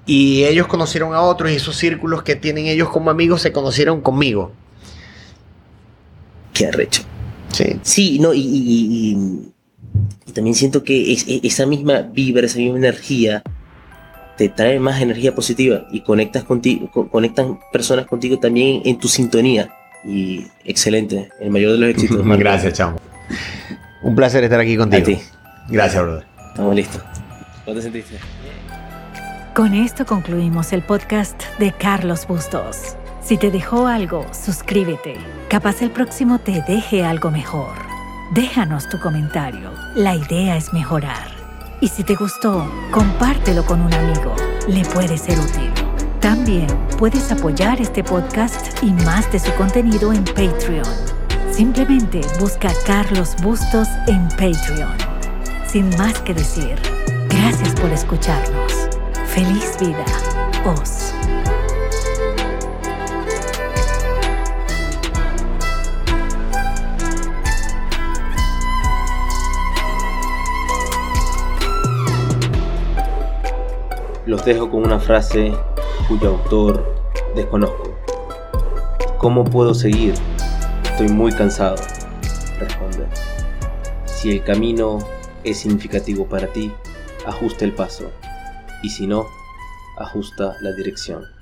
A: Y ellos conocieron a otros y esos círculos que tienen ellos como amigos se conocieron conmigo.
C: Qué arrecho.
A: Sí.
C: Sí, no, y, y- y- y- y también siento que es- es- esa misma vibra, esa misma energía te trae más energía positiva y conectas contigo, co- conectan personas contigo también en tu sintonía. Y excelente, el mayor de los éxitos.
A: Gracias, chamo. Un placer estar aquí
C: A
A: contigo.
C: ti.
A: Gracias, brother.
C: Estamos listos. ¿Cómo te sentiste?
B: Con esto concluimos el podcast de Carlos Bustos. Si te dejó algo, suscríbete. Capaz el próximo te deje algo mejor. Déjanos tu comentario. La idea es mejorar. Y si te gustó, compártelo con un amigo. Le puede ser útil. También puedes apoyar este podcast y más de su contenido en Patreon. Simplemente busca Carlos Bustos en Patreon. Sin más que decir, gracias por escucharnos. Feliz vida, Oz.
C: Los dejo con una frase cuyo autor desconozco. ¿Cómo puedo seguir? Estoy muy cansado. Responde. Si el camino es significativo para ti, ajusta el paso. Y si no, ajusta la dirección.